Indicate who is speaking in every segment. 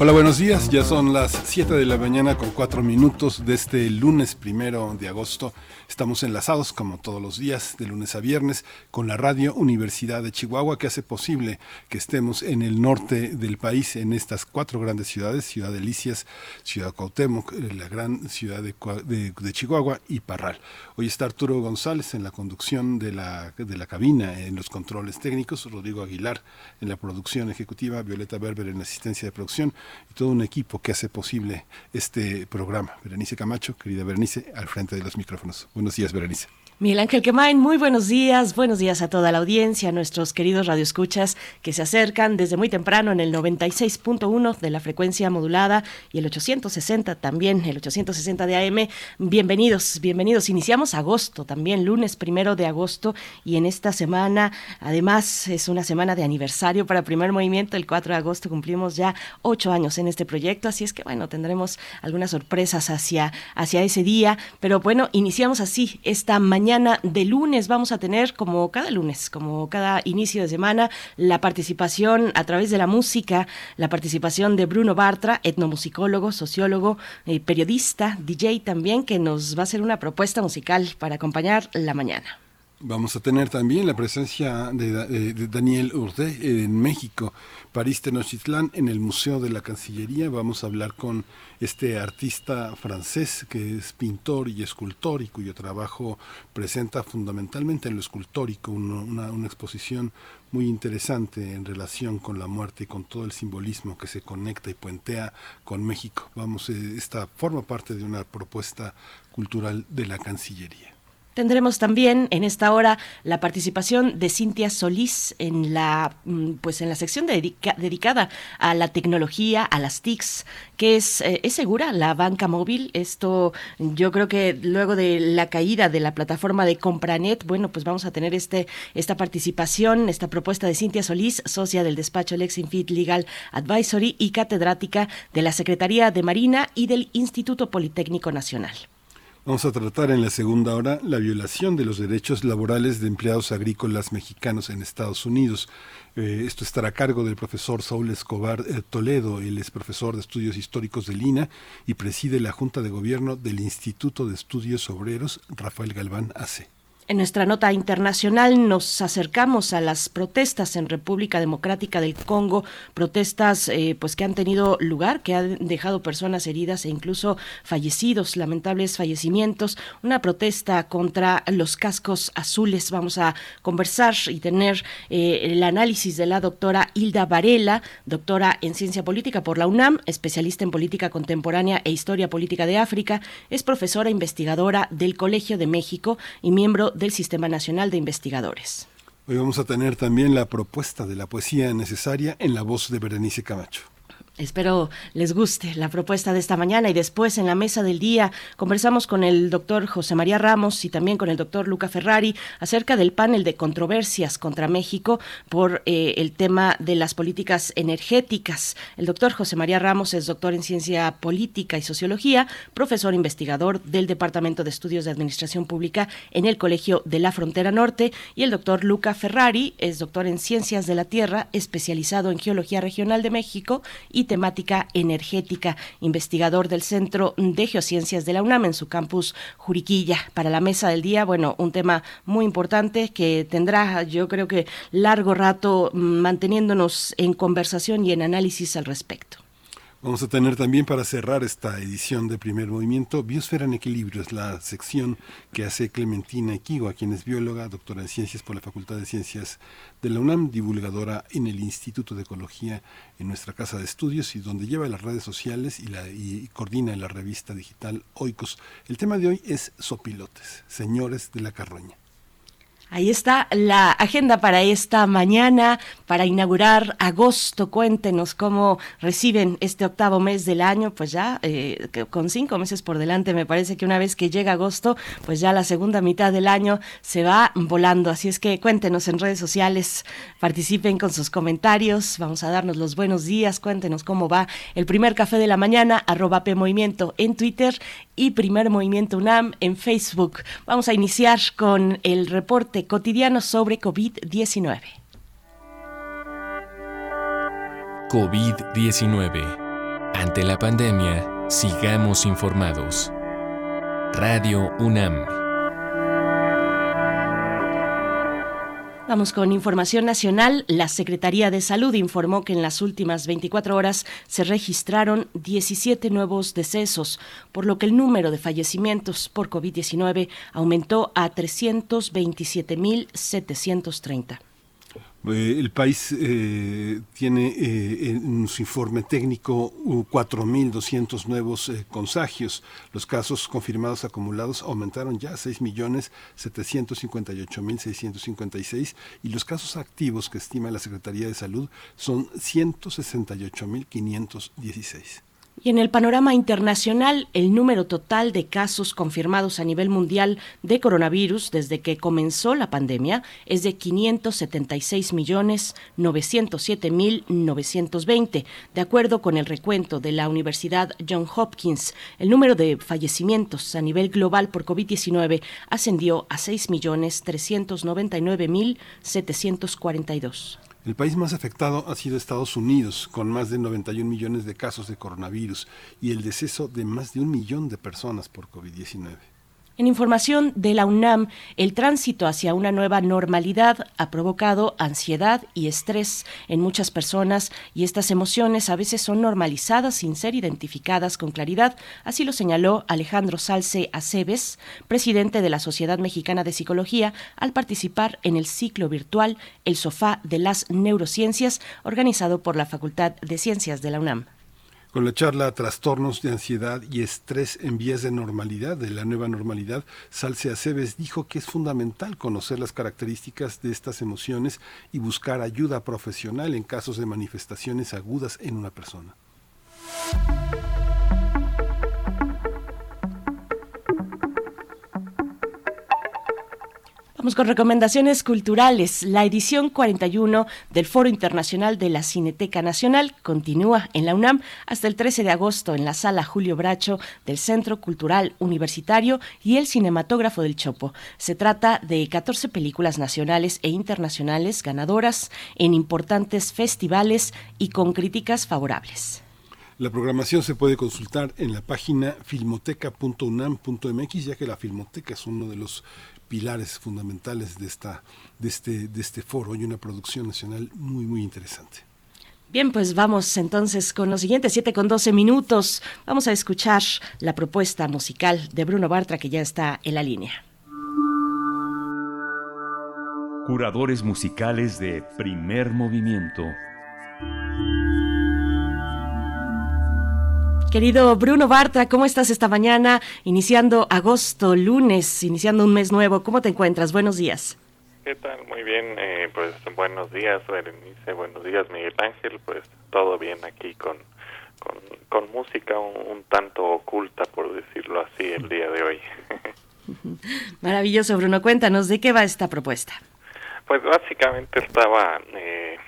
Speaker 1: Hola, buenos días. Ya son las 7 de la mañana con 4 minutos de este lunes primero de agosto. Estamos enlazados, como todos los días, de lunes a viernes, con la Radio Universidad de Chihuahua, que hace posible que estemos en el norte del país, en estas cuatro grandes ciudades, Ciudad Delicias, Ciudad Cuauhtémoc, eh, la gran ciudad de, de, Chihuahua y Parral. Hoy está Arturo González en la conducción de la, de la cabina, en los controles técnicos, Rodrigo Aguilar en la producción ejecutiva, Violeta Berber en la asistencia de producción y todo un equipo que hace posible este programa. Berenice Camacho, querida Berenice, al frente de los micrófonos. Buenos días, Berenice.
Speaker 2: Miguel Ángel Quemain, muy buenos días, buenos días a toda la audiencia, a nuestros queridos radioescuchas que se acercan desde muy temprano en el 96.1 de la frecuencia modulada y el 860 también, el 860 de AM. Bienvenidos, bienvenidos. Iniciamos agosto también, lunes primero de agosto y en esta semana, además, es una semana de aniversario para Primer Movimiento. El 4 de agosto cumplimos ya ocho años en este proyecto, así es que bueno, tendremos algunas sorpresas hacia, hacia ese día, pero bueno, iniciamos así esta mañana mañana de lunes vamos a tener, como cada lunes, como cada inicio de semana, la participación a través de la música, la participación de Bruno Bartra, etnomusicólogo, sociólogo, eh, periodista, DJ también, que nos va a hacer una propuesta musical para acompañar la mañana.
Speaker 1: Vamos a tener también la presencia de, Daniel Urde en México, París Tenochtitlán, en el Museo de la Cancillería. Vamos a hablar con este artista francés que es pintor y escultor y cuyo trabajo presenta fundamentalmente en lo escultórico una, una exposición muy interesante en relación con la muerte y con todo el simbolismo que se conecta y puentea con México. Vamos, eh, esta forma parte de una propuesta cultural de la Cancillería.
Speaker 2: Tendremos también en esta hora la participación de Cintia Solís en la mm, pues en la sección dedicada a la tecnología, a las TICs, que es, eh, es segura la banca móvil. Esto yo creo que luego de la caída de la plataforma de Compranet, bueno, pues vamos a tener este esta participación, esta propuesta de Cintia Solís, socia del despacho Lexinfit Legal Advisory y catedrática de la Secretaría de Marina y del Instituto Politécnico Nacional.
Speaker 1: Vamos a tratar en la segunda hora la violación de los derechos laborales de empleados agrícolas mexicanos en Estados Unidos. Eh, esto estará a cargo del profesor Saúl Escobar eh, Toledo. Él es profesor de estudios históricos de Lina y preside la Junta de Gobierno del Instituto de Estudios Obreros Rafael Galván AC.
Speaker 2: En nuestra nota internacional nos acercamos a las protestas en República Democrática del Congo, protestas eh, pues que han tenido lugar, que han dejado personas heridas e incluso fallecidos, lamentables fallecimientos, una protesta contra los cascos azules. Vamos a conversar y tener eh, el análisis de la doctora Hilda Varela, doctora en ciencia política por la UNAM, especialista en política contemporánea e historia política de África, es profesora investigadora del Colegio de México y miembro del Sistema Nacional de Investigadores.
Speaker 1: Hoy vamos a tener también la propuesta de la poesía necesaria en la voz de Berenice Camacho.
Speaker 2: Espero les guste la propuesta de esta mañana y después en la mesa del día conversamos con el doctor José María Ramos y también con el doctor Luca Ferrari acerca del panel de controversias contra México por eh, el tema de las políticas energéticas. El doctor José María Ramos es doctor en ciencia política y sociología, profesor investigador del Departamento de Estudios de Administración Pública en el Colegio de la Frontera Norte y el doctor Luca Ferrari es doctor en ciencias de la Tierra, especializado en geología regional de México y temática energética, investigador del Centro de Geociencias de la UNAM en su campus Juriquilla. Para la mesa del día, bueno, un tema muy importante que tendrá, yo creo que largo rato mm, manteniéndonos en conversación y en análisis al respecto.
Speaker 1: Vamos a tener también para cerrar esta edición de Primer Movimiento Biosfera en Equilibrio, es la sección que hace Clementina Equigo, quien es bióloga, doctora en ciencias por la Facultad de Ciencias de la UNAM, divulgadora en el Instituto de Ecología en nuestra casa de estudios y donde lleva las redes sociales y, la, y coordina la revista digital Oikos. El tema de hoy es sopilotes, señores de la carroña.
Speaker 2: Ahí está la agenda para esta mañana, para inaugurar agosto. Cuéntenos cómo reciben este octavo mes del año, pues ya eh, con cinco meses por delante, me parece que una vez que llega agosto, pues ya la segunda mitad del año se va volando. Así es que cuéntenos en redes sociales, participen con sus comentarios, vamos a darnos los buenos días, cuéntenos cómo va el primer café de la mañana, arroba P Movimiento en Twitter y Primer Movimiento UNAM en Facebook. Vamos a iniciar con el reporte cotidiano sobre COVID-19.
Speaker 3: COVID-19. Ante la pandemia, sigamos informados. Radio UNAM.
Speaker 2: Vamos con información nacional. La Secretaría de Salud informó que en las últimas 24 horas se registraron 17 nuevos decesos, por lo que el número de fallecimientos por COVID-19 aumentó a 327.730.
Speaker 1: Eh, el país eh, tiene eh, en su informe técnico 4.200 nuevos contagios. Los casos confirmados acumulados aumentaron ya a 6.758.656 y los casos activos que estima la Secretaría de Salud son 168.516.
Speaker 2: Y en el panorama internacional, el número total de casos confirmados a nivel mundial de coronavirus desde que comenzó la pandemia es de 576.907.920. De acuerdo con el recuento de la Universidad John Hopkins, el número de fallecimientos a nivel global por COVID-19 ascendió a 6.399.742.
Speaker 1: El país más afectado ha sido Estados Unidos, con más de 91 millones de casos de coronavirus y el deceso de más de un millón de personas por COVID-19.
Speaker 2: En información de la UNAM, el tránsito hacia una nueva normalidad ha provocado ansiedad y estrés en muchas personas y estas emociones a veces son normalizadas sin ser identificadas con claridad. Así lo señaló Alejandro Salce Aceves, presidente de la Sociedad Mexicana de Psicología, al participar en el ciclo virtual El Sofá de las Neurociencias, organizado por la Facultad de Ciencias de la UNAM.
Speaker 1: Con la charla Trastornos de ansiedad y estrés en vías de normalidad, de la nueva normalidad, Salce Aceves dijo que es fundamental conocer las características de estas emociones y buscar ayuda profesional en casos de manifestaciones agudas en una persona.
Speaker 2: Con recomendaciones culturales. La edición 41 del Foro Internacional de la Cineteca Nacional continúa en la UNAM hasta el 13 de agosto en la sala Julio Bracho del Centro Cultural Universitario y el Cinematógrafo del Chopo. Se trata de 14 películas nacionales e internacionales ganadoras en importantes festivales y con críticas favorables.
Speaker 1: La programación se puede consultar en la página filmoteca.unam.mx, ya que la Filmoteca es uno de los pilares fundamentales de, esta, de, este, de este foro y una producción nacional muy, muy interesante.
Speaker 2: Bien, pues vamos entonces con los siguientes 7 con 12 minutos. Vamos a escuchar la propuesta musical de Bruno Bartra que ya está en la línea.
Speaker 4: Curadores musicales de primer movimiento.
Speaker 2: Querido Bruno Bartra, ¿cómo estás esta mañana? Iniciando agosto, lunes, iniciando un mes nuevo. ¿Cómo te encuentras? Buenos días.
Speaker 5: ¿Qué tal? Muy bien, eh, pues buenos días, Berenice, buenos días, Miguel Ángel, pues todo bien aquí con, con, música un, tanto oculta, por decirlo así, el día de hoy.
Speaker 2: Maravilloso, Bruno, cuéntanos, ¿de qué va esta propuesta?
Speaker 5: Pues básicamente estaba, eh,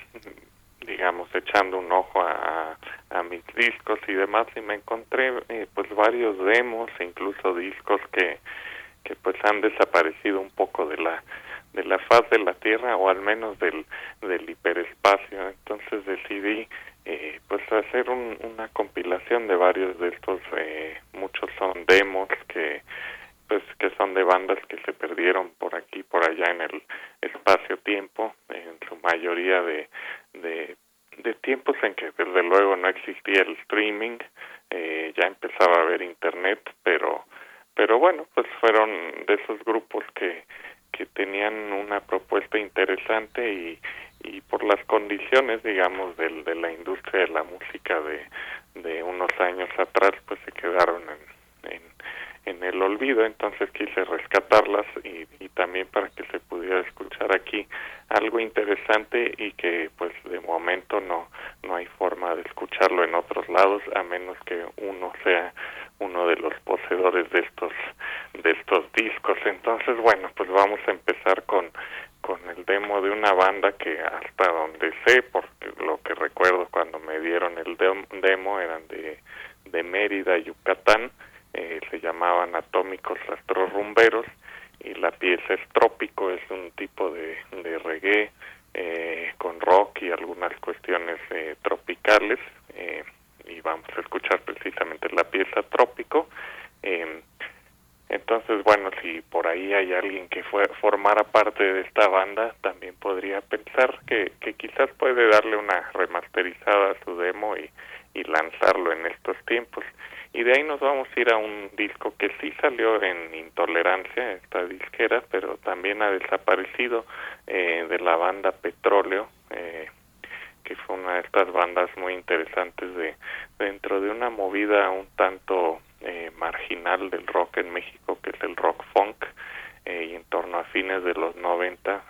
Speaker 5: digamos, echando un ojo a a mis discos y demás y me encontré eh, pues varios demos e incluso discos que que pues han desaparecido un poco de la de la faz de la tierra o al menos del del hiperespacio. Entonces decidí eh, pues hacer una compilación de varios de estos eh, muchos son demos que pues que son de bandas que se perdieron por aquí por allá en el espacio tiempo en su mayoría de de de tiempos en que desde luego no existía el streaming, eh, ya empezaba a haber internet, pero pero bueno, pues fueron de esos grupos que que tenían una propuesta interesante y, y por las condiciones, digamos, del, de la industria de la música de, de unos años atrás, pues se quedaron en, en, en el olvido, entonces quise rescatarlas y, y también para que se pudiera escuchar aquí algo interesante y que pues de momento no no hay forma de escucharlo en otros lados a menos que uno sea uno de los poseedores de estos de estos discos. Entonces bueno pues vamos a empezar con con el demo de una banda que hasta donde sé porque lo que recuerdo cuando me dieron el demo eran de de Mérida Yucatán eh, se llamaban Atómicos Rumberos y la pieza es Trópico, es un tipo de, de reggae eh, con rock y algunas cuestiones eh, tropicales eh, y vamos a escuchar precisamente la pieza Trópico. Em, entonces, bueno, si por ahí hay alguien que fue, formara parte de esta banda, también podría pensar que, que quizás puede darle una remasterizada a su demo y, y lanzarlo en estos tiempos. Y de ahí nos vamos a ir a un disco que sí salió en Intolerancia, esta disquera, pero también ha desaparecido eh, de la banda Petróleo, eh, que fue una de estas bandas muy interesantes de dentro de una movida un tanto eh, marginal del rock en México, que es el rock funk, y en torno a fines de los 90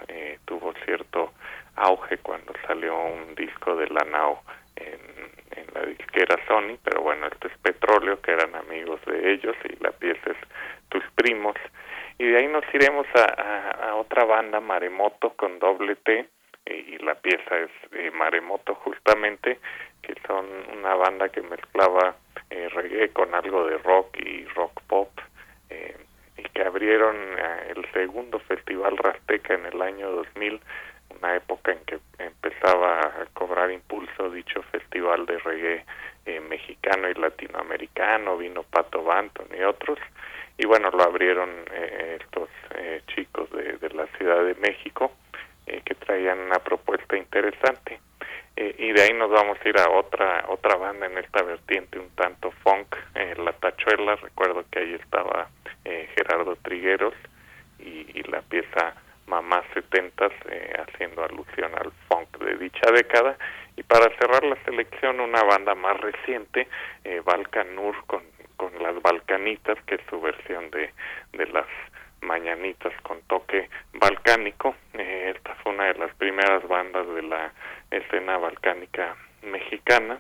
Speaker 5: tuvo cierto auge cuando salió un disco de la NAO en la disquera Sony, pero bueno, esto es Petróleo, que eran amigos de ellos, y la pieza es Tus Primos. Y de ahí nos iremos a, otra banda, Maremoto, con doble T, y la pieza es eh, Maremoto justamente, que son una banda que mezclaba eh, reggae con algo de rock y rock pop, eh, y que abrieron eh, el segundo festival Rasteca en el año 2000 una época en que empezaba a cobrar impulso dicho festival de reggae eh, mexicano y latinoamericano, vino Pato Banton y otros, y bueno, lo abrieron eh, estos eh, chicos de, la Ciudad de México que traían una propuesta interesante. y de ahí nos vamos a ir a otra otra banda en esta vertiente un tanto funk, La Tachuela, recuerdo que ahí estaba Gerardo Trigueros y, y la pieza mamás setentas eh, haciendo alusión al funk de dicha década. Y para cerrar la selección una banda más reciente eh, Balkanur con con las Balcanitas que es su versión de de las mañanitas con toque balcánico. Eh, esta fue una de las primeras bandas de la escena balcánica mexicana.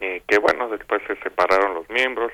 Speaker 5: Eh, que bueno después se separaron los miembros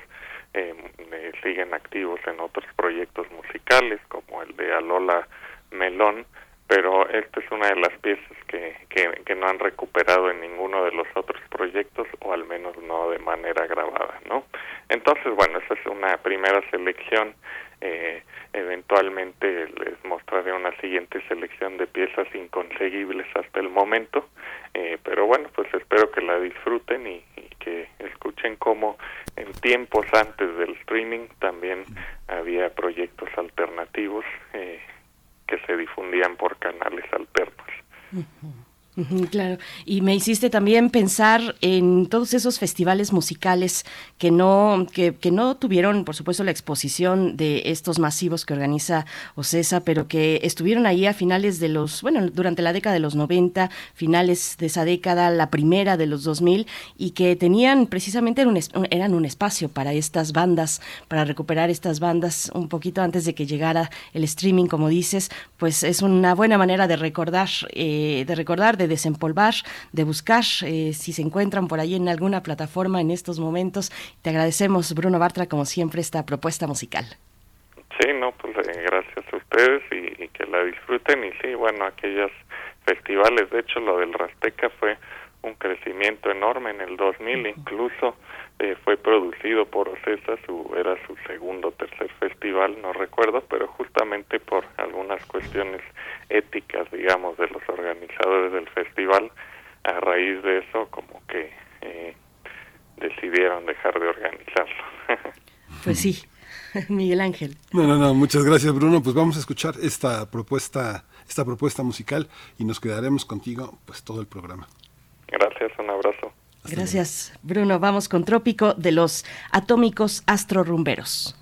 Speaker 5: eh, eh, siguen activos en otros proyectos musicales como el de Alola melón, pero esta es una de las piezas que, que, no han recuperado en ninguno de los otros proyectos, o al menos no de manera grabada, ¿no? Entonces, bueno, esa es una primera selección. Eh, eventualmente les mostraré una siguiente selección de piezas inconseguibles hasta el momento, eh, pero bueno, pues espero que la disfruten y, y, que escuchen cómo en tiempos antes del streaming también había proyectos alternativos eh, que se difundían por canales alternos.
Speaker 2: Claro, y me hiciste también pensar en todos esos festivales musicales que no, que, no tuvieron, por supuesto, la exposición de estos masivos que organiza OCESA, pero que estuvieron ahí a finales de los, bueno, durante la década de los 90, finales de esa década, la primera de los 2000, y que tenían precisamente, un, eran un espacio para estas bandas, para recuperar estas bandas un poquito antes de que llegara el streaming, como dices, pues es una buena manera de recordar, eh, de recordar, de desempolvar, de buscar eh, si se encuentran por ahí en alguna plataforma en estos momentos. Te agradecemos, Bruno Bartra, como siempre, esta propuesta musical.
Speaker 5: Sí, no, pues eh, gracias a ustedes y, que la disfruten. Y sí, bueno, aquellos festivales, de hecho, lo del Rasteca fue un crecimiento enorme en el 2000, incluso eh, fue producido por Ocesa, su, era su segundo o tercer festival, no recuerdo, pero justamente por algunas cuestiones éticas, digamos, de los organizadores del festival, a raíz de eso como que eh, decidieron dejar de organizarlo.
Speaker 2: pues sí, Miguel Ángel.
Speaker 1: No, no, no, muchas gracias Bruno. Pues vamos a escuchar esta propuesta, esta propuesta musical y nos quedaremos contigo pues todo el programa.
Speaker 5: Gracias, un abrazo.
Speaker 2: Gracias, Bruno. Vamos con Trópico de los Atómicos Astrorumberos.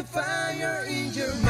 Speaker 6: a fire in your mind.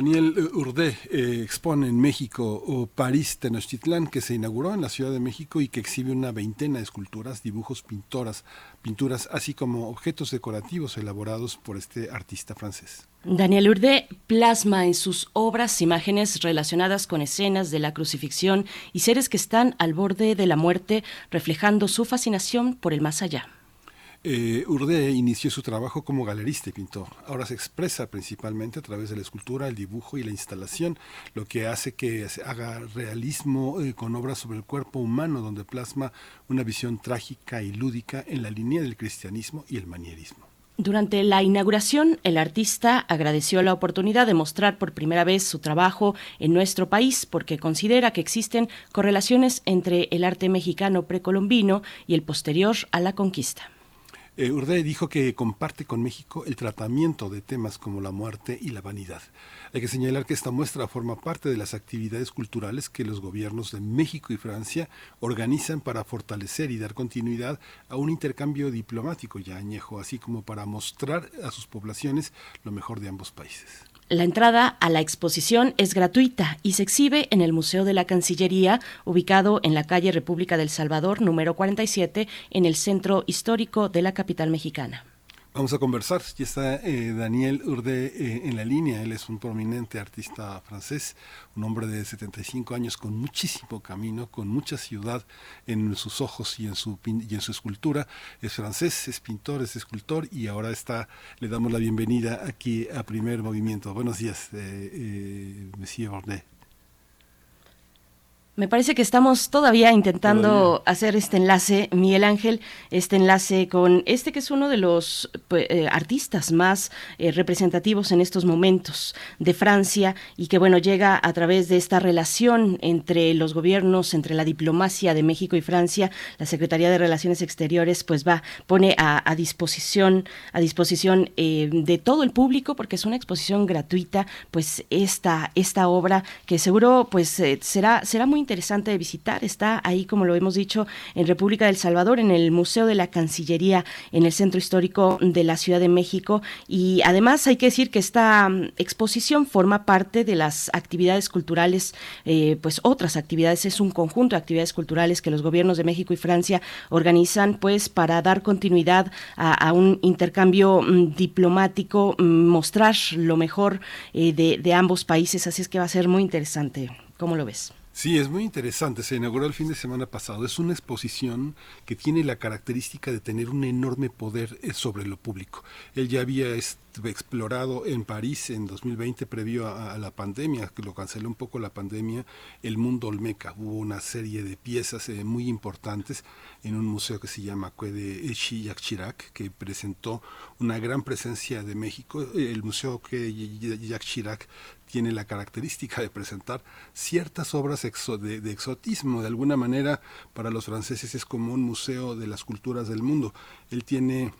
Speaker 1: Daniel Urdé eh, expone en México o París Tenochtitlán, que se inauguró en la Ciudad de México y que exhibe una veintena de esculturas, dibujos, pintoras, pinturas, así como objetos decorativos elaborados por este artista francés.
Speaker 2: Daniel Urde plasma en sus obras imágenes relacionadas con escenas de la crucifixión y seres que están al borde de la muerte, reflejando su fascinación por el más allá.
Speaker 1: Eh, Urde inició su trabajo como galerista y pintor. Ahora se expresa principalmente a través de la escultura, el dibujo y la instalación, lo que hace que se haga realismo eh, con obras sobre el cuerpo humano, donde plasma una visión trágica y lúdica en la línea del cristianismo y el manierismo.
Speaker 2: Durante la inauguración, el artista agradeció la oportunidad de mostrar por primera vez su trabajo en nuestro país porque considera que existen correlaciones entre el arte mexicano precolombino y el posterior a la conquista.
Speaker 1: Eh, dijo que comparte con México el tratamiento de temas como la muerte y la vanidad. Hay que señalar que esta muestra forma parte de las actividades culturales que los gobiernos de México y Francia organizan para fortalecer y dar continuidad a un intercambio diplomático ya añejo, así como para mostrar a sus poblaciones lo mejor de ambos países.
Speaker 2: La entrada a la exposición es gratuita y se exhibe en el Museo de la Cancillería, ubicado en la calle República del Salvador, número 47, en el centro histórico de la capital mexicana.
Speaker 1: Vamos a conversar. Ya está eh, Daniel Urde eh, en la línea. Él es un prominente artista francés, un hombre de 75 años con muchísimo camino, con mucha ciudad en sus ojos y en su, y en su escultura. Es francés, es pintor, es escultor y ahora está, le damos la bienvenida aquí a Primer Movimiento. Buenos días, eh, Monsieur Urde.
Speaker 2: Me parece que estamos todavía intentando hacer este enlace, Miguel Ángel, este enlace con este que es uno de los pues, eh, artistas más eh, representativos en estos momentos de Francia y que bueno llega a través de esta relación entre los gobiernos, entre la diplomacia de México y Francia, la Secretaría de Relaciones Exteriores pues va pone a, a disposición a disposición eh, de todo el público porque es una exposición gratuita pues esta esta obra que seguro pues será será muy interesante de visitar. Está ahí, como lo hemos dicho, en República del Salvador, en el Museo de la Cancillería, en el Centro Histórico de la Ciudad de México. Y además hay que decir que esta mm, exposición forma parte de las actividades culturales, eh, pues otras actividades, es un conjunto de actividades culturales que los gobiernos de México y Francia organizan, pues para dar continuidad a, a un intercambio mm, diplomático, mm, mostrar lo mejor eh, de, de ambos países. Así es que va a ser muy interesante. ¿Cómo lo ves?
Speaker 1: Sí, es muy interesante. Se inauguró el fin de semana pasado. Es una exposición que tiene la característica de tener un enorme poder eh, sobre lo público. Él ya había explorado en París en 2020, previo a, la pandemia, que lo canceló un poco la pandemia, el mundo Olmeca. Hubo una serie de piezas eh, muy importantes en un museo que se llama Cue de Chillac Chirac, que presentó una gran presencia de México. El museo que Chirac tiene la característica de presentar ciertas obras de exotismo. De alguna manera, para los franceses es como un museo de las culturas del mundo. Él tiene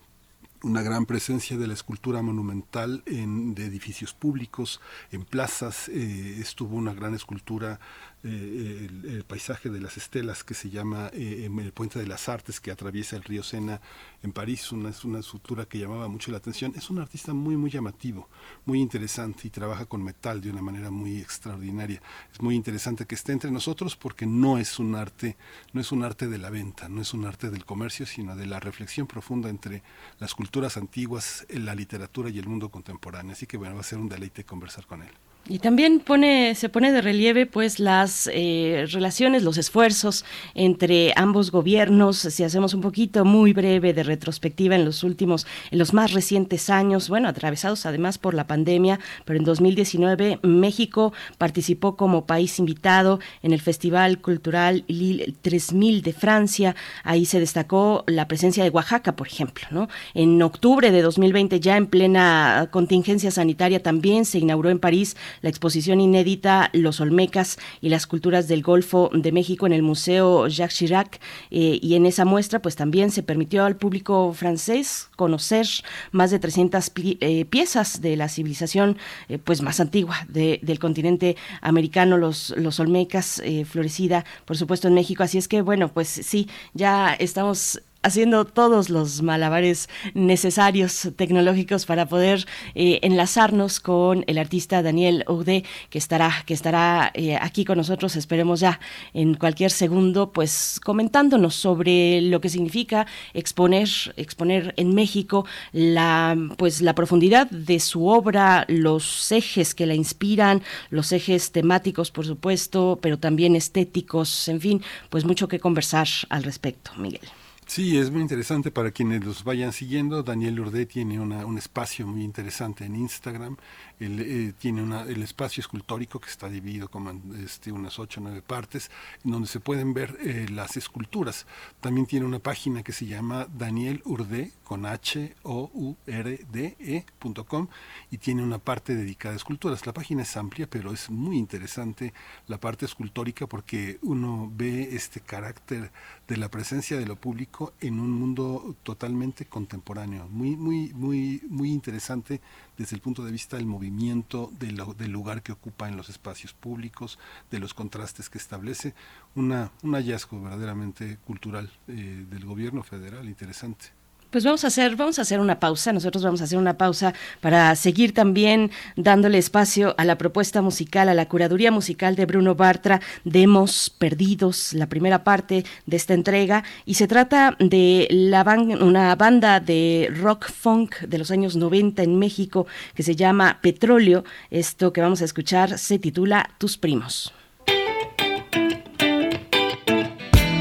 Speaker 1: una gran presencia de la escultura monumental en, de edificios públicos, en plazas. eh, estuvo una gran escultura, eh, el, paisaje de las estelas que se llama eh, el Puente de las Artes que atraviesa el río Sena en París. Es una escultura que llamaba mucho la atención. Es un artista muy, muy llamativo, muy interesante y trabaja con metal de una manera muy extraordinaria. Es muy interesante que esté entre nosotros porque no es un arte, no es un arte de la venta, no es un arte del comercio, sino de la reflexión profunda entre las culturas antiguas, la literatura y el mundo contemporáneo. Así que bueno, va a ser un deleite conversar con él.
Speaker 2: Y también pone, se pone de relieve pues las eh, relaciones, los esfuerzos entre ambos gobiernos. Si hacemos un poquito muy breve de retrospectiva en los últimos, en los más recientes años, bueno, atravesados además por la pandemia, pero en 2019 México participó como país invitado en el Festival Cultural Lille 3000 de Francia. Ahí se destacó la presencia de Oaxaca, por ejemplo, ¿no? En octubre de 2020, ya en plena contingencia sanitaria, también se inauguró en París la exposición inédita Los Olmecas y las culturas del Golfo de México en el Museo Jacques Chirac eh, y en esa muestra pues también se permitió al público francés conocer más de 300 pi- eh, piezas de la civilización eh, pues más antigua de- del continente americano, los, los Olmecas, eh, florecida por supuesto en México, así es que bueno pues sí, ya estamos haciendo todos los malabares necesarios tecnológicos para poder eh, enlazarnos con el artista Daniel Oude que estará que estará eh, aquí con nosotros esperemos ya en cualquier segundo pues comentándonos sobre lo que significa exponer exponer en México la pues la profundidad de su obra los ejes que la inspiran los ejes temáticos por supuesto pero también estéticos en fin pues mucho que conversar al respecto Miguel
Speaker 1: Sí, es muy interesante para quienes los vayan siguiendo. Daniel Urde tiene una, un espacio muy interesante en Instagram. Él eh, tiene el espacio escultórico que está dividido como este, unas ocho o nueve partes, en donde se pueden ver eh, las esculturas. También tiene una página que se llama Daniel Urde con H O U R D E.com y tiene una parte dedicada a esculturas. La página es amplia, pero es muy interesante la parte escultórica porque uno ve este carácter de la presencia de lo público en un mundo totalmente contemporáneo, muy muy muy muy interesante desde el punto de vista del movimiento del lugar que ocupa en los espacios públicos, de los contrastes que establece, una un hallazgo verdaderamente cultural eh, del gobierno federal interesante.
Speaker 2: Pues vamos a hacer, vamos a hacer una pausa. Nosotros vamos a hacer una pausa para seguir también dándole espacio a la propuesta musical, a la curaduría musical de Bruno Bartra, Demos Perdidos, la primera parte de esta entrega. Y se trata de la una banda de rock funk de los años 90 en México que se llama Petróleo. Esto que vamos a escuchar se titula Tus primos.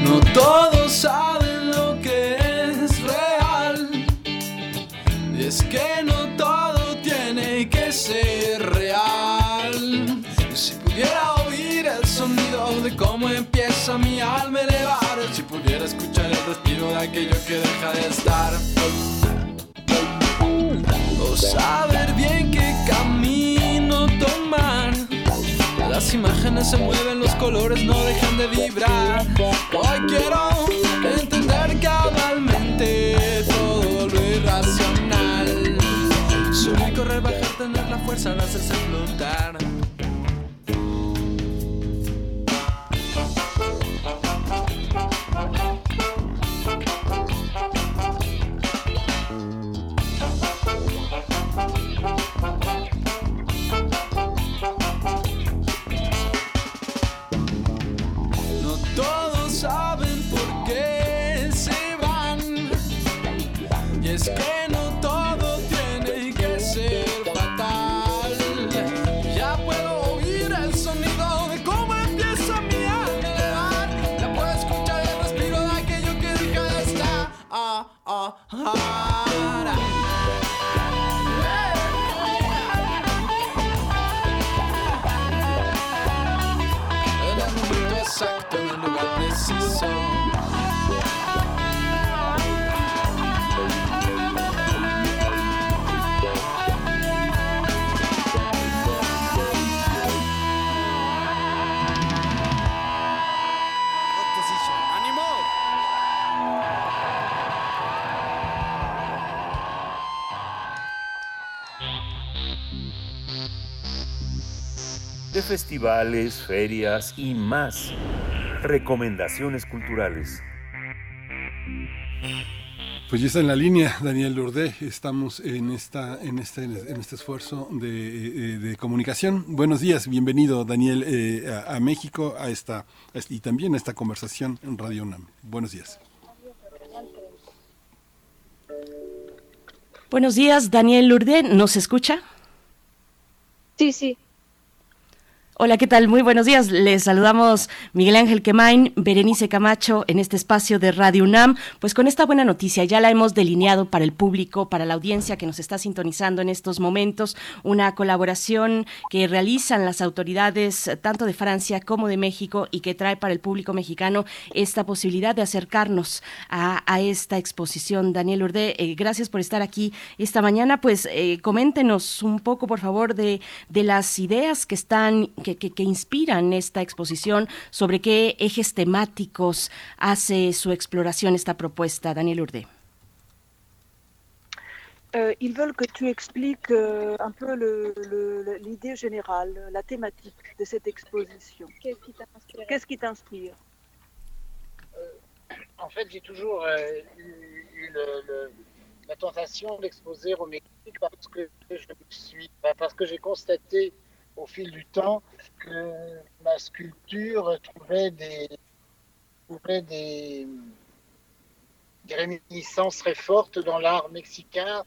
Speaker 7: No todos saben Y es que no todo tiene que ser real. Si pudiera oír el sonido de cómo empieza mi alma a elevar. Si pudiera escuchar el respiro de aquello que deja de estar. O saber bien qué camino tomar. Las imágenes se mueven, los colores no dejan de vibrar. Hoy quiero tener la fuerza de hacerse flotar. No todos Ah,
Speaker 4: De festivales, ferias y más. Recomendaciones culturales.
Speaker 1: Pues ya está en la línea Daniel Lourdes, estamos en esta en este en este esfuerzo de, eh, de comunicación. Buenos días, bienvenido Daniel eh, a, a México a esta a y también a esta conversación en Radio UNAM. Buenos días.
Speaker 2: Buenos días, Daniel Lourdes, ¿nos escucha?
Speaker 8: Sí, sí.
Speaker 2: Hola, ¿qué tal? Muy buenos días. Les saludamos Miguel Ángel Quemain, Berenice Camacho en este espacio de Radio UNAM. Pues con esta buena noticia ya la hemos delineado para el público, para la audiencia que nos está sintonizando en estos momentos, una colaboración que realizan las autoridades tanto de Francia como de México y que trae para el público mexicano esta posibilidad de acercarnos a, esta exposición. Daniel Urde, eh, gracias por estar aquí esta mañana. Pues eh, coméntenos un poco, por favor, de, las ideas que están, que- que inspiran esta exposición, sobre qué ejes temáticos hace su exploración esta propuesta. Daniel Urde.
Speaker 8: Euh, ils veulent que tu expliques euh, un peu l'idée générale, la thématique de cette exposition. Qu'est-ce qui t'inspire? T'inspire?
Speaker 9: En fait, j'ai toujours euh, eu, eu le- le- la tentation d'exposer au Mexique parce que je me suis, parce que j'ai constaté au fil du temps que ma sculpture trouvait des, trouvait des, des réminiscences très fortes dans l'art mexicain,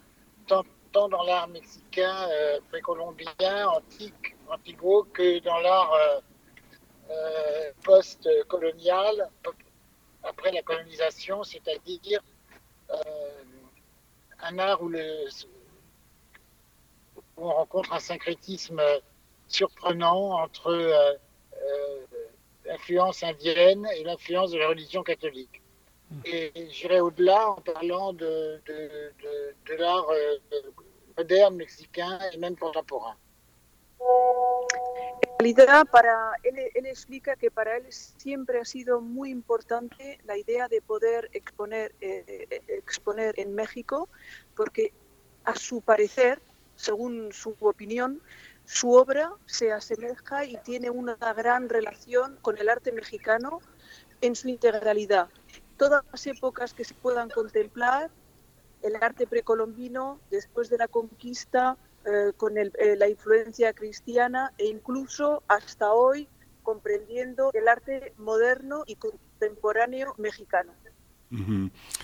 Speaker 9: tant, dans l'art mexicain euh, précolombien, antique, antigo, que dans l'art euh, euh, post-colonial, après la colonisation, c'est-à-dire un art où, le, où on rencontre un syncrétisme surprenant entre euh, euh, l'influence indienne et l'influence de la religion catholique. Et j'irai au-delà en parlant de, de, de- de l'art euh, moderne mexicain et même contemporain.
Speaker 8: En realidad, para él, él explica que para él siempre ha sido muy importante la idea de poder exponer, eh, eh, exponer en México, porque a su parecer, según su opinión, su obra se asemeja y tiene una gran relación con el arte mexicano en su integralidad. Todas las épocas que se puedan contemplar, el arte precolombino, después de la conquista, eh, con eh, la influencia cristiana e incluso hasta hoy comprendiendo el arte moderno y contemporáneo mexicano.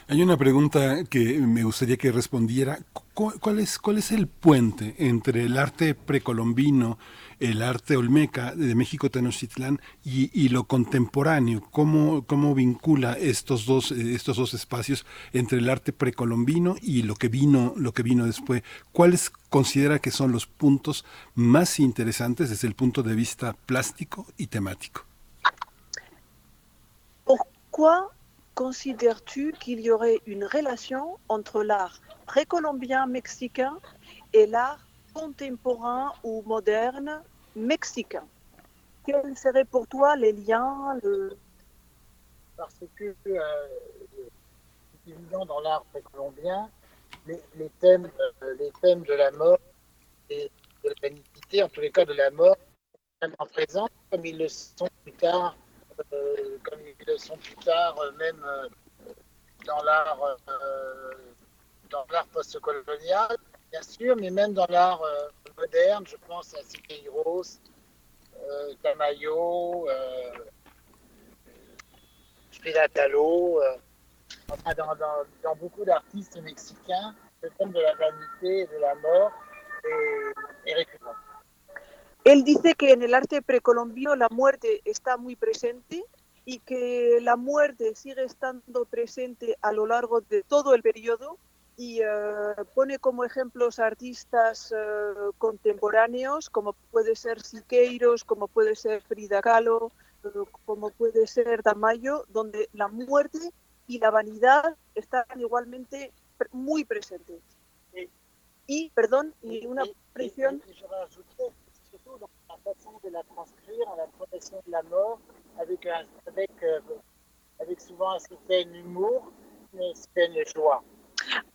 Speaker 1: Hay una pregunta que me gustaría que respondiera. Cu- ¿Cuál es, ¿Cuál es el puente entre el arte precolombino, el arte olmeca de México Tenochtitlán y, lo contemporáneo? ¿Cómo, vincula estos dos, estos dos espacios entre el arte precolombino y lo que vino, lo que vino después? ¿Cuáles considera que son los puntos más interesantes desde el punto de vista plástico y temático?
Speaker 8: pourquoi considères-tu qu'il y aurait une relation entre l'art précolombien mexicain et l'art contemporain ou moderne mexicain? Quels seraient pour toi les liens.
Speaker 9: Parce que euh, dans l'art précolombien, les, les thèmes, euh, les thèmes de la mort et de l'humanité, en tous les cas de la mort, sont vraiment présents, comme ils le sont plus tard, comme ils le sont plus tard, euh, même euh, dans l'art euh, dans l'art postcolonial, bien sûr, mais même dans l'art euh, moderne, je pense à Siqueiros, euh, Tamayo, euh, euh, enfin, dans, dans- dans beaucoup d'artistes mexicains, le thème de la vanité et de la mort est, est récurrent.
Speaker 8: Él dice que en el arte precolombino la muerte está muy presente y que la muerte sigue estando presente a lo largo de todo el periodo y eh, pone como ejemplos artistas eh, contemporáneos como puede ser Siqueiros, como puede ser Frida Kahlo, eh, como puede ser Tamayo, donde la muerte y la vanidad están igualmente muy presentes. Y, perdón, y una presión
Speaker 9: et je rajouterais surtout dans la façon de la transcrire, la protection de la mort, avec, euh, un certain humour, certaine joie.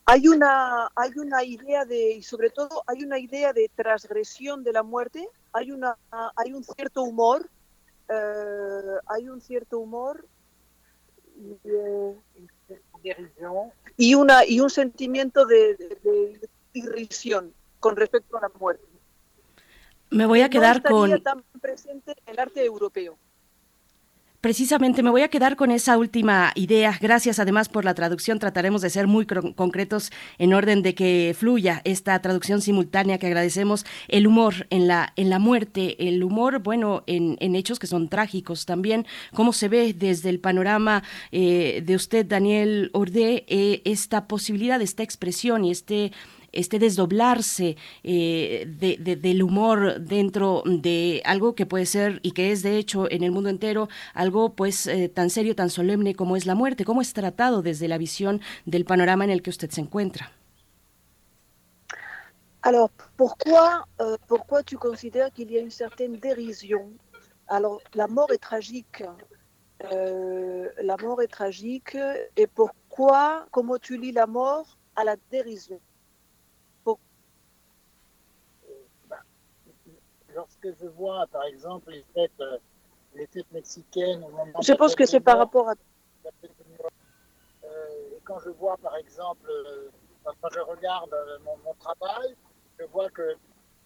Speaker 8: hay una hay una idea de y sobre todo hay una idea de transgresión de la muerte hay una hay un cierto humor eh, hay un cierto humor y, una y un sentimiento de irrisión con respecto a la muerte
Speaker 2: Me voy a quedar con
Speaker 8: tan presente en el arte europeo
Speaker 2: Precisamente me voy a quedar con esa última idea. Gracias además por la traducción. Trataremos de ser muy concretos en orden de que fluya esta traducción simultánea que agradecemos. El humor en la, en la muerte, el humor, bueno, en, en hechos que son trágicos también. ¿Cómo se ve desde el panorama eh, de usted, Daniel Ordé, eh, esta posibilidad, esta expresión y este este desdoblarse eh, de- de- del humor dentro de algo que puede ser y que es de hecho en el mundo entero algo pues eh, tan serio, tan solemne como es la muerte, cómo es tratado desde la visión del panorama en el que usted se encuentra.
Speaker 8: Alors, pourquoi, euh, pourquoi tu considères qu'il y a une certaine dérision Alors, la mort est tragique. Euh, la mort est tragique. Et pourquoi, comment tu lis la mort à la dérision
Speaker 9: lorsque je vois, par exemple, les fêtes, euh, les fêtes mexicaines, au
Speaker 8: Je pense que c'est par rapport à...
Speaker 9: euh, et quand je vois, par exemple, euh, quand je regarde mon, mon travail, je vois que,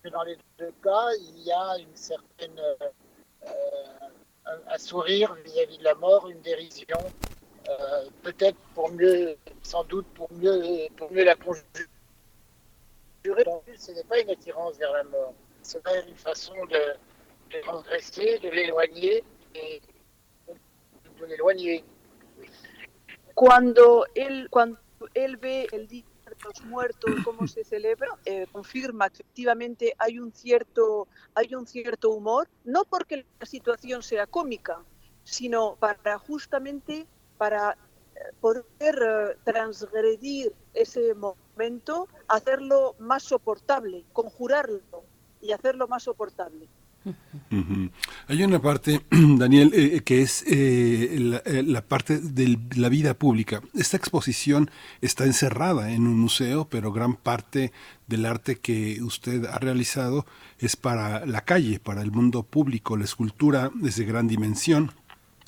Speaker 9: que dans les deux cas, il y a une certaine euh, un, un sourire vis-à-vis de la mort, une dérision, euh, peut-être pour mieux, sans doute pour mieux, pour mieux la conjurer. Ce n'est pas une attirance vers la mort, c'est une façon de, de de l'éloigner et de l'éloigner.
Speaker 8: Cuando él, cuando él ve el Día de los Muertos, cómo se celebra, eh, confirma que efectivamente hay un, cierto, hay un cierto humor, no porque la situación sea cómica, sino para justamente para eh, poder eh, transgredir ese momento, hacerlo más soportable, conjurarlo y hacerlo más soportable.
Speaker 1: Hay una parte, Daniel, eh, que es eh, la, eh, la parte de la vida pública. Esta exposición está encerrada en un museo, pero gran parte del arte que usted ha realizado es para la calle, para el mundo público. La escultura es de gran dimensión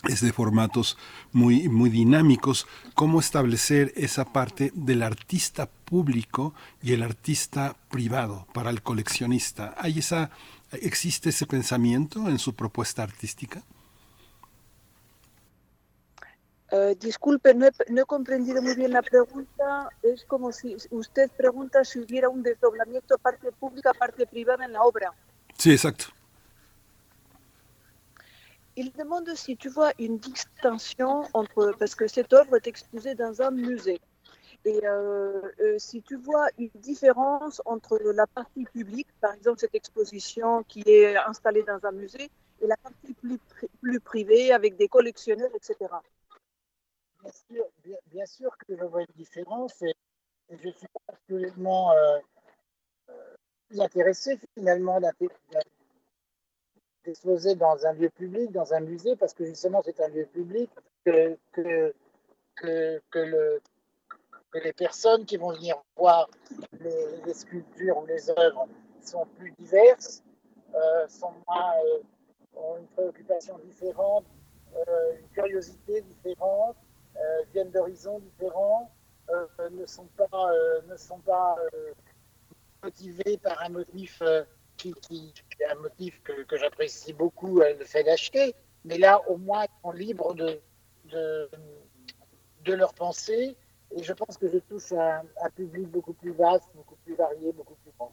Speaker 1: es de formatos muy, muy dinámicos. ¿Cómo establecer esa parte del artista público y el artista privado para el coleccionista? ¿Hay esa, ¿Existe ese pensamiento en su propuesta artística?
Speaker 8: Eh, disculpe, no he, no he comprendido muy bien la pregunta. Es como si usted pregunta si hubiera un desdoblamiento parte pública, parte privada en la obra.
Speaker 1: Sí, exacto.
Speaker 8: Il demande si tu vois une distinction entre, parce que cette œuvre est exposée dans un musée, et euh, euh, si tu vois une différence entre la partie publique, par exemple cette exposition qui est installée dans un musée, et la partie plus, pri- plus privée avec des collectionneurs, etc.
Speaker 9: bien sûr, que je vois une différence et, je suis absolument euh, euh, intéressé finalement d'exposer dans un lieu public, dans un musée, parce que justement c'est un lieu public, que, que, que, que le, que les personnes qui vont venir voir les, sculptures ou les œuvres sont plus diverses, euh, sont euh, ont une préoccupation différente, euh, une curiosité différente, viennent d'horizons différents, ne sont pas, ne sont pas motivés par un motif qui, qui est un motif que, que j'apprécie beaucoup, le fait d'acheter. Mais là, au moins, ils sont libres de, de, de. Et je pense que je touche un, un public beaucoup plus vaste, beaucoup plus varié, beaucoup plus grand.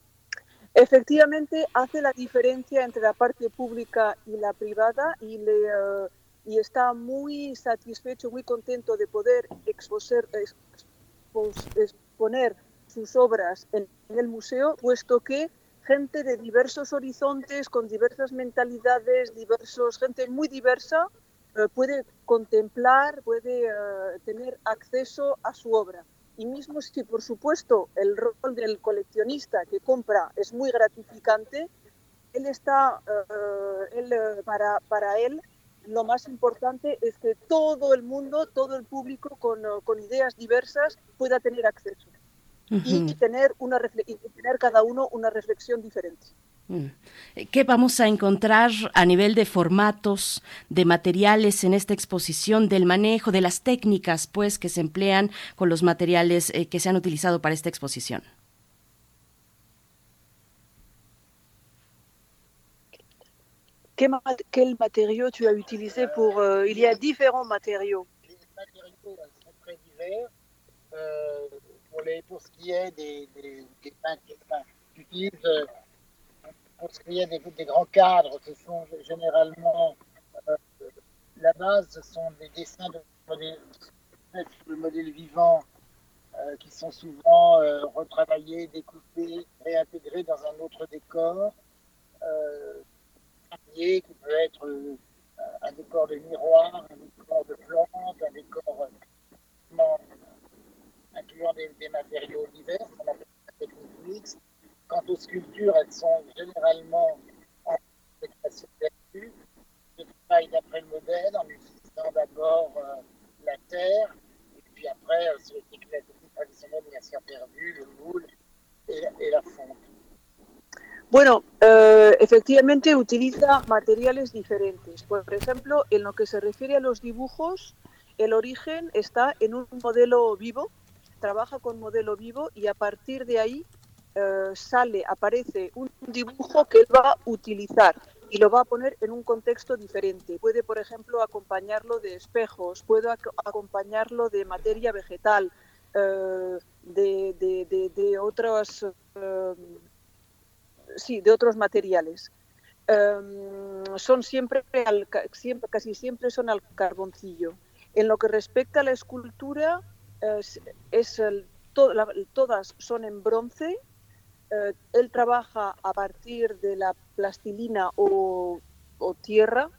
Speaker 8: Efectivamente, hace la diferencia entre la parte pública y la privada y, le, eh, y está muy satisfecho, muy contento de poder exposer- expos- exponer sus obras en, en el museo, puesto que gente de diversos horizontes, con diversas mentalidades, diversos, gente muy diversa, eh, puede contemplar, puede eh, tener acceso a su obra. Y mismo si, por supuesto, el rol del coleccionista que compra es muy gratificante, él está, eh, él, para, para él, lo más importante es que todo el mundo, todo el público con, con ideas diversas pueda tener acceso y,
Speaker 2: Ujú.
Speaker 8: tener una y tener cada uno una reflexión diferente.
Speaker 2: Mm. ¿Qué vamos a encontrar a nivel de formatos, de materiales en esta exposición, del manejo, de las técnicas pues que se emplean con los materiales eh, que se han utilizado para esta exposición?
Speaker 8: Quel, ma- quel matériau tu as utilisé pour... euh, il y a différents matériaux.
Speaker 9: Sont très divers. Euh, pour, ce qui est des, des, des j'utilise, euh, pour ce qui est des, grands cadres, ce sont généralement, euh, la base, ce sont des dessins de modèles, sur le modèle vivant euh, qui sont souvent retravaillés, découpés, réintégrés dans un autre décor. Qui peut être un décor de miroir, un décor de plante, un décor incluant des, des matériaux divers, qu'on appelle la technique mixte. Quant aux sculptures, elles sont généralement en fabrication là-dessus. Je travaille d'après le modèle en utilisant d'abord euh, la terre, et puis après, euh, sur les techniques la technique traditionnelle, bien sûr perdu, le moule et, et la fonte.
Speaker 8: Bueno, eh, efectivamente utiliza materiales diferentes. Por ejemplo, en lo que se refiere a los dibujos, el origen está en un modelo vivo, trabaja con modelo vivo y a partir de ahí eh, sale, aparece un dibujo que él va a utilizar y lo va a poner en un contexto diferente. Puede, por ejemplo, acompañarlo de espejos, puede ac- acompañarlo de materia vegetal, eh, de, de, otros, eh, sí, de otros materiales. Son siempre, al siempre, casi siempre son al carboncillo. En lo que respecta a la escultura, es, todas son en bronce. Eh, él trabaja a partir de la plastilina o, tierra,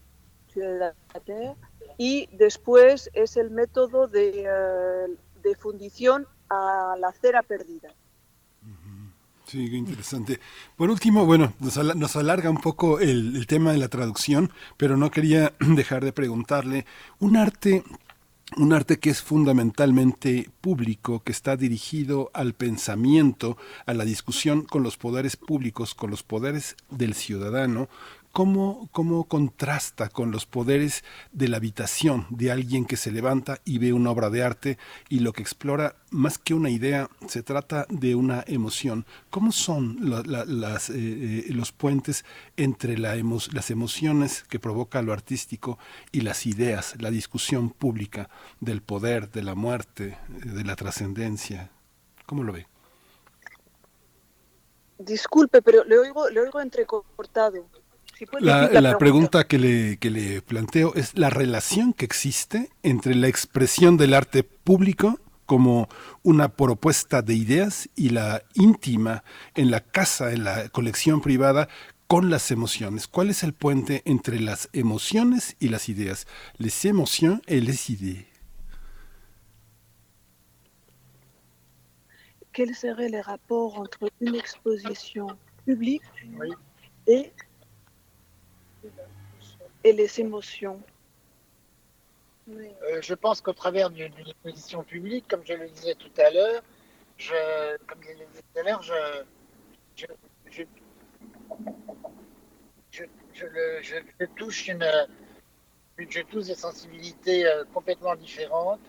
Speaker 8: y después es el método de, eh, de fundición a la cera perdida.
Speaker 1: Sí, qué interesante. Por último, bueno, nos, ala- nos alarga un poco el tema de la traducción, pero no quería dejar de preguntarle, un arte, un arte que es fundamentalmente público, que está dirigido al pensamiento, a la discusión con los poderes públicos, con los poderes del ciudadano, ¿Cómo, ¿Cómo contrasta con los poderes de la habitación de alguien que se levanta y ve una obra de arte y lo que explora, más que una idea, se trata de una emoción? ¿Cómo son la- la- las, eh, eh, los puentes entre las emociones que provoca lo artístico y las ideas, la discusión pública del poder, de la muerte, eh, de la trascendencia? ¿Cómo lo ve?
Speaker 8: Disculpe, pero le oigo, le oigo entrecortado. Pues,
Speaker 1: la, la, pregunta, que, le, que le planteo es la relación que existe entre la expresión del arte público como una propuesta de ideas y la íntima en la casa, en la colección privada, con las emociones. ¿Cuál es el puente entre las emociones y las ideas? Les émotions et ¿Eh, les idées.
Speaker 8: Quel serait le rapport entre une exposition publique oui. et et les émotions
Speaker 9: Euh, je pense qu'au travers d'une exposition publique, comme je le disais tout à l'heure, je, comme je le disais tout à l'heure, je, je, je, je, je le- je- je touche une, je touche des sensibilités euh, complètement différentes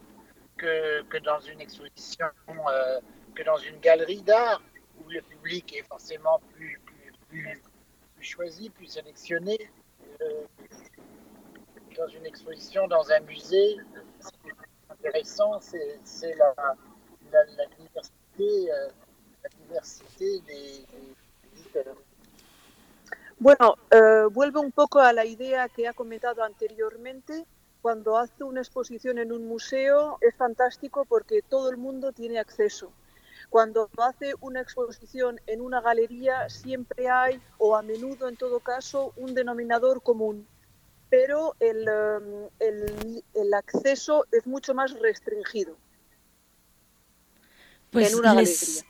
Speaker 9: que, que dans une exposition, euh, que dans une galerie d'art où le public est forcément plus, plus, plus, plus choisi, plus sélectionné. Euh, dans une exposition, dans un musée, ce qui est intéressant, c'est la, la, la diversité, euh, la diversité des visiteurs.
Speaker 8: Bueno, eh, vuelvo un poco a la idea que ha comentado anteriormente. Cuando hace una exposición en un museo es fantástico porque todo el mundo tiene acceso. Cuando hace una exposición en una galería siempre hay, o a menudo en todo caso, un denominador común. Pero el, eh, el- el acceso es mucho más restringido
Speaker 2: Pues
Speaker 8: en una
Speaker 2: les-
Speaker 8: galería.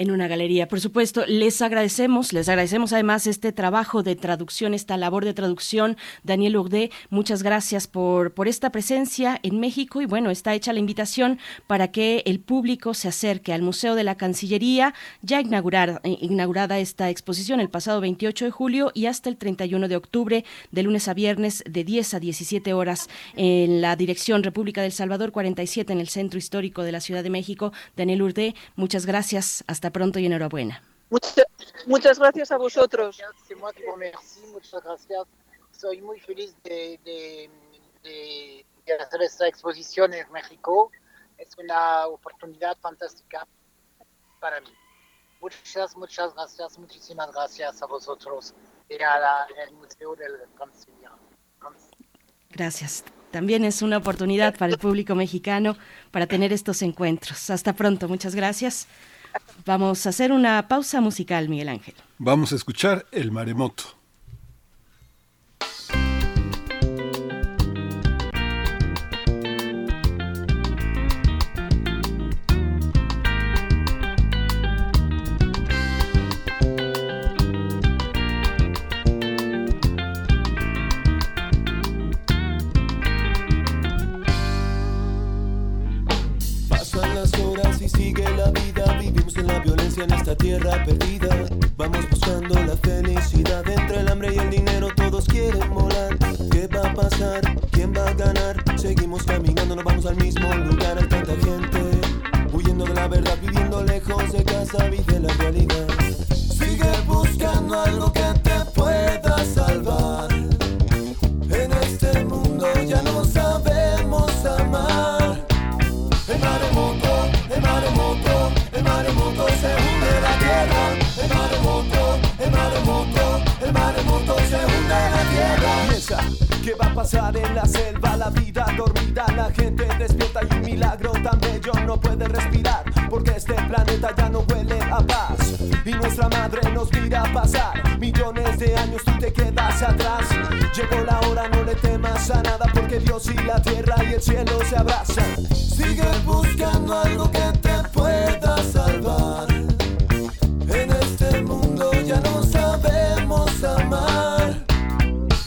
Speaker 2: En una galería, por supuesto. Les agradecemos, les agradecemos además este trabajo de traducción, esta labor de traducción. Daniel Urde, muchas gracias por, por esta presencia en México y bueno, está hecha la invitación para que el público se acerque al Museo de la Cancillería, ya inaugurar, eh, inaugurada esta exposición el pasado 28 de julio y hasta el 31 de octubre, de lunes a viernes, de 10 a 17 horas, en la dirección República del Salvador 47 en el Centro Histórico de la Ciudad de México. Daniel Urde, muchas gracias. Hasta pronto y enhorabuena.
Speaker 8: Mucha- muchas gracias a vosotros.
Speaker 9: Muchas gracias. Soy muy feliz de, de, de- de hacer esta exposición en México. Es una oportunidad fantástica para mí. Muchas, muchas gracias, muchísimas gracias a vosotros y al Museo del Canciller.
Speaker 2: Gracias. También es una oportunidad para el público mexicano para tener estos encuentros. Hasta pronto. Muchas gracias. Vamos a hacer una pausa musical, Miguel Ángel.
Speaker 1: Vamos a escuchar El Maremoto.
Speaker 6: En esta tierra perdida. Vamos buscando la felicidad entre el hambre y el dinero, todos quieren volar. ¿Qué va a pasar? ¿Quién va a ganar? Seguimos caminando, no vamos al mismo lugar, hay tanta gente huyendo de la verdad, viviendo lejos de casa de la realidad. Sigue buscando algo que te pueda salvar.
Speaker 10: Piensa, ¿qué va a pasar en la selva? La vida dormida, la gente despierta y un milagro tan bello no puede respirar. Porque este planeta ya no huele a paz. Y nuestra madre nos mira pasar. Millones de años tú te quedas atrás. Llegó la hora, no le temas a nada. Porque Dios y la tierra y el cielo se abrazan.
Speaker 6: Sigue buscando algo que te pueda salvar.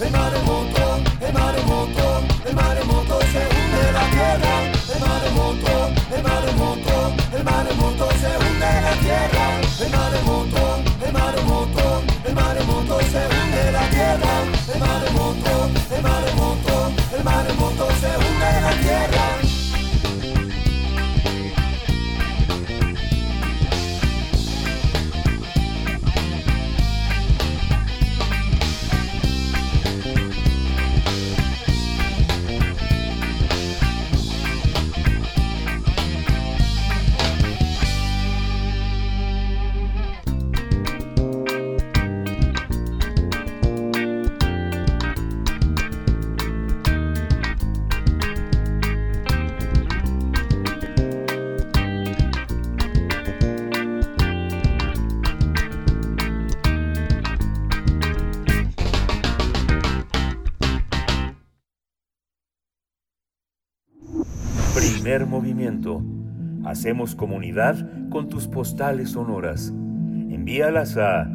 Speaker 6: El maremoto, el maremoto, el maremoto se hunde la tierra. El maremoto, el maremoto, el maremoto se hunde la tierra. El maremoto,
Speaker 4: Hacemos comunidad con tus postales sonoras. Envíalas a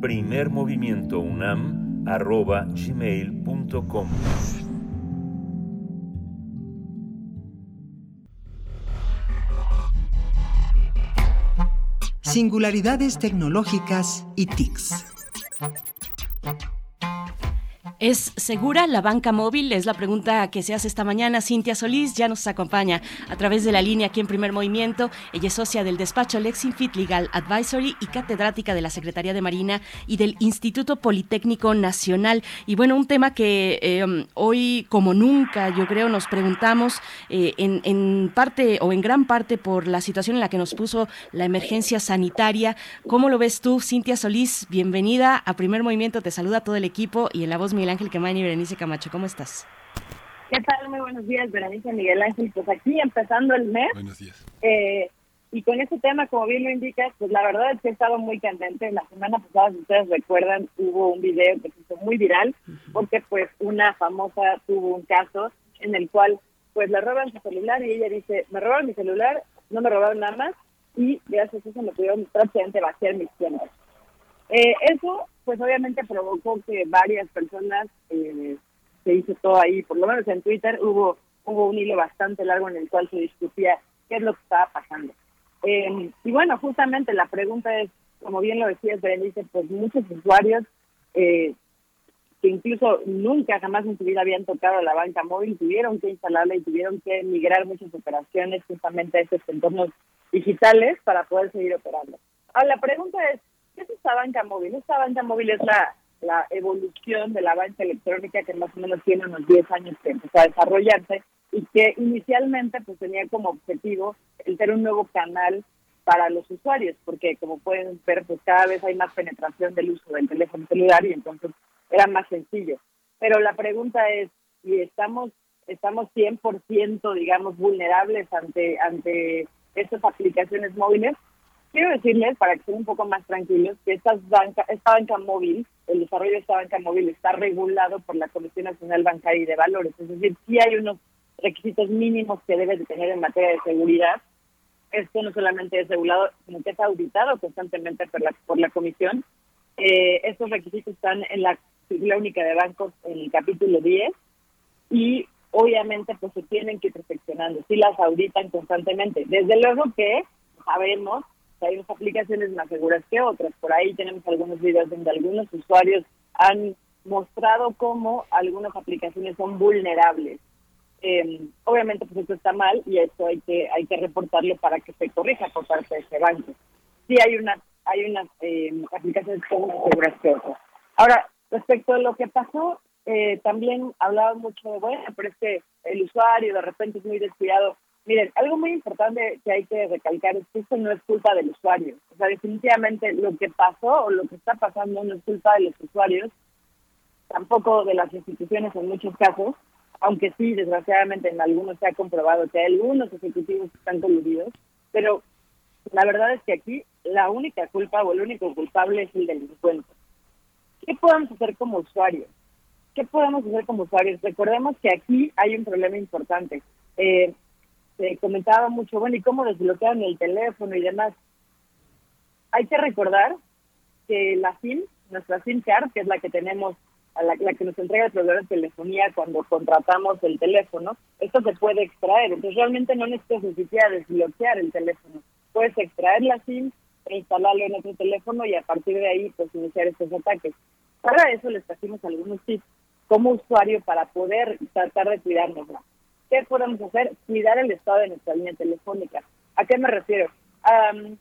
Speaker 4: primermovimientounam.gmail.com
Speaker 11: Singularidades tecnológicas y TICs.
Speaker 2: ¿Es segura la banca móvil? Es la pregunta que se hace esta mañana. Cintia Solís ya nos acompaña a través de la línea aquí en Primer Movimiento. Ella es socia del despacho Lexinfit Legal Advisory y catedrática de la Secretaría de Marina y del Instituto Politécnico Nacional. Y bueno, un tema que eh, hoy como nunca yo creo nos preguntamos eh, en, parte o en gran parte por la situación en la que nos puso la emergencia sanitaria. ¿Cómo lo ves tú, Cintia Solís? Bienvenida a Primer Movimiento. Te saluda todo el equipo y en la voz Miguel Ángel Quemain y Berenice Camacho. ¿Cómo estás?
Speaker 12: ¿Qué tal? Muy buenos días, Berenice Miguel Ángel. Pues aquí empezando el mes.
Speaker 1: Buenos días.
Speaker 12: Eh, y con este tema, como bien lo indicas, pues la verdad es que he estado muy candente. La semana pasada, si ustedes recuerdan, hubo un video que se hizo muy viral porque pues una famosa tuvo un caso en el cual pues le roban su celular y ella dice, me robaron mi celular, no me robaron nada más y gracias a eso me pudieron prácticamente vaciar mis tiendas. Eh, eso pues obviamente provocó que varias personas eh, se hizo todo ahí, por lo menos en Twitter hubo hubo un hilo bastante largo en el cual se discutía qué es lo que estaba pasando. Eh, y bueno, justamente la pregunta es, como bien lo decías, Berenice, pues muchos usuarios eh, que incluso nunca jamás en su vida habían tocado la banca móvil tuvieron que instalarla y tuvieron que migrar muchas operaciones justamente a estos entornos digitales para poder seguir operando. Ahora, la pregunta es, ¿qué es esta banca móvil? Esta banca móvil es la, evolución de la banca electrónica que más o menos tiene unos 10 años que empezó a desarrollarse y que inicialmente pues tenía como objetivo el ser un nuevo canal para los usuarios, porque como pueden ver, pues cada vez hay más penetración del uso del teléfono celular y entonces era más sencillo. Pero la pregunta es, si estamos estamos 100% digamos vulnerables ante ante estas aplicaciones móviles, quiero decirles, para que estén un poco más tranquilos, que estas banca, esta banca móvil, el desarrollo de esta banca móvil está regulado por la Comisión Nacional Bancaria y de Valores. Es decir, sí hay unos requisitos mínimos que debe de tener en materia de seguridad. Esto no solamente es regulado, sino que es auditado constantemente por la, por la Comisión. Eh, estos requisitos están en la sigla única de bancos en el capítulo 10 y obviamente pues se tienen que ir perfeccionando, sí las auditan constantemente. Desde luego que sabemos hay unas aplicaciones más seguras que otras. Por ahí tenemos algunos videos donde algunos usuarios han mostrado cómo algunas aplicaciones son vulnerables. Eh, obviamente pues esto está mal y esto hay que hay que reportarlo para que se corrija por parte de ese banco. Sí hay una hay unas eh, aplicaciones que son más seguras que otras. Ahora, respecto a lo que pasó, eh, también hablaban mucho de, bueno, pero es que el usuario de repente es muy descuidado. Miren, algo muy importante que hay que recalcar es que esto no es culpa del usuario. O sea, definitivamente lo que pasó o lo que está pasando no es culpa de los usuarios, tampoco de las instituciones en muchos casos, aunque sí, desgraciadamente en algunos se ha comprobado que hay algunos ejecutivos que están coludidos, pero la verdad es que aquí la única culpa o el único culpable es el delincuente. ¿Qué podemos hacer como usuarios? ¿Qué podemos hacer como usuarios? Recordemos que aquí hay un problema importante. Eh, se comentaba mucho, bueno, ¿y cómo desbloquean el teléfono y demás? Hay que recordar que la SIM, nuestra SIM card, que es la que tenemos, a la, que nos entrega el proveedor de telefonía cuando contratamos el teléfono, esto se puede extraer. Entonces realmente no necesitas desbloquear el teléfono. Puedes extraer la SIM e instalarlo en otro teléfono y a partir de ahí pues iniciar estos ataques. Para eso les trajimos algunos tips como usuario para poder tratar de cuidarnos. ¿Qué podemos hacer? Cuidar el estado de nuestra línea telefónica. ¿A qué me refiero? Um,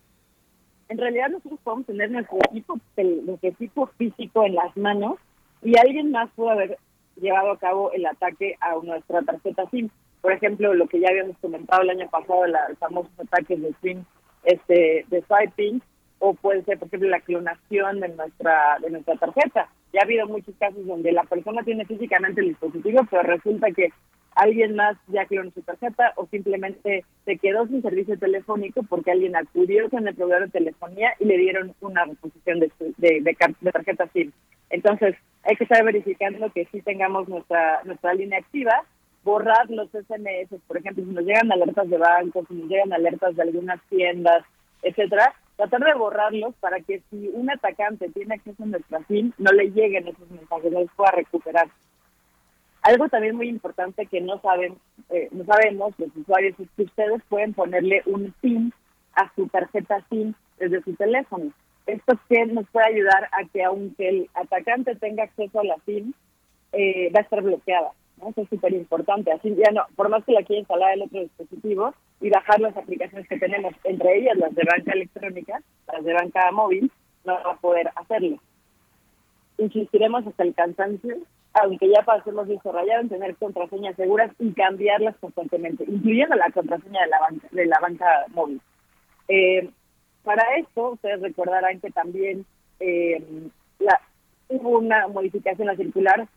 Speaker 12: en realidad nosotros podemos tener nuestro equipo, nuestro equipo físico en las manos y alguien más puede haber llevado a cabo el ataque a nuestra tarjeta SIM. Por ejemplo, lo que ya habíamos comentado el año pasado, la, los famosos ataques de SIM, este, de swiping, o puede ser, por ejemplo, la clonación de nuestra de nuestra tarjeta. Ya ha habido muchos casos donde la persona tiene físicamente el dispositivo, pero resulta que alguien más ya clonó su tarjeta o simplemente se quedó sin servicio telefónico porque alguien acudió con el proveedor de telefonía y le dieron una reposición de, de, de, tarjeta SIM. Entonces, hay que estar verificando que sí tengamos nuestra nuestra línea activa borrar los SMS, por ejemplo, si nos llegan alertas de bancos, si nos llegan alertas de algunas tiendas, etcétera, tratar de borrarlos para que si un atacante tiene acceso a nuestra SIM, no le lleguen esos mensajes, no los pueda recuperar. Algo también muy importante que no saben, eh, no sabemos los usuarios es que ustedes pueden ponerle un PIN a su tarjeta SIM desde su teléfono. Esto que nos puede ayudar a que aunque el atacante tenga acceso a la SIM, eh, va a estar bloqueada. ¿no? Eso es súper importante. Así ya no, por más que la quiera instalar el otro dispositivo y bajar las aplicaciones que tenemos, entre ellas las de banca electrónica, las de banca móvil, no va a poder hacerlo. Insistiremos hasta el cansancio, aunque ya pasemos de rayado en tener contraseñas seguras y cambiarlas constantemente, incluyendo la contraseña de la banca, de la banca móvil. Eh, para esto, ustedes recordarán que también eh, hubo una modificación a la circular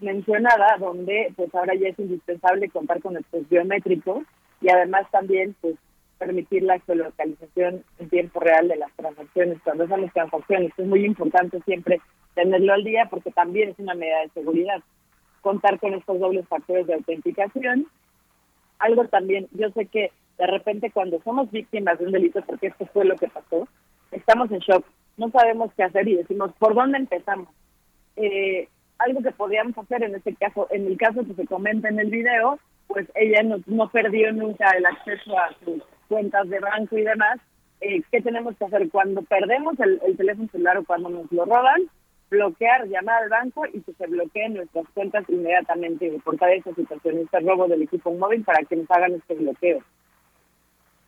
Speaker 12: mencionada donde pues ahora ya es indispensable contar con estos biométricos y además también pues permitir la geolocalización en tiempo real de las transacciones cuando son las transacciones. Es muy importante siempre tenerlo al día porque también es una medida de seguridad. Contar con estos dobles factores de autenticación. Algo también, yo sé que de repente cuando somos víctimas de un delito, porque esto fue lo que pasó, estamos en shock, no sabemos qué hacer y decimos, ¿por dónde empezamos? Eh, algo que podíamos hacer en este caso, en el caso que se comenta en el video, pues ella no, no perdió nunca el acceso a sus cuentas de banco y demás. Eh, ¿Qué tenemos que hacer cuando perdemos el, el teléfono celular o cuando nos lo roban? Bloquear, llamar al banco y que se bloqueen nuestras cuentas inmediatamente y reportar esa situación, este robo del equipo móvil para que nos hagan este bloqueo.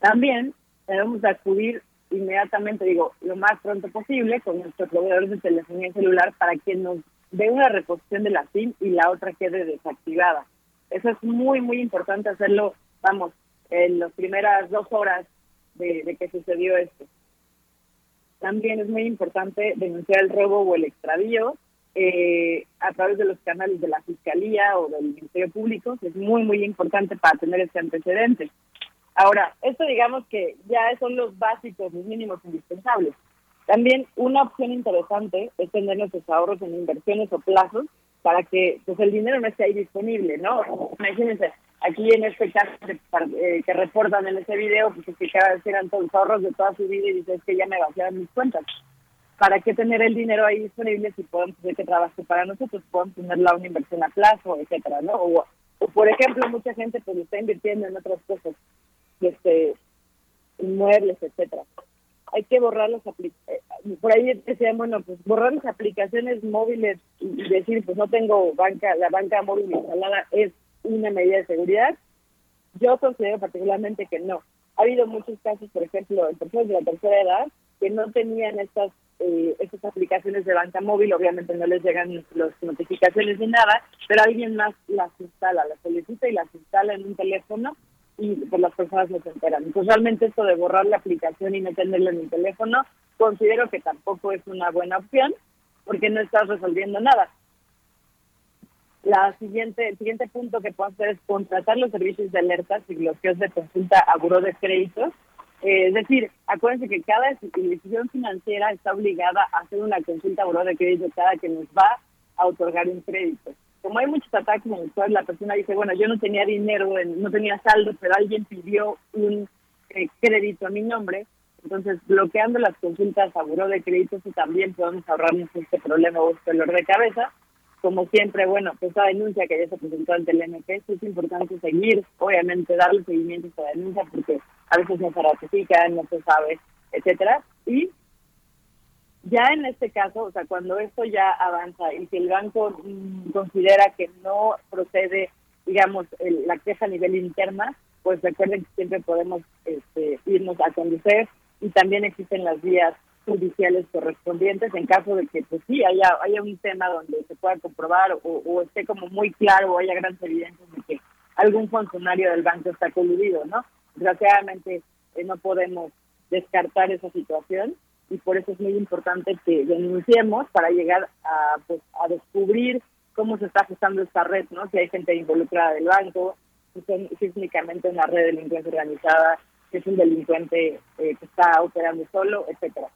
Speaker 12: También debemos acudir inmediatamente, digo, lo más pronto posible con nuestro proveedor de telefonía celular para que nos dé una reposición de la SIM y la otra quede desactivada. Eso es muy, muy importante hacerlo, vamos, en las primeras dos horas de, de que sucedió esto. También es muy importante denunciar el robo o el extravío eh, a través de los canales de la Fiscalía o del Ministerio Público, que es muy, muy importante para tener este antecedente. Ahora, esto digamos que ya son los básicos, los mínimos indispensables. También una opción interesante es tener nuestros ahorros en inversiones o plazos para que pues el dinero no esté ahí disponible, ¿no? Imagínense, aquí en este caso de- eh, que reportan en ese video, pues es que cada vez eran todos ahorros de toda su vida y dices que ya me vaciaron mis cuentas. ¿Para qué tener el dinero ahí disponible si podemos hacer que trabaje para nosotros? Podemos tenerla una inversión a plazo, etcétera, ¿no? O, o, por ejemplo, mucha gente pues está invirtiendo en otras cosas, este, inmuebles, etcétera. Hay que borrar las aplicaciones. Por ahí decían, bueno, pues borrar las aplicaciones móviles y y decir, pues no tengo banca, la banca móvil instalada es una medida de seguridad. Yo considero particularmente que no. Ha habido muchos casos, por ejemplo, en personas de la tercera edad que no tenían estas eh, estas aplicaciones de banca móvil, obviamente no les llegan las notificaciones ni nada, pero alguien más las instala, las solicita y las instala en un teléfono y pues las personas no se enteran. Entonces realmente esto de borrar la aplicación y no tenerla en el teléfono, considero que tampoco es una buena opción porque no estás resolviendo nada. La siguiente, el siguiente punto que puedo hacer es contratar los servicios de alertas y bloqueos de consulta a buró de créditos. Eh, es decir, acuérdense que cada institución financiera está obligada a hacer una consulta a buró de crédito cada que nos va a otorgar un crédito. Como hay muchos ataques cual la persona dice, bueno, yo no tenía dinero, no tenía saldo, pero alguien pidió un eh, crédito a mi nombre, entonces bloqueando las consultas a buró de crédito eso también podemos ahorrarnos este problema o este dolor de cabeza como siempre, bueno, pues esa denuncia que ya se presentó ante el MP, es importante seguir, obviamente darle seguimiento a esa denuncia porque a veces se ratifica, no se sabe, etcétera. Y ya en este caso, o sea, cuando esto ya avanza y si el banco mm, considera que no procede, digamos, el- la queja a nivel interna, pues recuerden que siempre podemos este, irnos a conducir y también existen las vías judiciales correspondientes en caso de que pues sí haya haya un tema donde se pueda comprobar o, esté como muy claro o haya grandes evidencias de que algún funcionario del banco está coludido, ¿no? Desgraciadamente eh, no podemos descartar esa situación y por eso es muy importante que denunciemos para llegar a pues a descubrir cómo se está gestando esta red, ¿no? Si hay gente involucrada del banco, si, son, si es únicamente una red de delincuencia organizada, si es un delincuente eh, que está operando solo, etcétera.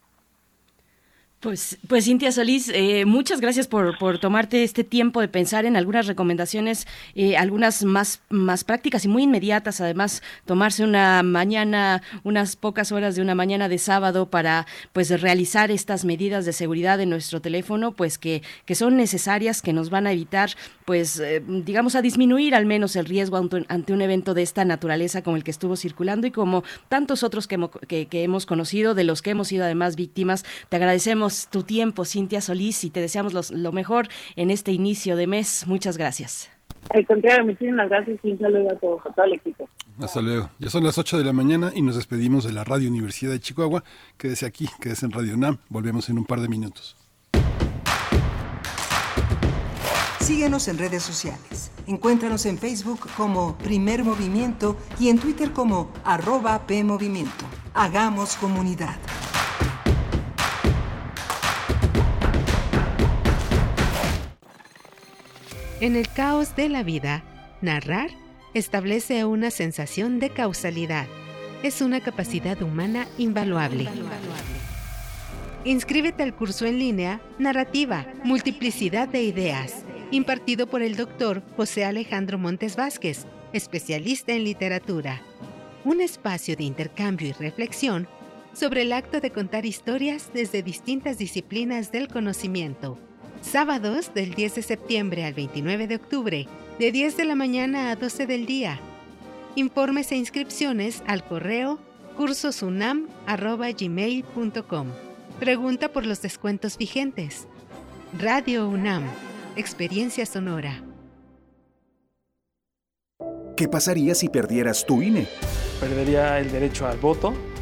Speaker 2: Pues, pues Cintia Solís, eh, muchas gracias por, por tomarte este tiempo de pensar en algunas recomendaciones, eh, algunas más, más prácticas y muy inmediatas. Además, tomarse una mañana, unas pocas horas de una mañana de sábado para pues realizar estas medidas de seguridad en nuestro teléfono, pues que, que son necesarias, que nos van a evitar, pues, eh, digamos, a disminuir al menos el riesgo ante, un evento de esta naturaleza como el que estuvo circulando y como tantos otros que, que, que hemos conocido, de los que hemos sido además víctimas. Te agradecemos tu tiempo, Cintia Solís, y te deseamos los- lo mejor en este inicio de mes. Muchas gracias.
Speaker 12: Al contrario, muchísimas gracias y un saludo a todos, a todo el equipo.
Speaker 1: Hasta luego. Ya son las 8 de la mañana y nos despedimos de la Radio Universidad de Chihuahua. Quédese aquí, quédese en Radio UNAM. Volvemos en un par de minutos.
Speaker 11: Síguenos en redes sociales. Encuéntranos en Facebook como Primer Movimiento y en Twitter como arroba PMovimiento. Hagamos comunidad.
Speaker 13: En el caos de la vida, narrar establece una sensación de causalidad. Es una capacidad humana invaluable. Inscríbete al curso en línea Narrativa, Multiplicidad de Ideas, impartido por el doctor José Alejandro Montes Vázquez, especialista en literatura. Un espacio de intercambio y reflexión sobre el acto de contar historias desde distintas disciplinas del conocimiento. Sábados del 10 de septiembre al 29 de octubre, de 10 de la mañana a 12 del día. Informes e inscripciones al correo cursosunam.gmail.com. Pregunta por los descuentos vigentes. Radio UNAM. Experiencia sonora.
Speaker 14: ¿Qué pasaría si perdieras tu INE?
Speaker 15: Perdería el derecho al voto,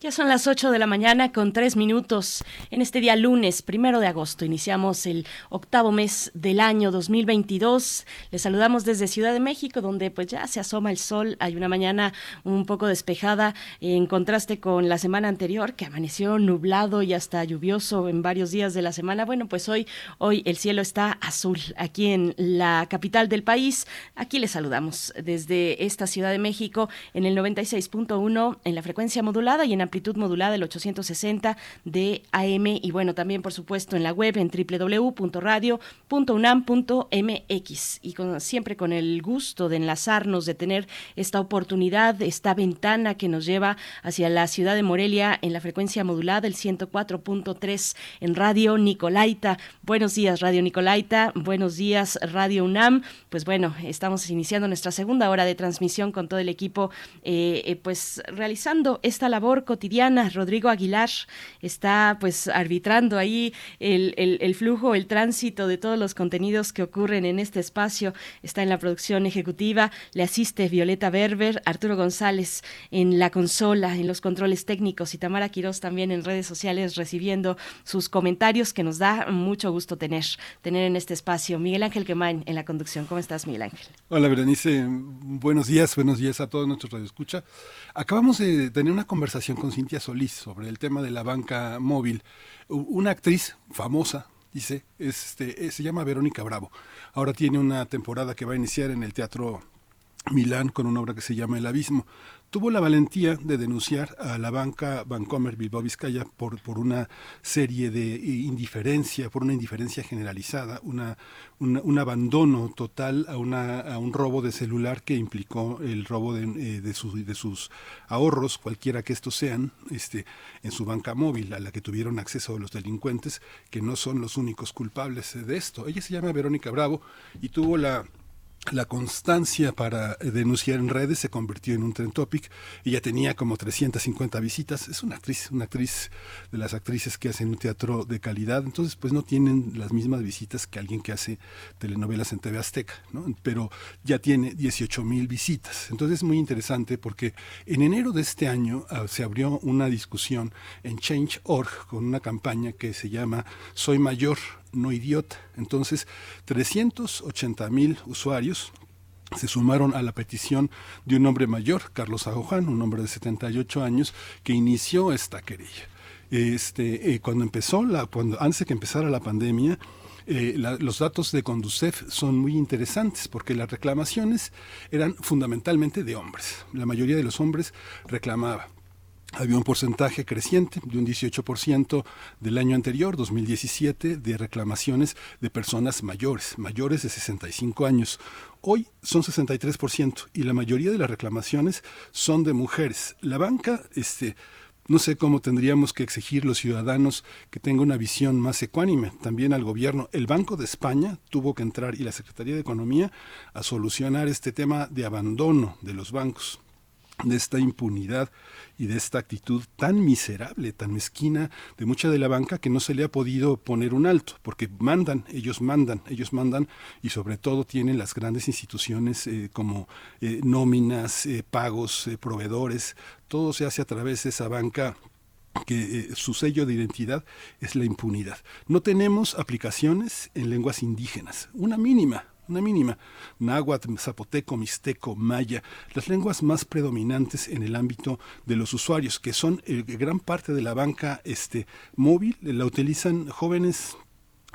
Speaker 2: Ya son las 8 de la mañana con tres minutos. En este día lunes, primero de agosto, iniciamos el octavo mes del año 2022. Les saludamos desde Ciudad de México, donde pues ya se asoma el sol. Hay una mañana un poco despejada, en contraste con la semana anterior, que amaneció nublado y hasta lluvioso en varios días de la semana. Bueno, pues hoy, hoy el cielo está azul aquí en la capital del país. Aquí les saludamos desde esta Ciudad de México en el 96.1 en la frecuencia modulada y en amplitud modulada el 860 de AM y bueno, también por supuesto en la web en www.radio.unam.mx y con, siempre con el gusto de enlazarnos, de tener esta oportunidad, esta ventana que nos lleva hacia la ciudad de Morelia en la frecuencia modulada el 104.3 en Radio Nicolaita. Buenos días Radio Nicolaita, buenos días Radio UNAM. Pues bueno, estamos iniciando nuestra segunda hora de transmisión con todo el equipo, eh, eh, pues realizando esta labor cotidiana. Rodrigo Aguilar está pues arbitrando ahí el, flujo, el tránsito de todos los contenidos que ocurren en este espacio. Está en la producción ejecutiva, le asiste Violeta Berber, Arturo González en la consola, en los controles técnicos y Tamara Quirós también en redes sociales recibiendo sus comentarios que nos da mucho gusto tener, tener en este espacio. Miguel Ángel Quemain en la conducción. ¿Cómo estás, Miguel Ángel?
Speaker 1: Hola, Berenice. Buenos días, buenos días a todos nuestros radioescucha. Acabamos de tener una conversación con Cintia Solís sobre el tema de la banca móvil. Una actriz famosa, dice, este, se llama Verónica Bravo. Ahora tiene una temporada que va a iniciar en el Teatro Milán con una obra que se llama El Abismo tuvo la valentía de denunciar a la banca Bancomer Bilbao Vizcaya por, por una serie de indiferencia, por una indiferencia generalizada, una, un abandono total a, una, a un robo de celular que implicó el robo de, eh, de, de sus ahorros, cualquiera que estos sean, este, en su banca móvil, a la que tuvieron acceso los delincuentes, que no son los únicos culpables de esto. Ella se llama Verónica Bravo y tuvo la la constancia para denunciar en redes se convirtió en un trend topic y ya tenía como 350 visitas. Es una actriz, una actriz de las actrices que hacen un teatro de calidad, entonces pues no tienen las mismas visitas que alguien que hace telenovelas en TV Azteca, ¿no? pero ya tiene 18 mil visitas. Entonces es muy interesante porque en enero de este año uh, se abrió una discusión en Change.org con una campaña que se llama Soy Mayor, no idiota. Entonces, 380 mil usuarios se sumaron a la petición de un hombre mayor, Carlos Agoján, un hombre de 78 años, que inició esta querella. Este, eh, cuando empezó la, cuando, antes de que empezara la pandemia, eh, los datos de Conducef son muy interesantes porque las reclamaciones eran fundamentalmente de hombres. La mayoría de los hombres reclamaba había un porcentaje creciente de un 18% del año anterior, 2017, de reclamaciones de personas mayores, mayores de 65 años. Hoy son 63% y la mayoría de las reclamaciones son de mujeres. La banca, este, no sé cómo tendríamos que exigir los ciudadanos que tengan una visión más ecuánime, también al gobierno. El Banco de España tuvo que entrar y la Secretaría de Economía a solucionar este tema de abandono de los bancos de esta impunidad y de esta actitud tan miserable, tan mezquina de mucha de la banca que no se le ha podido poner un alto, porque mandan, ellos mandan, ellos mandan y sobre todo tienen las grandes instituciones eh, como eh, nóminas, eh, pagos, proveedores, todo se hace a través de esa banca que su sello de identidad es la impunidad. No tenemos aplicaciones en lenguas indígenas, una mínima, una mínima. Náhuatl, zapoteco, mixteco, maya, las lenguas más predominantes en el ámbito de los usuarios, que son eh, gran parte de la banca este, móvil, la utilizan jóvenes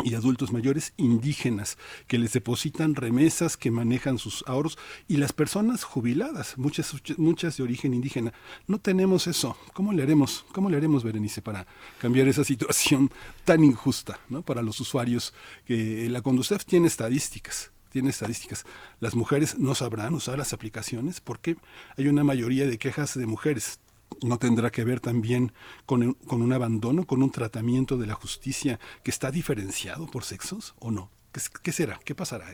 Speaker 1: y adultos mayores indígenas que les depositan remesas, que manejan sus ahorros y las personas jubiladas, muchas muchas de origen indígena. No tenemos eso. ¿Cómo le haremos? ¿Cómo le haremos, Berenice, para cambiar esa situación tan injusta, ¿no? Para los usuarios que la Conducef tiene estadísticas tiene estadísticas. Las mujeres no sabrán usar las aplicaciones porque hay una mayoría de quejas de mujeres. ¿No tendrá que ver también con, con un abandono, con un tratamiento de la justicia que está diferenciado por sexos o no? ¿Qué, será? ¿Qué pasará?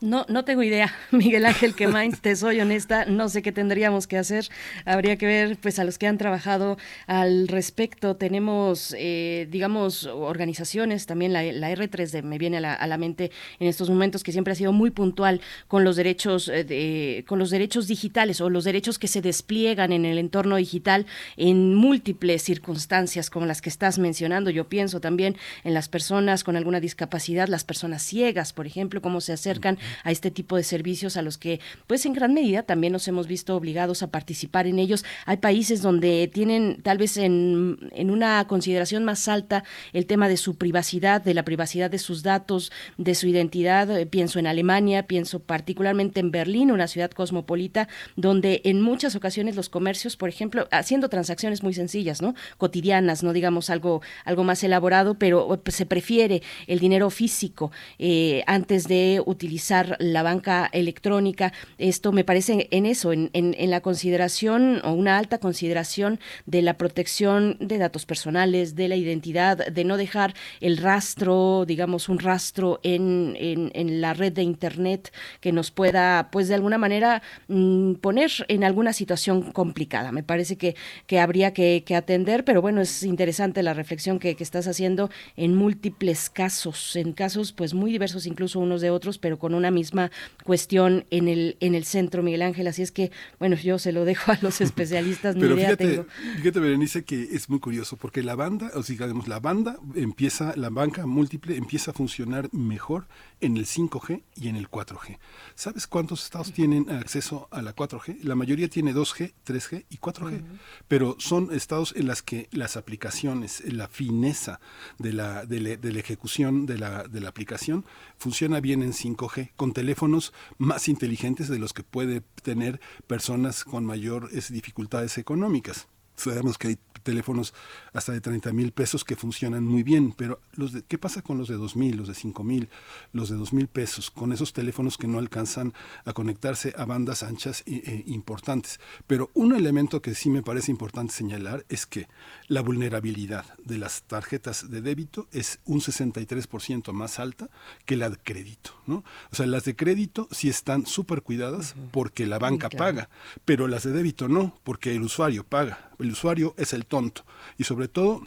Speaker 2: No, no tengo idea, Miguel Ángel Quemain, te soy honesta, no sé qué tendríamos que hacer. Habría que ver, pues, a los que han trabajado al respecto. Tenemos, eh, digamos, organizaciones, también la, la R3D me viene a la, a la, mente en estos momentos, que siempre ha sido muy puntual con los derechos, eh, de, con los derechos digitales o los derechos que se despliegan en el entorno digital en múltiples circunstancias como las que estás mencionando. Yo pienso también en las personas con alguna discapacidad, las personas ciegas, por ejemplo, cómo se acercan a este tipo de servicios a los que, pues en gran medida también nos hemos visto obligados a participar en ellos. Hay países donde tienen tal vez en, en una consideración más alta el tema de su privacidad, de la privacidad de sus datos, de su identidad. Eh, pienso en Alemania, pienso particularmente en Berlín, una ciudad cosmopolita, donde en muchas ocasiones los comercios, por ejemplo, haciendo transacciones muy sencillas, ¿no? Cotidianas, no digamos algo, algo más elaborado, pero pues, se prefiere el dinero físico eh, antes de utilizar la banca electrónica. Esto me parece en eso, en, en, la consideración o una alta consideración de la protección de datos personales, de la identidad, de no dejar el rastro, digamos, un rastro en, en, en la red de Internet que nos pueda, pues de alguna manera, mm, poner en alguna situación complicada. Me parece que, que habría que, que atender, pero bueno, es interesante la reflexión que, que estás haciendo en múltiples casos, en casos pues muy diversos incluso unos de otros, pero con una misma cuestión en el, en el centro, Miguel Ángel. Así es que, bueno, yo se lo dejo a los especialistas.
Speaker 1: pero fíjate, fíjate, Berenice, que es muy curioso, porque la banda, o sea, digamos, la banda empieza, la banca múltiple empieza a funcionar mejor en el 5G y en el 4G. ¿Sabes cuántos estados tienen acceso a la 4G? La mayoría tiene 2G, 3G y 4G, pero son estados en las que las aplicaciones, la fineza de la, de la, ejecución de la, de la aplicación funciona bien en 5G, con teléfonos más inteligentes de los que puede tener personas con mayores dificultades económicas. Sabemos que hay teléfonos hasta de 30 mil pesos que funcionan muy bien, pero los de, ¿qué pasa con los de 2 mil, los de 5 mil, los de 2 mil pesos, con esos teléfonos que no alcanzan a conectarse a bandas anchas e, importantes? Pero un elemento que sí me parece importante señalar es que la vulnerabilidad de las tarjetas de débito es un 63% más alta que la de crédito, ¿no? O sea, las de crédito sí están súper cuidadas porque la banca paga, pero las de débito no, porque el usuario paga. El usuario es el tonto y sobre todo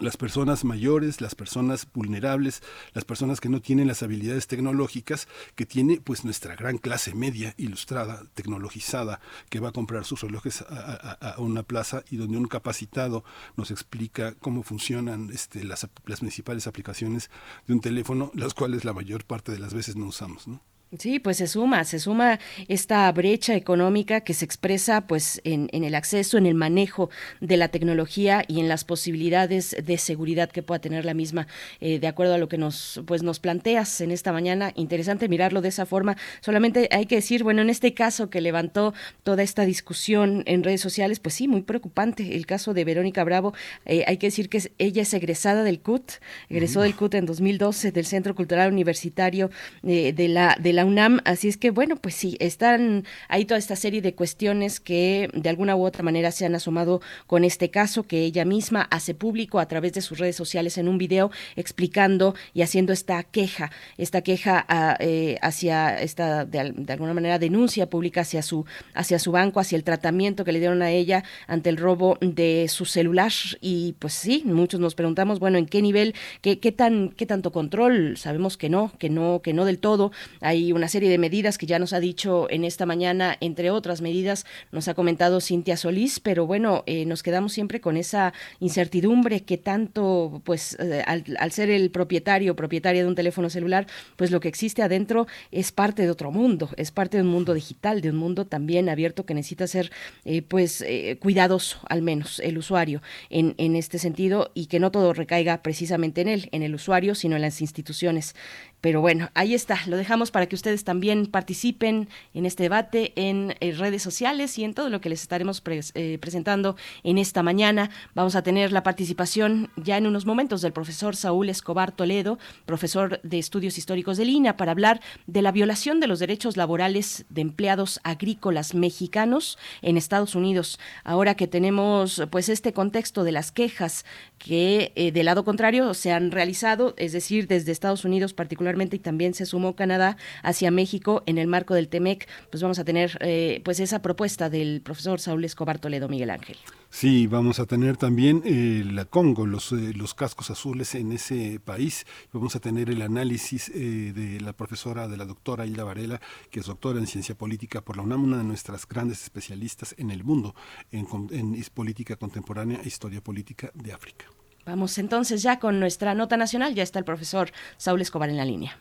Speaker 1: las personas mayores, las personas vulnerables, las personas que no tienen las habilidades tecnológicas que tiene pues nuestra gran clase media ilustrada, tecnologizada, que va a comprar sus relojes a, una plaza y donde un capacitado nos explica cómo funcionan este, las, las principales aplicaciones de un teléfono, las cuales la mayor parte de las veces no usamos, ¿no?
Speaker 2: Sí, pues se suma, se suma esta brecha económica que se expresa pues en, en, el acceso, en el manejo de la tecnología y en las posibilidades de seguridad que pueda tener la misma, eh, de acuerdo a lo que nos pues nos planteas en esta mañana. Interesante mirarlo de esa forma. Solamente hay que decir, bueno, en este caso que levantó toda esta discusión en redes sociales, pues sí, muy preocupante. El caso de Verónica Bravo, eh, hay que decir que ella es egresada del CUT, egresó del CUT en 2012 del Centro Cultural Universitario eh, de la de la UNAM. Así es que, bueno, pues sí, están ahí toda esta serie de cuestiones que de alguna u otra manera se han asomado con este caso que ella misma hace público a través de sus redes sociales en un video explicando y haciendo esta queja, esta queja ah, eh, hacia esta, de, alguna manera, denuncia pública hacia su, hacia su banco, hacia el tratamiento que le dieron a ella ante el robo de su celular. Y pues sí, muchos nos preguntamos, bueno, ¿en qué nivel, qué, qué tan, qué tanto control? Sabemos que no, que no, que no del todo. Hay una serie de medidas que ya nos ha dicho en esta mañana, entre otras medidas, nos ha comentado Cintia Solís, pero bueno, eh, nos quedamos siempre con esa incertidumbre que tanto, pues, eh, al, ser el propietario, propietaria de un teléfono celular, pues lo que existe adentro es parte de otro mundo, es parte de un mundo digital, de un mundo también abierto que necesita ser, eh, pues, cuidadoso, al menos, el usuario en, en este sentido y que no todo recaiga precisamente en él, en el usuario, sino en las instituciones. Pero bueno, ahí está, lo dejamos para que ustedes también participen en este debate en, eh, redes sociales y en todo lo que les estaremos eh, presentando en esta mañana. Vamos a tener la participación ya en unos momentos del profesor Saúl Escobar Toledo, profesor de estudios históricos de línea, para hablar de la violación de los derechos laborales de empleados agrícolas mexicanos en Estados Unidos. Ahora que tenemos pues este contexto de las quejas que eh, del lado contrario se han realizado, es decir, desde Estados Unidos particularmente y también se sumó Canadá hacia México en el marco del TEMEC, pues vamos a tener eh, pues esa propuesta del profesor Saúl Escobar Toledo Miguel Ángel.
Speaker 1: Sí, vamos a tener también eh, la Congo, los, los cascos azules en ese país. Vamos a tener el análisis de la profesora, de la doctora Hilda Varela, que es doctora en ciencia política por la UNAM, una de nuestras grandes especialistas en el mundo en, en política contemporánea e historia política de África.
Speaker 2: Vamos entonces ya con nuestra nota nacional. Ya está el profesor Saúl Escobar en la línea.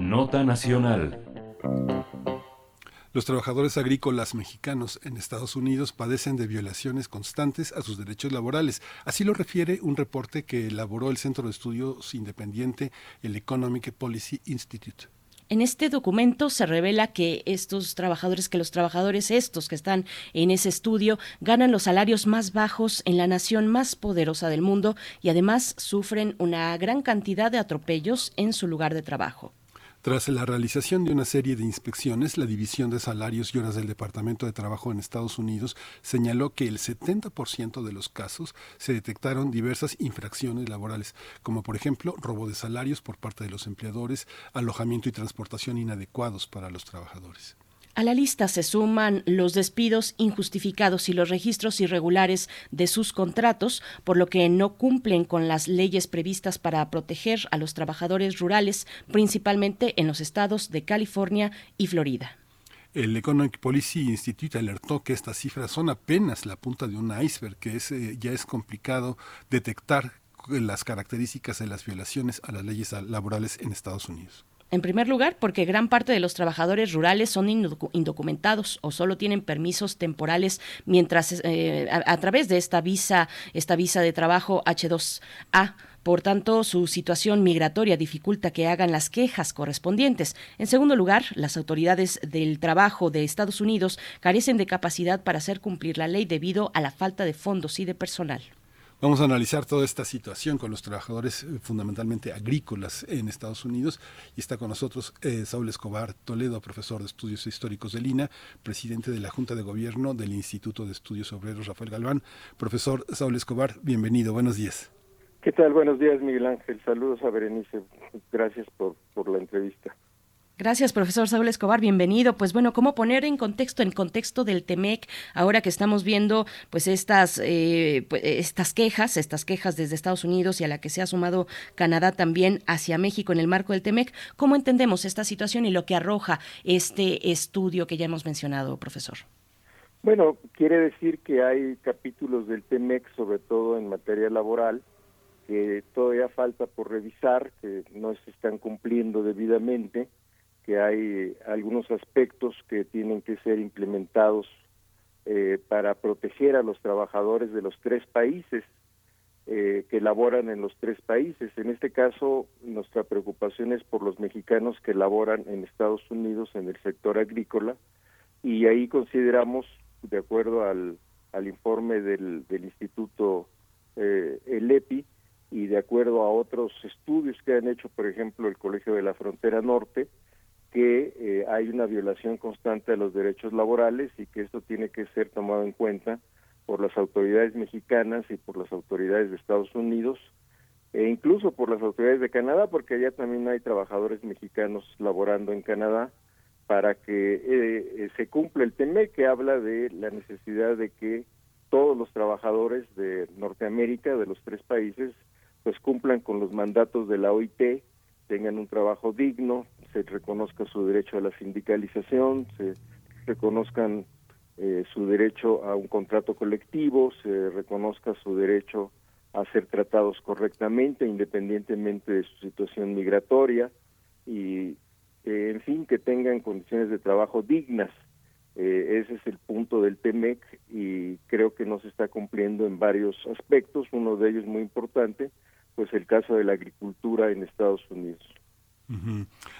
Speaker 4: Nota Nacional.
Speaker 1: Los trabajadores agrícolas mexicanos en Estados Unidos padecen de violaciones constantes a sus derechos laborales. Así lo refiere un reporte que elaboró el Centro de Estudios Independiente, el Economic Policy Institute.
Speaker 2: En este documento se revela que estos trabajadores, que los trabajadores estos que están en ese estudio ganan los salarios más bajos en la nación más poderosa del mundo y además sufren una gran cantidad de atropellos en su lugar de trabajo.
Speaker 1: Tras la realización de una serie de inspecciones, la División de Salarios y Horas del Departamento de Trabajo en Estados Unidos señaló que el 70% de los casos se detectaron diversas infracciones laborales, como por ejemplo robo de salarios por parte de los empleadores, alojamiento y transportación inadecuados para los trabajadores.
Speaker 2: A la lista se suman los despidos injustificados y los registros irregulares de sus contratos, por lo que no cumplen con las leyes previstas para proteger a los trabajadores rurales, principalmente en los estados de California y Florida.
Speaker 1: El Economic Policy Institute alertó que estas cifras son apenas la punta de un iceberg, que es, eh, ya es complicado detectar las características de las violaciones a las leyes laborales en Estados Unidos.
Speaker 2: En primer lugar, porque gran parte de los trabajadores rurales son indocumentados o solo tienen permisos temporales mientras eh, a, a, través de esta visa, esta visa de trabajo H2A. Por tanto, su situación migratoria dificulta que hagan las quejas correspondientes. En segundo lugar, las autoridades del trabajo de Estados Unidos carecen de capacidad para hacer cumplir la ley debido a la falta de fondos y de personal.
Speaker 1: Vamos a analizar toda esta situación con los trabajadores eh, fundamentalmente agrícolas en Estados Unidos y está con nosotros eh, Saúl Escobar Toledo, profesor de estudios históricos de Lina, presidente de la Junta de Gobierno del Instituto de Estudios Obreros Rafael Galván. Profesor Saúl Escobar, bienvenido, buenos días.
Speaker 16: ¿Qué tal? Buenos días, Miguel Ángel. Saludos a Berenice. Gracias por, por la entrevista.
Speaker 2: Gracias, profesor Saúl Escobar, bienvenido. Pues bueno, ¿cómo poner en contexto, en contexto del TEMEC, ahora que estamos viendo pues estas, eh, pues, estas quejas, estas quejas desde Estados Unidos y a la que se ha sumado Canadá también hacia México en el marco del TEMEC, ¿cómo entendemos esta situación y lo que arroja este estudio que ya hemos mencionado, profesor?
Speaker 16: Bueno, quiere decir que hay capítulos del TEMEC, sobre todo en materia laboral, que todavía falta por revisar, que no se están cumpliendo debidamente que hay algunos aspectos que tienen que ser implementados eh, para proteger a los trabajadores de los tres países eh, que laboran en los tres países. En este caso, nuestra preocupación es por los mexicanos que laboran en Estados Unidos en el sector agrícola y ahí consideramos, de acuerdo al, informe del, Instituto eh, EPI y de acuerdo a otros estudios que han hecho, por ejemplo, el Colegio de la Frontera Norte, que eh, hay una violación constante de los derechos laborales y que esto tiene que ser tomado en cuenta por las autoridades mexicanas y por las autoridades de Estados Unidos e incluso por las autoridades de Canadá, porque allá también hay trabajadores mexicanos laborando en Canadá para que eh, eh se cumpla el TEME que habla de la necesidad de que todos los trabajadores de Norteamérica, de los tres países, pues cumplan con los mandatos de la OIT, tengan un trabajo digno, se reconozca su derecho a la sindicalización, se reconozcan eh, su derecho a un contrato colectivo, se reconozca su derecho a ser tratados correctamente, independientemente de su situación migratoria, y eh, en fin, que tengan condiciones de trabajo dignas. Eh, ese es el punto del TEMEC y creo que no se está cumpliendo en varios aspectos, uno de ellos muy importante, pues el caso de la agricultura en Estados Unidos.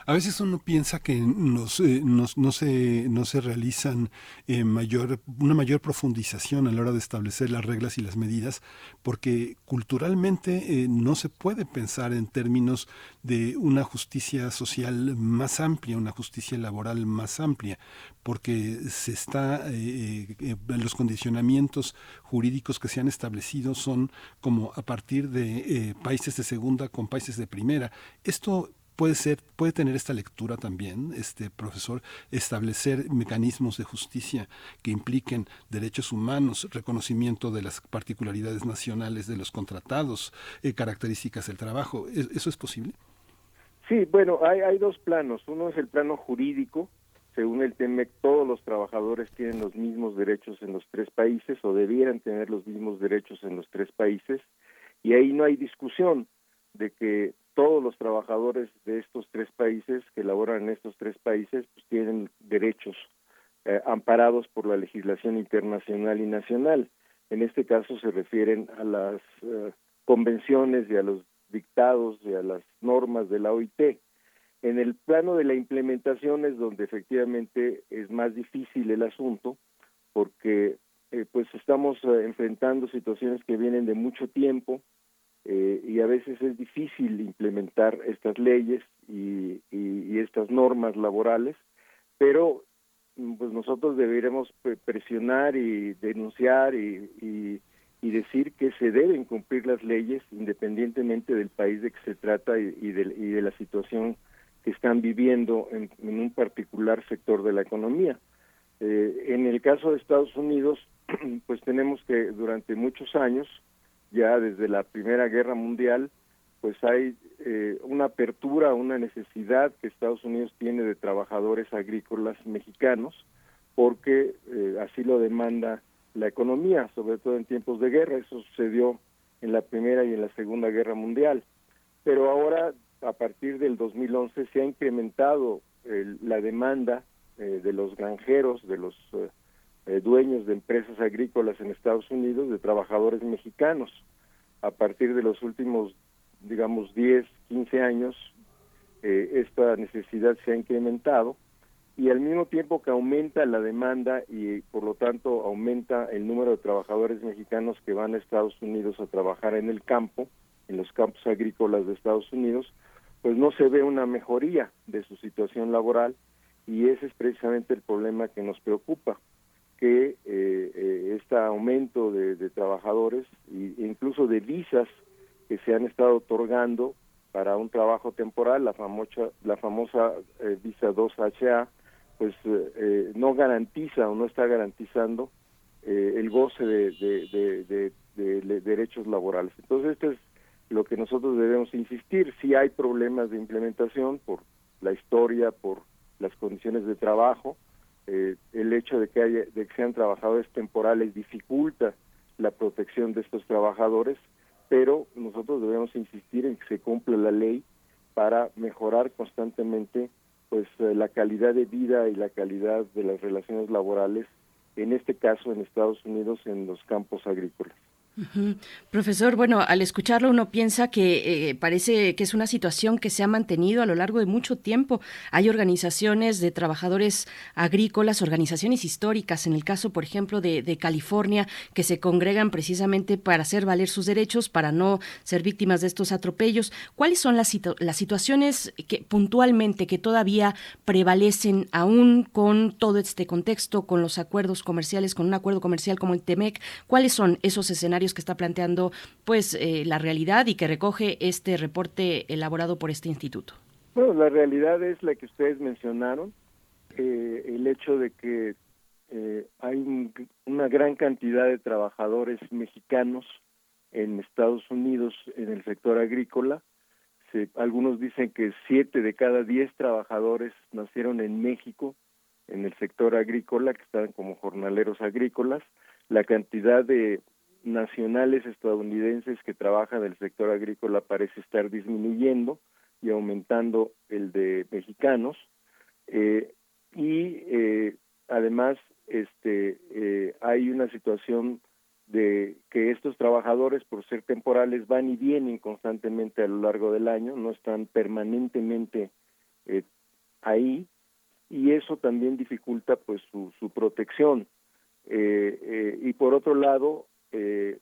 Speaker 1: A veces uno piensa que nos, eh, nos, no, se, no se realizan eh, mayor, una mayor profundización a la hora de establecer las reglas y las medidas, porque culturalmente eh, no se puede pensar en términos de una justicia social más amplia, una justicia laboral más amplia, porque se está los condicionamientos jurídicos que se han establecido son como a partir de países de segunda con países de primera. Esto puede ser, puede tener esta lectura también, este profesor, establecer mecanismos de justicia que impliquen derechos humanos, reconocimiento de las particularidades nacionales de los contratados, eh, características del trabajo. ¿Eso es posible?
Speaker 16: Sí, bueno, hay, hay dos planos. Uno es el plano jurídico. Según el TEMEC, todos los trabajadores tienen los mismos derechos en los tres países o debieran tener los mismos derechos en los tres países. Y ahí no hay discusión de que todos los trabajadores de estos tres países que laboran en estos tres países pues tienen derechos eh, amparados por la legislación internacional y nacional. En este caso se refieren a las eh, convenciones y a los dictados y a las normas de la OIT. En el plano de la implementación es donde efectivamente es más difícil el asunto, porque eh, pues estamos eh, enfrentando situaciones que vienen de mucho tiempo eh, y a veces es difícil implementar estas leyes y, y, estas normas laborales, pero mm, pues nosotros deberemos presionar y denunciar y, y, y, decir que se deben cumplir las leyes independientemente del país de que se trata y, de, y de la situación que están viviendo en, en un particular sector de la economía. Eh, en el caso de Estados Unidos, pues tenemos que durante muchos años, ya desde la Primera Guerra Mundial, pues hay eh, una apertura, una necesidad que Estados Unidos tiene de trabajadores agrícolas mexicanos, porque eh, así lo demanda la economía, sobre todo en tiempos de guerra. Eso sucedió en la Primera y en la Segunda Guerra Mundial. Pero ahora, a partir del 2011, se ha incrementado la demanda eh, de los granjeros, de los eh, eh, dueños de empresas agrícolas en Estados Unidos, de trabajadores mexicanos. A partir de los últimos, digamos, 10, 15 años, esta necesidad se ha incrementado y al mismo tiempo que aumenta la demanda y por lo tanto aumenta el número de trabajadores mexicanos que van a Estados Unidos a trabajar en el campo, en los campos agrícolas de Estados Unidos, pues no se ve una mejoría de su situación laboral y ese es precisamente el problema que nos preocupa, que eh, eh, este aumento de, trabajadores e incluso de visas que se han estado otorgando para un trabajo temporal, la famosa, la famosa eh, visa 2HA, pues no garantiza o no está garantizando el goce de, de, derechos laborales. Entonces, esto es lo que nosotros debemos insistir. Si hay problemas de implementación por la historia, por las condiciones de trabajo, eh, el hecho de que, haya, de que sean trabajadores temporales dificulta la protección de estos trabajadores, pero nosotros debemos insistir en que se cumpla la ley para mejorar constantemente pues eh, la calidad de vida y la calidad de las relaciones laborales, en este caso en Estados Unidos en los campos agrícolas.
Speaker 2: Profesor, bueno, al escucharlo uno piensa que eh, parece que es una situación que se ha mantenido a lo largo de mucho tiempo. Hay organizaciones de trabajadores agrícolas, organizaciones históricas, en el caso, por ejemplo, de, California, que se congregan precisamente para hacer valer sus derechos, para no ser víctimas de estos atropellos. ¿Cuáles son las, las situaciones que puntualmente que todavía prevalecen aún con todo este contexto, con los acuerdos comerciales, con un acuerdo comercial como el TEMEC? ¿Cuáles son esos escenarios? Que está planteando pues eh, la realidad y que recoge este reporte elaborado por este instituto.
Speaker 16: Bueno, la realidad es la que ustedes mencionaron, el hecho de que eh, hay una gran cantidad de trabajadores mexicanos en Estados Unidos en el sector agrícola. algunos dicen que siete de cada diez trabajadores nacieron en México en el sector agrícola, que están como jornaleros agrícolas. La cantidad de nacionales estadounidenses que trabajan en el sector agrícola parece estar disminuyendo y aumentando el de mexicanos. Eh, y eh, además este eh, hay una situación de que estos trabajadores por ser temporales van y vienen constantemente a lo largo del año no están permanentemente ahí y eso también dificulta pues su, su protección. Y por otro lado eh,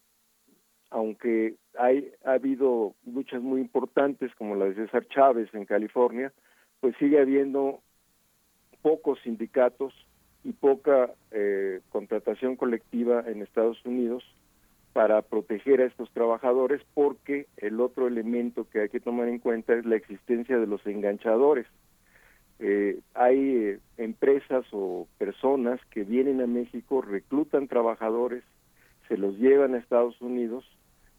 Speaker 16: aunque hay, ha habido luchas muy importantes como la de César Chávez en California, pues sigue habiendo pocos sindicatos y poca eh, contratación colectiva en Estados Unidos para proteger a estos trabajadores porque el otro elemento que hay que tomar en cuenta es la existencia de los enganchadores. Eh, hay eh, empresas o personas que vienen a México, reclutan trabajadores, se los llevan a Estados Unidos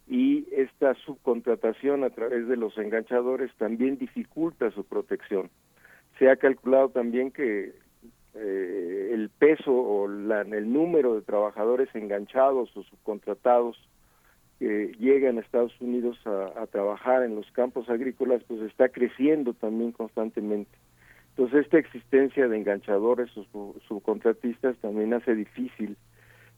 Speaker 16: y esta subcontratación a través de los enganchadores también dificulta su protección. Se ha calculado también que eh, el peso o la, el número de trabajadores enganchados o subcontratados que llegan a Estados Unidos a, a trabajar en los campos agrícolas, pues está creciendo también constantemente. Entonces, esta existencia de enganchadores o sub- subcontratistas también hace difícil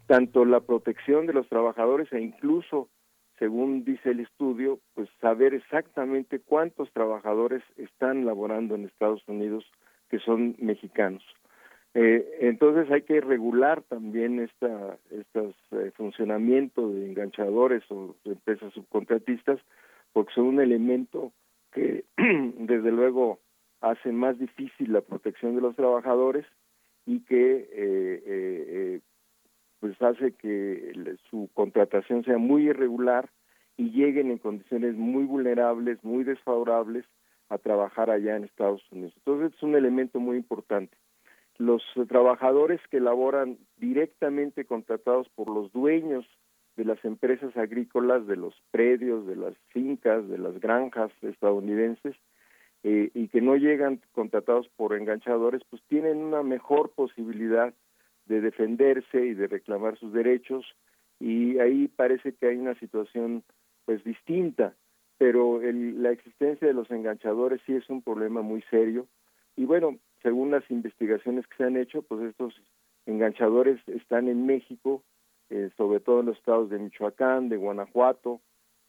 Speaker 16: tanto la protección de los trabajadores e incluso, según dice el estudio, pues saber exactamente cuántos trabajadores están laborando en Estados Unidos que son mexicanos. Eh, entonces hay que regular también esta estos eh, funcionamiento de enganchadores o de empresas subcontratistas porque son un elemento que desde luego hace más difícil la protección de los trabajadores y que eh, eh, pues hace que su contratación sea muy irregular y lleguen en condiciones muy vulnerables, muy desfavorables a trabajar allá en Estados Unidos. Entonces es un elemento muy importante. Los trabajadores que laboran directamente contratados por los dueños de las empresas agrícolas, de los predios, de las fincas, de las granjas estadounidenses, eh, y que no llegan contratados por enganchadores, pues tienen una mejor posibilidad de defenderse y de reclamar sus derechos y ahí parece que hay una situación pues distinta, pero el- la existencia de los enganchadores sí es un problema muy serio y bueno, según las investigaciones que se han hecho, pues estos enganchadores están en México, eh, sobre todo en los estados de Michoacán, de Guanajuato,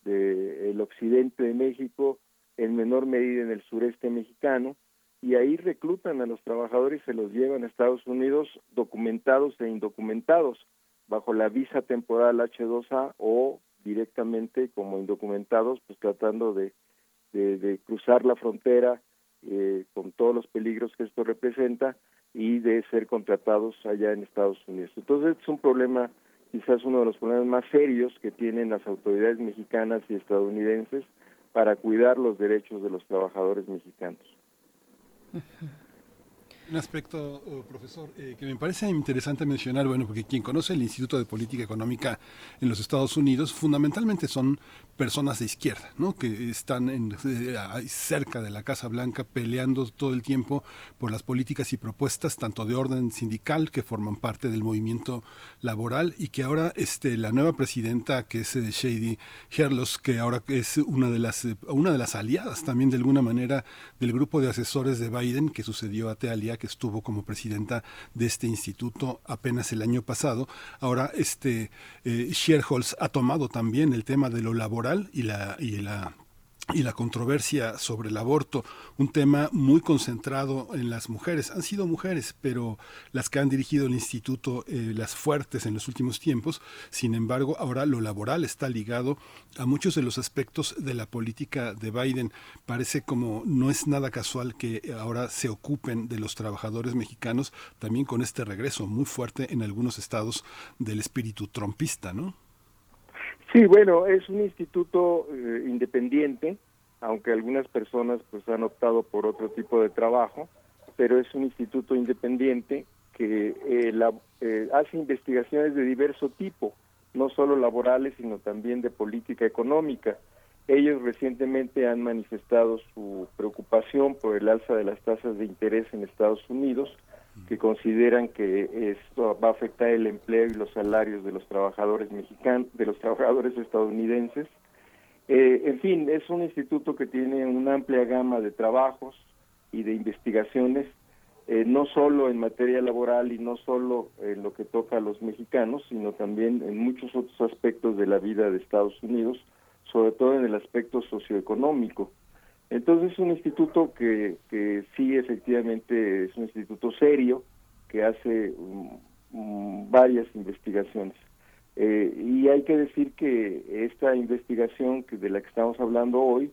Speaker 16: de el occidente de México, en menor medida en el sureste mexicano, y ahí reclutan a los trabajadores y se los llevan a Estados Unidos documentados e indocumentados bajo la visa temporal H2A o directamente como indocumentados, pues tratando de, de, cruzar la frontera eh, con todos los peligros que esto representa y de ser contratados allá en Estados Unidos. Entonces es un problema, quizás uno de los problemas más serios que tienen las autoridades mexicanas y estadounidenses para cuidar los derechos de los trabajadores mexicanos.
Speaker 1: Un aspecto, oh, profesor, eh, que me parece interesante mencionar, bueno, porque quien conoce el Instituto de Política Económica en los Estados Unidos, fundamentalmente son personas de izquierda, ¿no? Que están en, eh, cerca de la Casa Blanca peleando todo el tiempo por las políticas y propuestas, tanto de orden sindical, que forman parte del movimiento laboral, y que ahora este, la nueva presidenta, que es eh, Shady Herlos, que ahora es una de las eh, una de las aliadas también de alguna manera del grupo de asesores de Biden que sucedió a Tealia, que estuvo como presidenta de este instituto apenas el año pasado. Ahora este eh, ha tomado también el tema de lo laboral y la y la y la controversia sobre el aborto, un tema muy concentrado en las mujeres. Han sido mujeres, pero las que han dirigido el instituto, eh, las fuertes en los últimos tiempos. Sin embargo, ahora lo laboral está ligado a muchos de los aspectos de la política de Biden. Parece como no es nada casual que ahora se ocupen de los trabajadores mexicanos, también con este regreso muy fuerte en algunos estados del espíritu trompista, ¿no?
Speaker 16: Sí, bueno, es un instituto eh, independiente, aunque algunas personas pues han optado por otro tipo de trabajo, pero es un instituto independiente que eh, la- eh, hace investigaciones de diverso tipo, no solo laborales, sino también de política económica. Ellos recientemente han manifestado su preocupación por el alza de las tasas de interés en Estados Unidos, que consideran que esto va a afectar el empleo y los salarios de los trabajadores mexicanos, de los trabajadores estadounidenses. Eh, en fin, es un instituto que tiene una amplia gama de trabajos y de investigaciones, eh, no solo en materia laboral y no solo en lo que toca a los mexicanos, sino también en muchos otros aspectos de la vida de Estados Unidos, sobre todo en el aspecto socioeconómico. Entonces es un instituto que, que sí efectivamente es un instituto serio que hace mm, mm, varias investigaciones. Eh, y hay que decir que esta investigación que de la que estamos hablando hoy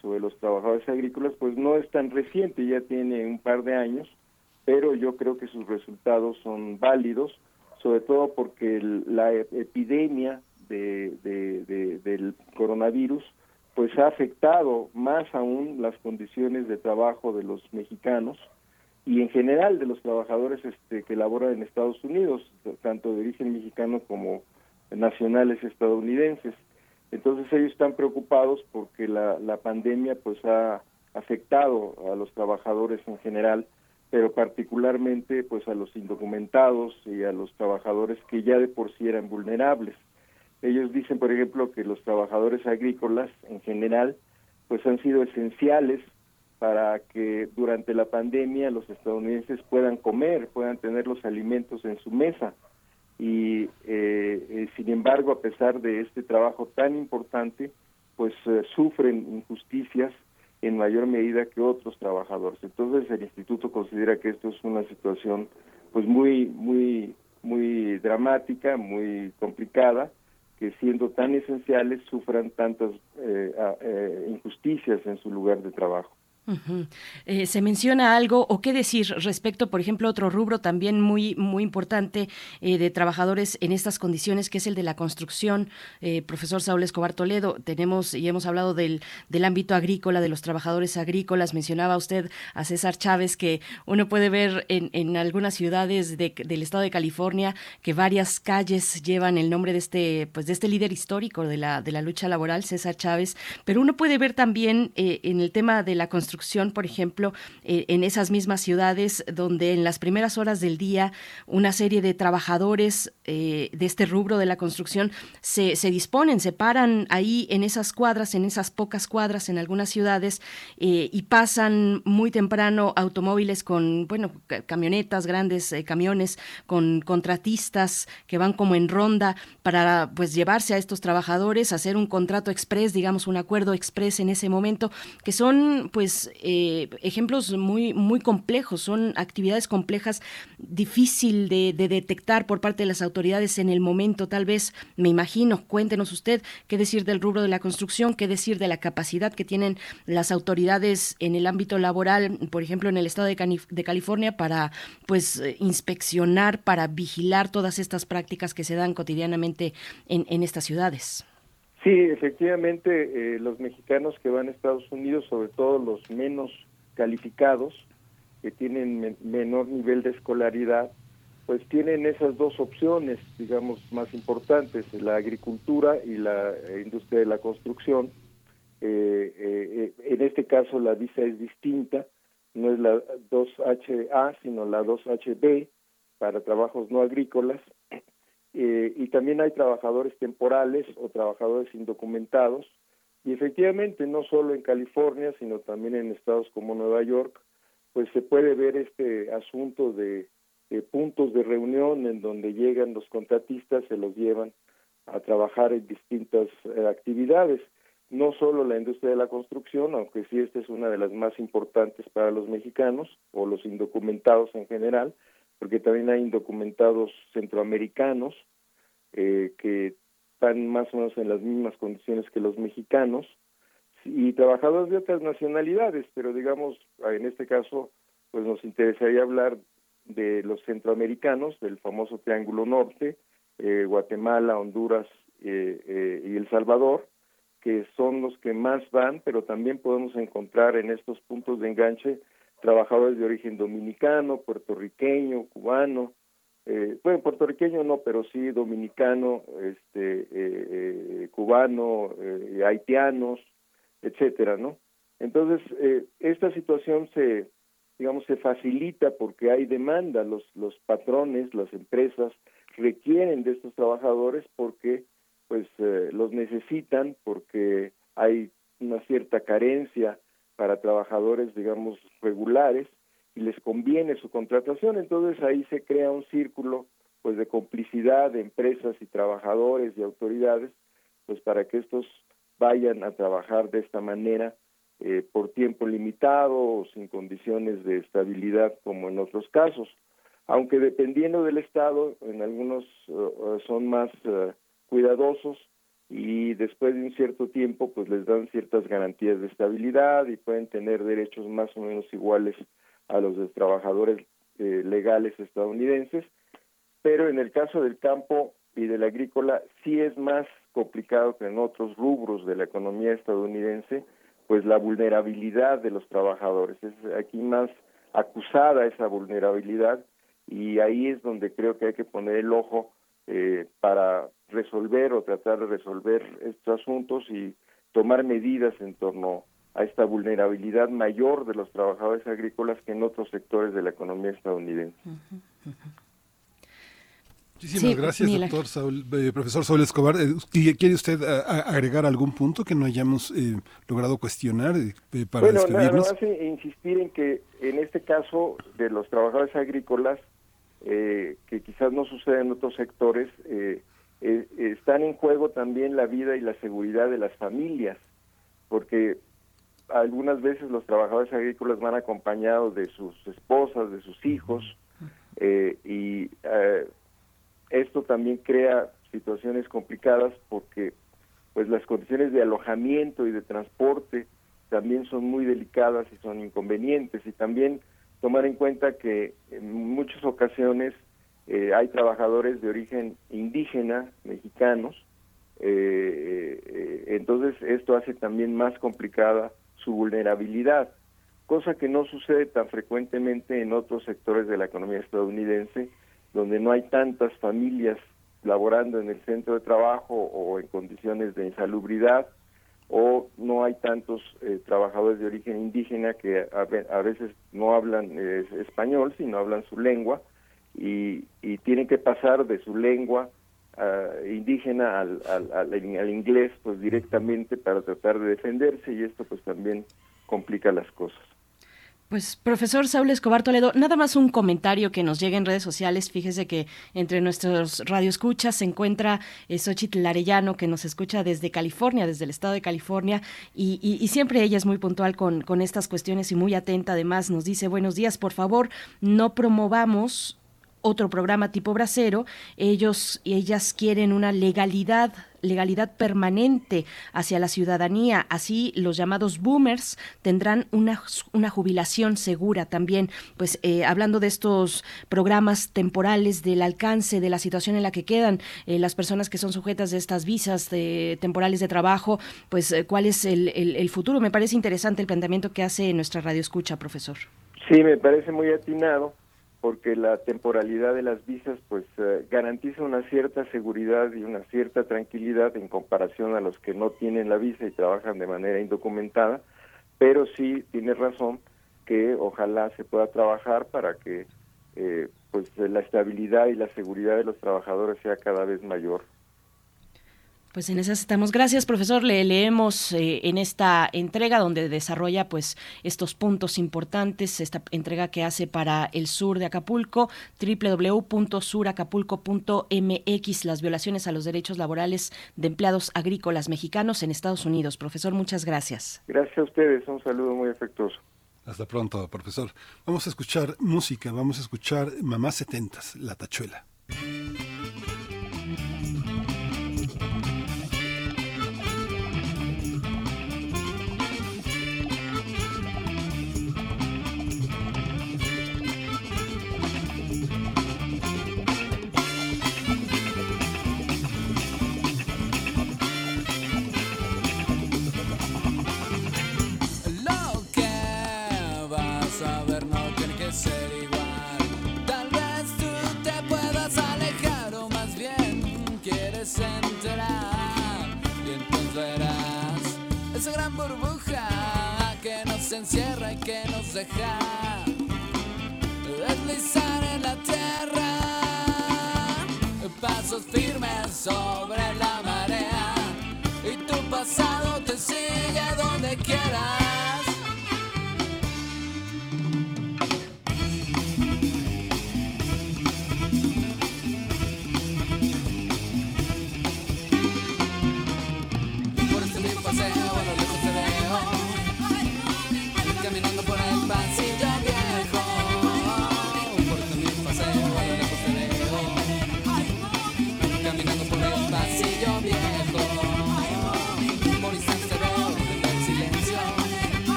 Speaker 16: sobre los trabajadores agrícolas pues no es tan reciente, ya tiene un par de años, pero yo creo que sus resultados son válidos, sobre todo porque el- la epidemia de, de- de- del coronavirus pues ha afectado más aún las condiciones de trabajo de los mexicanos y en general de los trabajadores este, que laboran en Estados Unidos, tanto de origen mexicano como nacionales estadounidenses. Entonces ellos están preocupados porque la, la pandemia pues ha afectado a los trabajadores en general, pero particularmente pues a los indocumentados y a los trabajadores que ya de por sí eran vulnerables. Ellos dicen, por ejemplo, que los trabajadores agrícolas en general pues han sido esenciales para que durante la pandemia los estadounidenses puedan comer, puedan tener los alimentos en su mesa. Y eh, eh, sin embargo, a pesar de este trabajo tan importante, pues eh, sufren injusticias en mayor medida que otros trabajadores. Entonces el instituto considera que esto es una situación pues muy muy muy dramática, muy complicada, que siendo tan esenciales sufran tantas eh, eh, injusticias en su lugar de trabajo.
Speaker 2: Eh, se menciona algo o qué decir respecto, por ejemplo, otro rubro también muy muy importante eh, de trabajadores en estas condiciones, que es el de la construcción. Eh, profesor Saúl Escobar Toledo, tenemos y hemos hablado del, del ámbito agrícola, de los trabajadores agrícolas. Mencionaba usted a César Chávez que uno puede ver en, en algunas ciudades de- del estado de California que varias calles llevan el nombre de este pues de este líder histórico de la de la lucha laboral, César Chávez. Pero uno puede ver también en el tema de la construcción, por ejemplo, eh, en esas mismas ciudades donde en las primeras horas del día una serie de trabajadores eh, de este rubro de la construcción se, se disponen, se paran ahí en esas cuadras, en esas pocas cuadras en algunas ciudades eh, y pasan muy temprano automóviles con, bueno, ca- camionetas, grandes camiones con contratistas que van como en ronda para pues llevarse a estos trabajadores, hacer un contrato express, digamos un acuerdo express en ese momento, que son pues eh, ejemplos muy, muy complejos, son actividades complejas, difícil de, de detectar por parte de las autoridades en el momento, tal vez, me imagino, cuéntenos usted qué decir del rubro de la construcción, qué decir de la capacidad que tienen las autoridades en el ámbito laboral, por ejemplo, en el estado de, California, para pues eh, inspeccionar, para vigilar todas estas prácticas que se dan cotidianamente en, en estas ciudades.
Speaker 16: Sí, efectivamente, eh, los mexicanos que van a Estados Unidos, sobre todo los menos calificados, que tienen men- menor nivel de escolaridad, pues tienen esas dos opciones, digamos, más importantes, la agricultura y la eh, industria de la construcción. Eh, eh, en este caso la visa es distinta, no es la 2HA, sino la 2HB para trabajos no agrícolas. Eh, y también hay trabajadores temporales o trabajadores indocumentados. Y efectivamente, no solo en California, sino también en estados como Nueva York, pues se puede ver este asunto de, puntos de reunión en donde llegan los contratistas, se los llevan a trabajar en distintas eh, actividades. No solo la industria de la construcción, aunque sí esta es una de las más importantes para los mexicanos o los indocumentados en general, porque también hay indocumentados centroamericanos eh, que están más o menos en las mismas condiciones que los mexicanos y trabajadores de otras nacionalidades, pero digamos, en este caso, pues nos interesaría hablar de los centroamericanos, del famoso Triángulo Norte, eh, Guatemala, Honduras eh, eh, y El Salvador, que son los que más van, pero también podemos encontrar en estos puntos de enganche trabajadores de origen dominicano, puertorriqueño, cubano, eh, bueno, puertorriqueño no, pero sí dominicano, este, eh, eh, cubano, eh, haitianos, etcétera, ¿no? Entonces, esta situación se, digamos, se facilita porque hay demanda, los, los patrones, las empresas requieren de estos trabajadores porque, pues, eh, los necesitan, porque hay una cierta carencia para trabajadores, digamos, regulares y les conviene su contratación, entonces ahí se crea un círculo pues de complicidad de empresas y trabajadores y autoridades pues para que estos vayan a trabajar de esta manera eh, por tiempo limitado o sin condiciones de estabilidad como en otros casos. Aunque dependiendo del estado en algunos uh, son más uh, cuidadosos y después de un cierto tiempo pues les dan ciertas garantías de estabilidad y pueden tener derechos más o menos iguales a los de trabajadores eh, legales estadounidenses, pero en el caso del campo y del agrícola sí es más complicado que en otros rubros de la economía estadounidense, pues la vulnerabilidad de los trabajadores. Es aquí más acusada esa vulnerabilidad y ahí es donde creo que hay que poner el ojo eh, para resolver o tratar de resolver estos asuntos y tomar medidas en torno a esta vulnerabilidad mayor de los trabajadores agrícolas que en otros sectores de la economía estadounidense.
Speaker 1: Muchísimas gracias, doctor Saúl, eh, profesor Saúl Escobar. Eh, ¿Quiere usted a- a- agregar algún punto que no hayamos eh, logrado cuestionar eh, para
Speaker 16: bueno, nada
Speaker 1: despedirnos?
Speaker 16: más eh, insistir en que en este caso de los trabajadores agrícolas, eh, que quizás no sucede en otros sectores, eh, eh, están en juego también la vida y la seguridad de las familias, porque algunas veces los trabajadores agrícolas van acompañados de sus esposas, de sus hijos, eh, y esto también crea situaciones complicadas porque pues las condiciones de alojamiento y de transporte también son muy delicadas y son inconvenientes y también tomar en cuenta que en muchas ocasiones eh, hay trabajadores de origen indígena mexicanos eh, eh, entonces esto hace también más complicada su vulnerabilidad cosa que no sucede tan frecuentemente en otros sectores de la economía estadounidense donde no hay tantas familias laborando en el centro de trabajo o en condiciones de insalubridad o no hay tantos eh, trabajadores de origen indígena que a, a veces no hablan eh, español, sino hablan su lengua y, y tienen que pasar de su lengua ah, indígena al, al, al- al inglés pues directamente para tratar de defenderse y esto pues también complica las cosas.
Speaker 2: Pues, profesor Saúl Escobar Toledo, nada más un comentario que nos llega en redes sociales. Fíjese que entre nuestros radioescuchas se encuentra eh, Xochitl Arellano, que nos escucha desde California, desde el estado de California, y, y- y siempre ella es muy puntual con, con estas cuestiones y muy atenta. Además, nos dice, buenos días, por favor, no promovamos otro programa tipo bracero, ellos ellas quieren una legalidad legalidad permanente hacia la ciudadanía, así los llamados boomers tendrán una, una jubilación segura también, pues eh, hablando de estos programas temporales, del alcance, de la situación en la que quedan eh, las personas que son sujetas de estas visas de, temporales de trabajo, pues eh, cuál es el, el- el futuro. Me parece interesante el planteamiento que hace nuestra radio escucha, profesor.
Speaker 16: Sí, me parece muy atinado porque la temporalidad de las visas pues eh, garantiza una cierta seguridad y una cierta tranquilidad en comparación a los que no tienen la visa y trabajan de manera indocumentada, pero sí tiene razón que ojalá se pueda trabajar para que eh, pues la estabilidad y la seguridad de los trabajadores sea cada vez mayor.
Speaker 2: Pues en esas estamos. Gracias, profesor. Le leemos eh, en esta entrega donde desarrolla pues estos puntos importantes, esta entrega que hace para el sur de Acapulco, www.suracapulco.mx, las violaciones a los derechos laborales de empleados agrícolas mexicanos en Estados Unidos. Profesor, muchas gracias.
Speaker 16: Gracias a ustedes, un saludo muy afectuoso.
Speaker 1: Hasta pronto, profesor. Vamos a escuchar música, vamos a escuchar Mamá Setentas, La Tachuela.
Speaker 7: Sobre la marea. Y tu pasado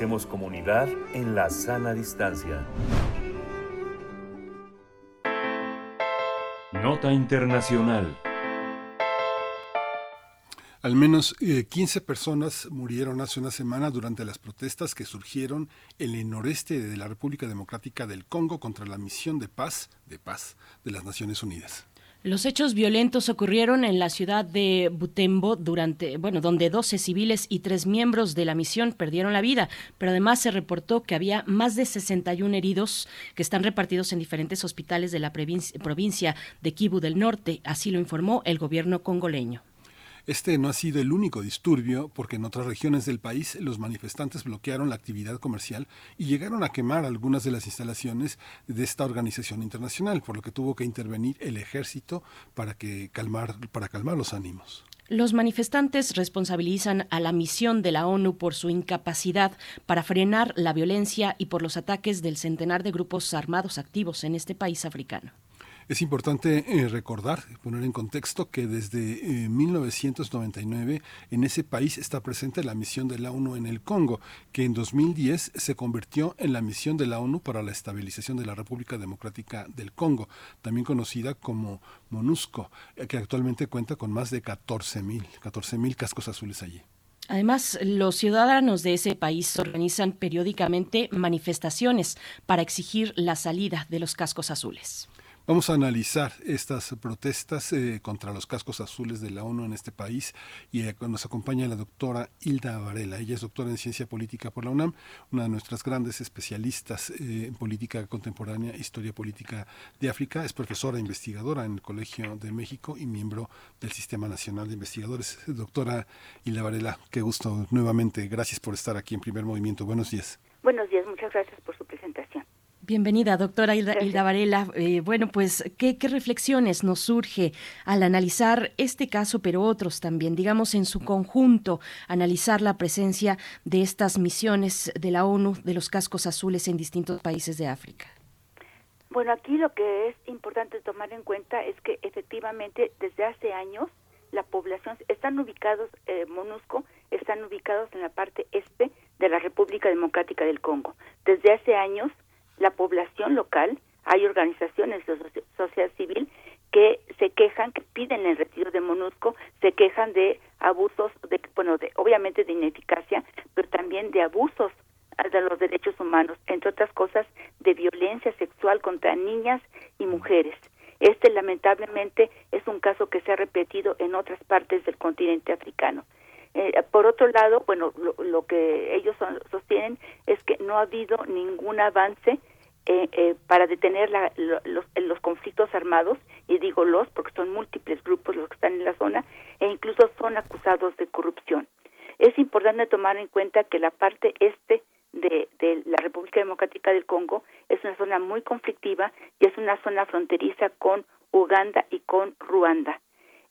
Speaker 4: Hacemos comunidad en la sana distancia. Nota Internacional.
Speaker 1: Al menos eh, 15 personas murieron hace una semana durante las protestas que surgieron en el noreste de la República Democrática del Congo contra la misión de paz, de paz de las Naciones Unidas.
Speaker 2: Los hechos violentos ocurrieron en la ciudad de Butembo durante, bueno, donde 12 civiles y tres miembros de la misión perdieron la vida, pero además se reportó que había más de 61 heridos que están repartidos en diferentes hospitales de la provincia de Kivu del Norte, así lo informó el gobierno congoleño.
Speaker 1: Este no ha sido el único disturbio porque en otras regiones del país los manifestantes bloquearon la actividad comercial y llegaron a quemar algunas de las instalaciones de esta organización internacional, por lo que tuvo que intervenir el ejército para, que calmar, para calmar los ánimos.
Speaker 2: Los manifestantes responsabilizan a la misión de la ONU por su incapacidad para frenar la violencia y por los ataques del centenar de grupos armados activos en este país africano.
Speaker 1: Es importante eh, recordar, poner en contexto que desde eh, 1999 en ese país está presente la misión de la ONU en el Congo, que en 2010 se convirtió en la misión de la ONU para la estabilización de la República Democrática del Congo, también conocida como MONUSCO, eh, que actualmente cuenta con más de 14 mil 14 cascos azules allí.
Speaker 2: Además, los ciudadanos de ese país organizan periódicamente manifestaciones para exigir la salida de los cascos azules.
Speaker 1: Vamos a analizar estas protestas eh, contra los cascos azules de la ONU en este país y eh, nos acompaña la doctora Hilda Varela. Ella es doctora en ciencia política por la UNAM, una de nuestras grandes especialistas eh, en política contemporánea, historia política de África. Es profesora e investigadora en el Colegio de México y miembro del Sistema Nacional de Investigadores. Doctora Hilda Varela, qué gusto nuevamente. Gracias por estar aquí en Primer Movimiento. Buenos días.
Speaker 17: Buenos días, muchas gracias.
Speaker 2: Bienvenida, doctora Hilda, Hilda Varela. Eh, bueno, pues, ¿qué, ¿qué, reflexiones nos surge al analizar este caso, pero otros también, digamos, en su conjunto, analizar la presencia de estas misiones de la ONU, de los cascos azules en distintos países de África?
Speaker 17: Bueno, aquí lo que es importante tomar en cuenta es que efectivamente desde hace años la población, están ubicados, eh, MONUSCO, están ubicados en la parte este de la República Democrática del Congo. Desde hace años la población local, hay organizaciones de sociedad civil que se quejan, que piden el retiro de MONUSCO, se quejan de abusos, de, bueno, de, obviamente de ineficacia, pero también de abusos de los derechos humanos, entre otras cosas, de violencia sexual contra niñas y mujeres. Este lamentablemente es un caso que se ha repetido en otras partes del continente africano. Eh, por otro lado, bueno, lo, lo que ellos son, sostienen es que no ha habido ningún avance eh, eh, para detener la, los, los, conflictos armados, y digo los porque son múltiples grupos los que están en la zona, e incluso son acusados de corrupción. Es importante tomar en cuenta que la parte este de, de la República Democrática del Congo es una zona muy conflictiva y es una zona fronteriza con Uganda y con Ruanda.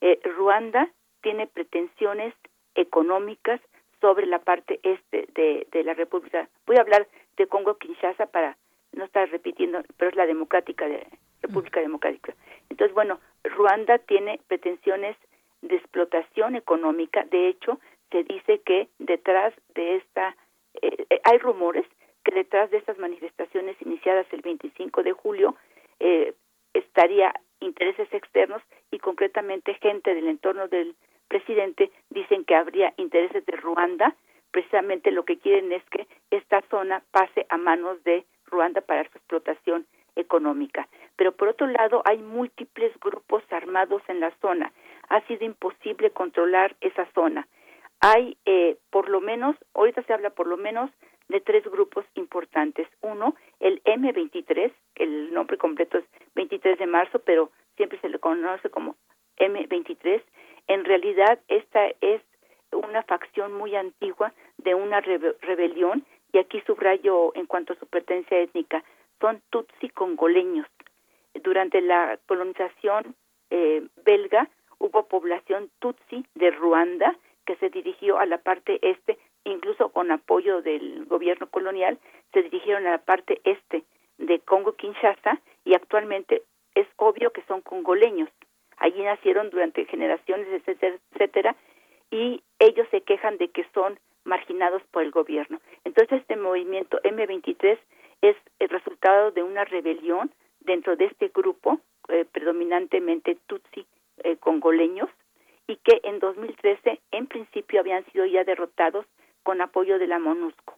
Speaker 17: Eh, Ruanda tiene pretensiones económicas sobre la parte este de, de la República. Voy a hablar de Congo-Kinshasa para no está repitiendo, pero es la democrática de República Democrática. Entonces, bueno, Ruanda tiene pretensiones de explotación económica. De hecho, se dice que detrás de esta, eh, eh, hay rumores que detrás de estas manifestaciones iniciadas el 25 de julio eh, estaría intereses externos y concretamente gente del entorno del presidente dicen que habría intereses de Ruanda. Precisamente lo que quieren es que esta zona pase a manos de Ruanda para su explotación económica. Pero por otro lado, hay múltiples grupos armados en la zona. Ha sido imposible controlar esa zona. Hay eh, por lo menos, ahorita se habla por lo menos de tres grupos importantes. Uno, el M23, el nombre completo es 23 de marzo, pero siempre se le conoce como M23. En realidad, esta es una facción muy antigua de una rebelión y aquí subrayo en cuanto a su pertenencia étnica, son tutsi congoleños. Durante la colonización eh, belga hubo población tutsi de Ruanda que se dirigió a la parte este, incluso con apoyo del gobierno colonial, se dirigieron a la parte este de Congo-Kinshasa y actualmente es obvio que son congoleños. Allí nacieron durante generaciones, etcétera, y ellos se quejan de que son marginados por el gobierno. Entonces este movimiento M23 es el resultado de una rebelión dentro de este grupo, eh, predominantemente tutsi eh, congoleños, y que en 2013 en principio habían sido ya derrotados con apoyo de la MONUSCO.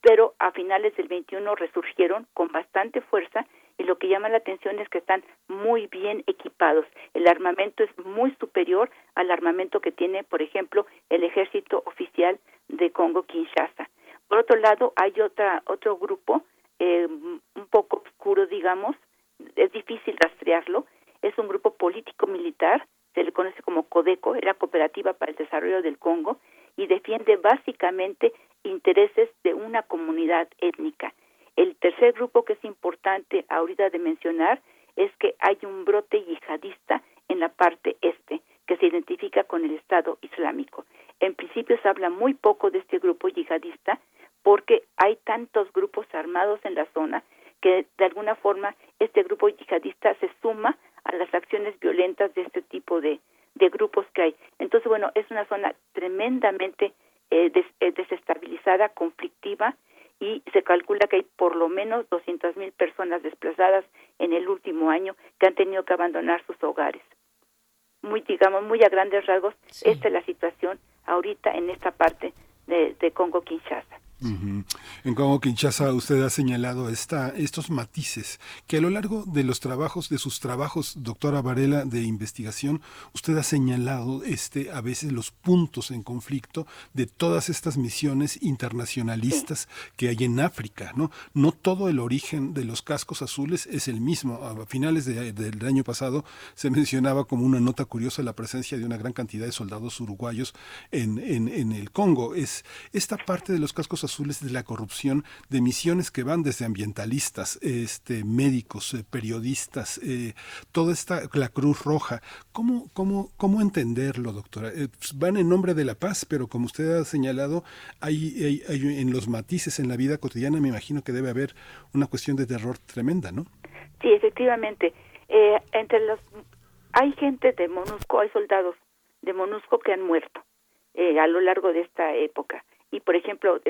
Speaker 17: Pero a finales del 21 resurgieron con bastante fuerza y lo que llama la atención es que están muy bien equipados. El armamento es muy superior al armamento que tiene, por ejemplo, el ejército oficial de Congo Kinshasa. Por otro lado, hay otra otro grupo eh, un poco oscuro, digamos, es difícil rastrearlo. Es un grupo político militar, se le conoce como CODECO, era Cooperativa para el Desarrollo del Congo y defiende básicamente intereses de una comunidad étnica. El tercer grupo que es importante ahorita de mencionar es que hay un brote yihadista en la parte este que se identifica con el Estado Islámico. En principio se habla muy poco de este grupo yihadista porque hay tantos grupos armados en la zona que de alguna forma este grupo yihadista se suma a las acciones violentas de este tipo de, de grupos que hay. Entonces, bueno, es una zona tremendamente eh, eh desestabilizada, conflictiva, y se calcula que hay por lo menos 200 mil personas desplazadas en el último año que han tenido que abandonar sus hogares. Muy, digamos, muy a grandes rasgos, esta es la situación ahorita en esta parte de, de Congo-Kinshasa.
Speaker 1: En Congo Kinshasa usted ha señalado esta, estos matices que a lo largo de los trabajos, de sus trabajos, doctora Varela, de investigación, usted ha señalado este, a veces los puntos en conflicto de todas estas misiones internacionalistas que hay en África. ¿no? no todo el origen de los cascos azules es el mismo. A finales del año pasado se mencionaba como una nota curiosa la presencia de una gran cantidad de soldados uruguayos en, en, en el Congo. Es esta parte de los cascos azules de la corrupción de misiones que van desde ambientalistas, este, médicos, eh, periodistas, eh, toda esta, la Cruz Roja. ¿Cómo, cómo, cómo entenderlo, doctora? Eh, pues, van en nombre de la paz, pero como usted ha señalado, hay, hay, en los matices en la vida cotidiana, me imagino que debe haber una cuestión de terror tremenda, ¿no?
Speaker 17: Sí, efectivamente. entre los hay gente de MONUSCO, hay soldados de MONUSCO que han muerto a lo largo de esta época y por ejemplo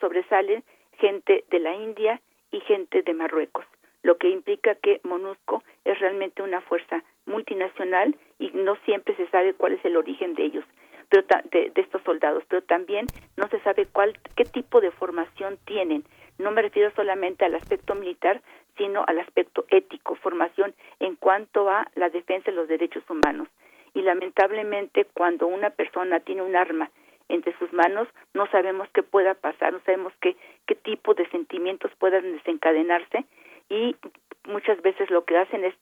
Speaker 17: sobresalen gente de la India y gente de Marruecos, lo que implica que MONUSCO es realmente una fuerza multinacional y no siempre se sabe cuál es el origen de ellos, pero de, de estos soldados, pero también no se sabe cuál qué tipo de formación tienen. No me refiero solamente al aspecto militar, sino al aspecto ético, formación en cuanto a la defensa de los derechos humanos. Y lamentablemente cuando una persona tiene un arma entre sus manos, no sabemos qué pueda pasar, no sabemos qué, qué tipo de sentimientos puedan desencadenarse y muchas veces lo que hacen es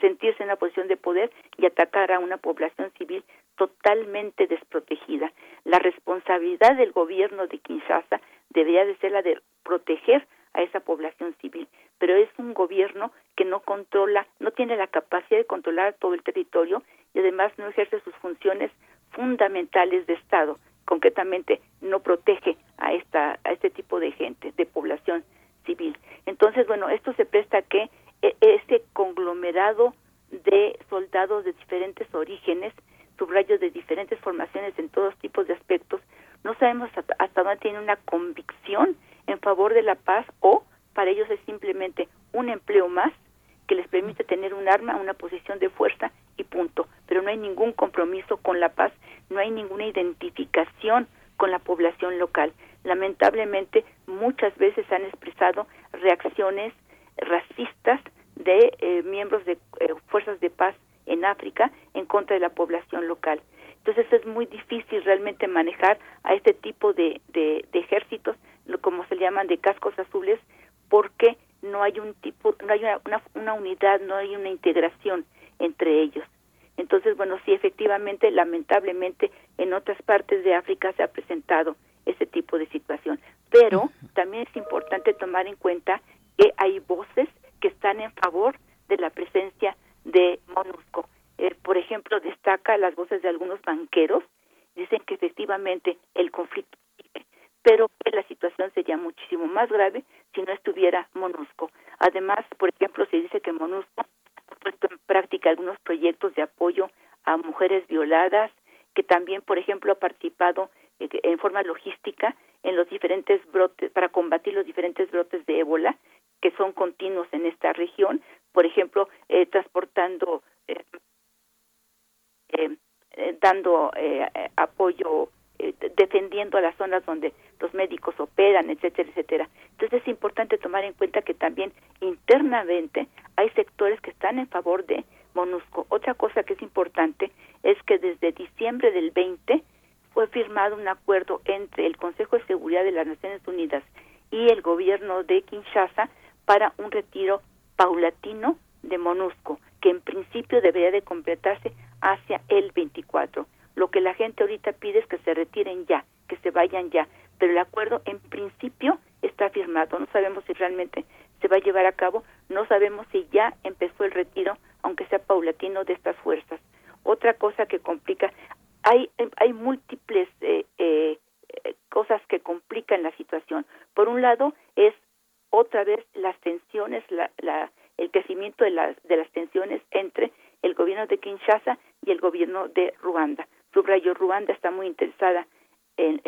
Speaker 17: sentirse en una posición de poder y atacar a una población civil totalmente desprotegida. La responsabilidad del gobierno de Kinshasa debería de ser la de proteger a esa población civil, pero es un gobierno que no controla, no tiene la capacidad de controlar todo el territorio y además no ejerce sus funciones fundamentales de Estado, concretamente no protege a esta a este tipo de gente, de población civil. Entonces, bueno, esto se presta a que e, ese conglomerado de soldados de diferentes orígenes, subrayos de diferentes formaciones en todos tipos de aspectos, no sabemos hasta, hasta dónde tiene una convicción en favor de la paz o para ellos es simplemente un empleo más que les permite tener un arma, una posición de fuerza y punto. Pero no hay ningún compromiso con la paz, no hay ninguna identificación con la población local. Lamentablemente, muchas veces han expresado reacciones racistas de eh, miembros de eh, fuerzas de paz en África en contra de la población local. Entonces es muy difícil realmente manejar a este tipo de, de, de ejércitos, como se llaman, de cascos azules, porque no hay un tipo, no hay una, una, unidad, no hay una integración entre ellos. Entonces, bueno, sí, efectivamente, lamentablemente, en otras partes de África se ha presentado ese tipo de situación. Pero también es importante tomar en cuenta que hay voces que están en favor de la presencia de MONUSCO. Eh, por ejemplo, destaca las voces de algunos banqueros, dicen que efectivamente el conflicto pero que la situación sería muchísimo más grave si no estuviera MONUSCO. Además, por ejemplo, se dice que MONUSCO ha puesto en práctica algunos proyectos de apoyo a mujeres violadas, que también, por ejemplo, ha participado eh, en forma logística en los diferentes brotes para combatir los diferentes brotes de ébola que son continuos en esta región por ejemplo eh, transportando eh, eh, eh, dando eh, apoyo eh, defendiendo a las zonas donde los médicos operan, etcétera, etcétera. Entonces es importante tomar en cuenta que también internamente hay sectores que están en favor de MONUSCO. Otra cosa que es importante es que desde diciembre del 20 fue firmado un acuerdo entre el Consejo de Seguridad de las Naciones Unidas y el gobierno de Kinshasa para un retiro paulatino de MONUSCO, que en principio debería de completarse hacia el 24. Lo que la gente ahorita pide es que se retiren ya, que se vayan ya, pero el acuerdo en principio está firmado. No sabemos si realmente se va a llevar a cabo, no sabemos si ya empezó el retiro, aunque sea paulatino, de estas fuerzas. Otra cosa que complica, hay, hay múltiples eh, eh, cosas que complican la situación. Por un lado es otra vez las tensiones, la, la, el crecimiento de las, de las tensiones entre el gobierno de Kinshasa y el gobierno de Ruanda. Subrayo, Ruanda está muy interesada en,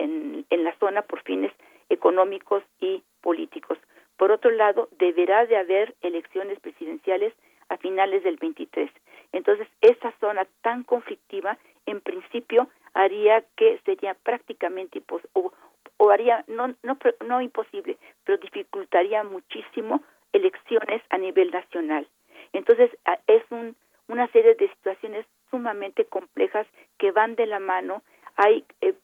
Speaker 17: en, la zona por fines económicos y políticos. Por otro lado, deberá de haber elecciones presidenciales a finales del 23. Entonces, esa zona tan conflictiva, en principio, haría que sería prácticamente imposible, o, o, haría, no, no, no imposible, pero dificultaría muchísimo elecciones a nivel nacional. Entonces, es un, una serie de situaciones sumamente complejas que van de la mano. Hay eh,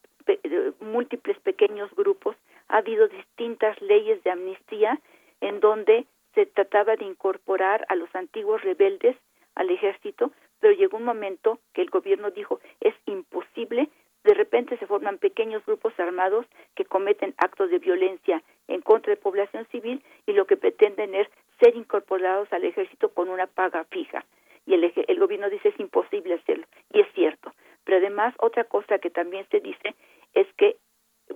Speaker 17: múltiples pequeños grupos, ha habido distintas leyes de amnistía en donde se trataba de incorporar a los antiguos rebeldes al ejército, pero llegó un momento que el gobierno dijo es imposible, de repente se forman pequeños grupos armados que cometen actos de violencia en contra de población civil y lo que pretenden es ser incorporados al ejército con una paga fija. Y el, el gobierno dice es imposible hacerlo, y es cierto. Pero además, otra cosa que también se dice es que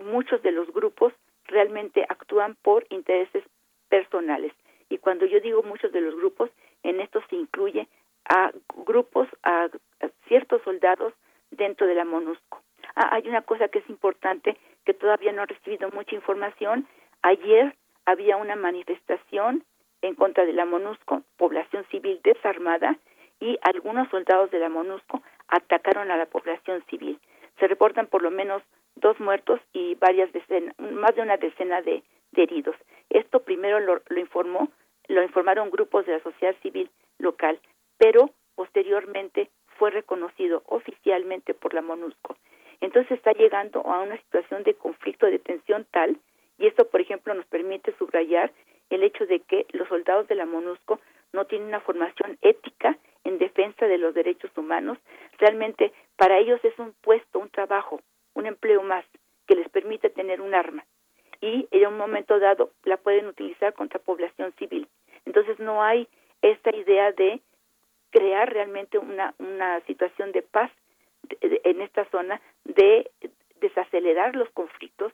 Speaker 17: muchos de los grupos realmente actúan por intereses personales. Y cuando yo digo muchos de los grupos, en esto se incluye a grupos, a, a ciertos soldados dentro de la MONUSCO. Ah, hay una cosa que es importante, que todavía no he recibido mucha información. Ayer había una manifestación en contra de la MONUSCO, población civil desarmada, y algunos soldados de la MONUSCO atacaron a la población civil. Se reportan por lo menos dos muertos y varias decenas, más de una decena de, heridos. Esto primero lo, lo, informó, lo informaron grupos de la sociedad civil local, pero posteriormente fue reconocido oficialmente por la MONUSCO. Entonces está llegando a una situación de conflicto, de tensión tal, y esto, por ejemplo, nos permite subrayar el hecho de que los soldados de la MONUSCO no tienen una formación ética en defensa de los derechos humanos. Realmente para ellos es un puesto, un trabajo, un empleo más que les permite tener un arma y en un momento dado la pueden utilizar contra población civil. Entonces no hay esta idea de crear realmente una, situación de paz en esta zona, de desacelerar los conflictos,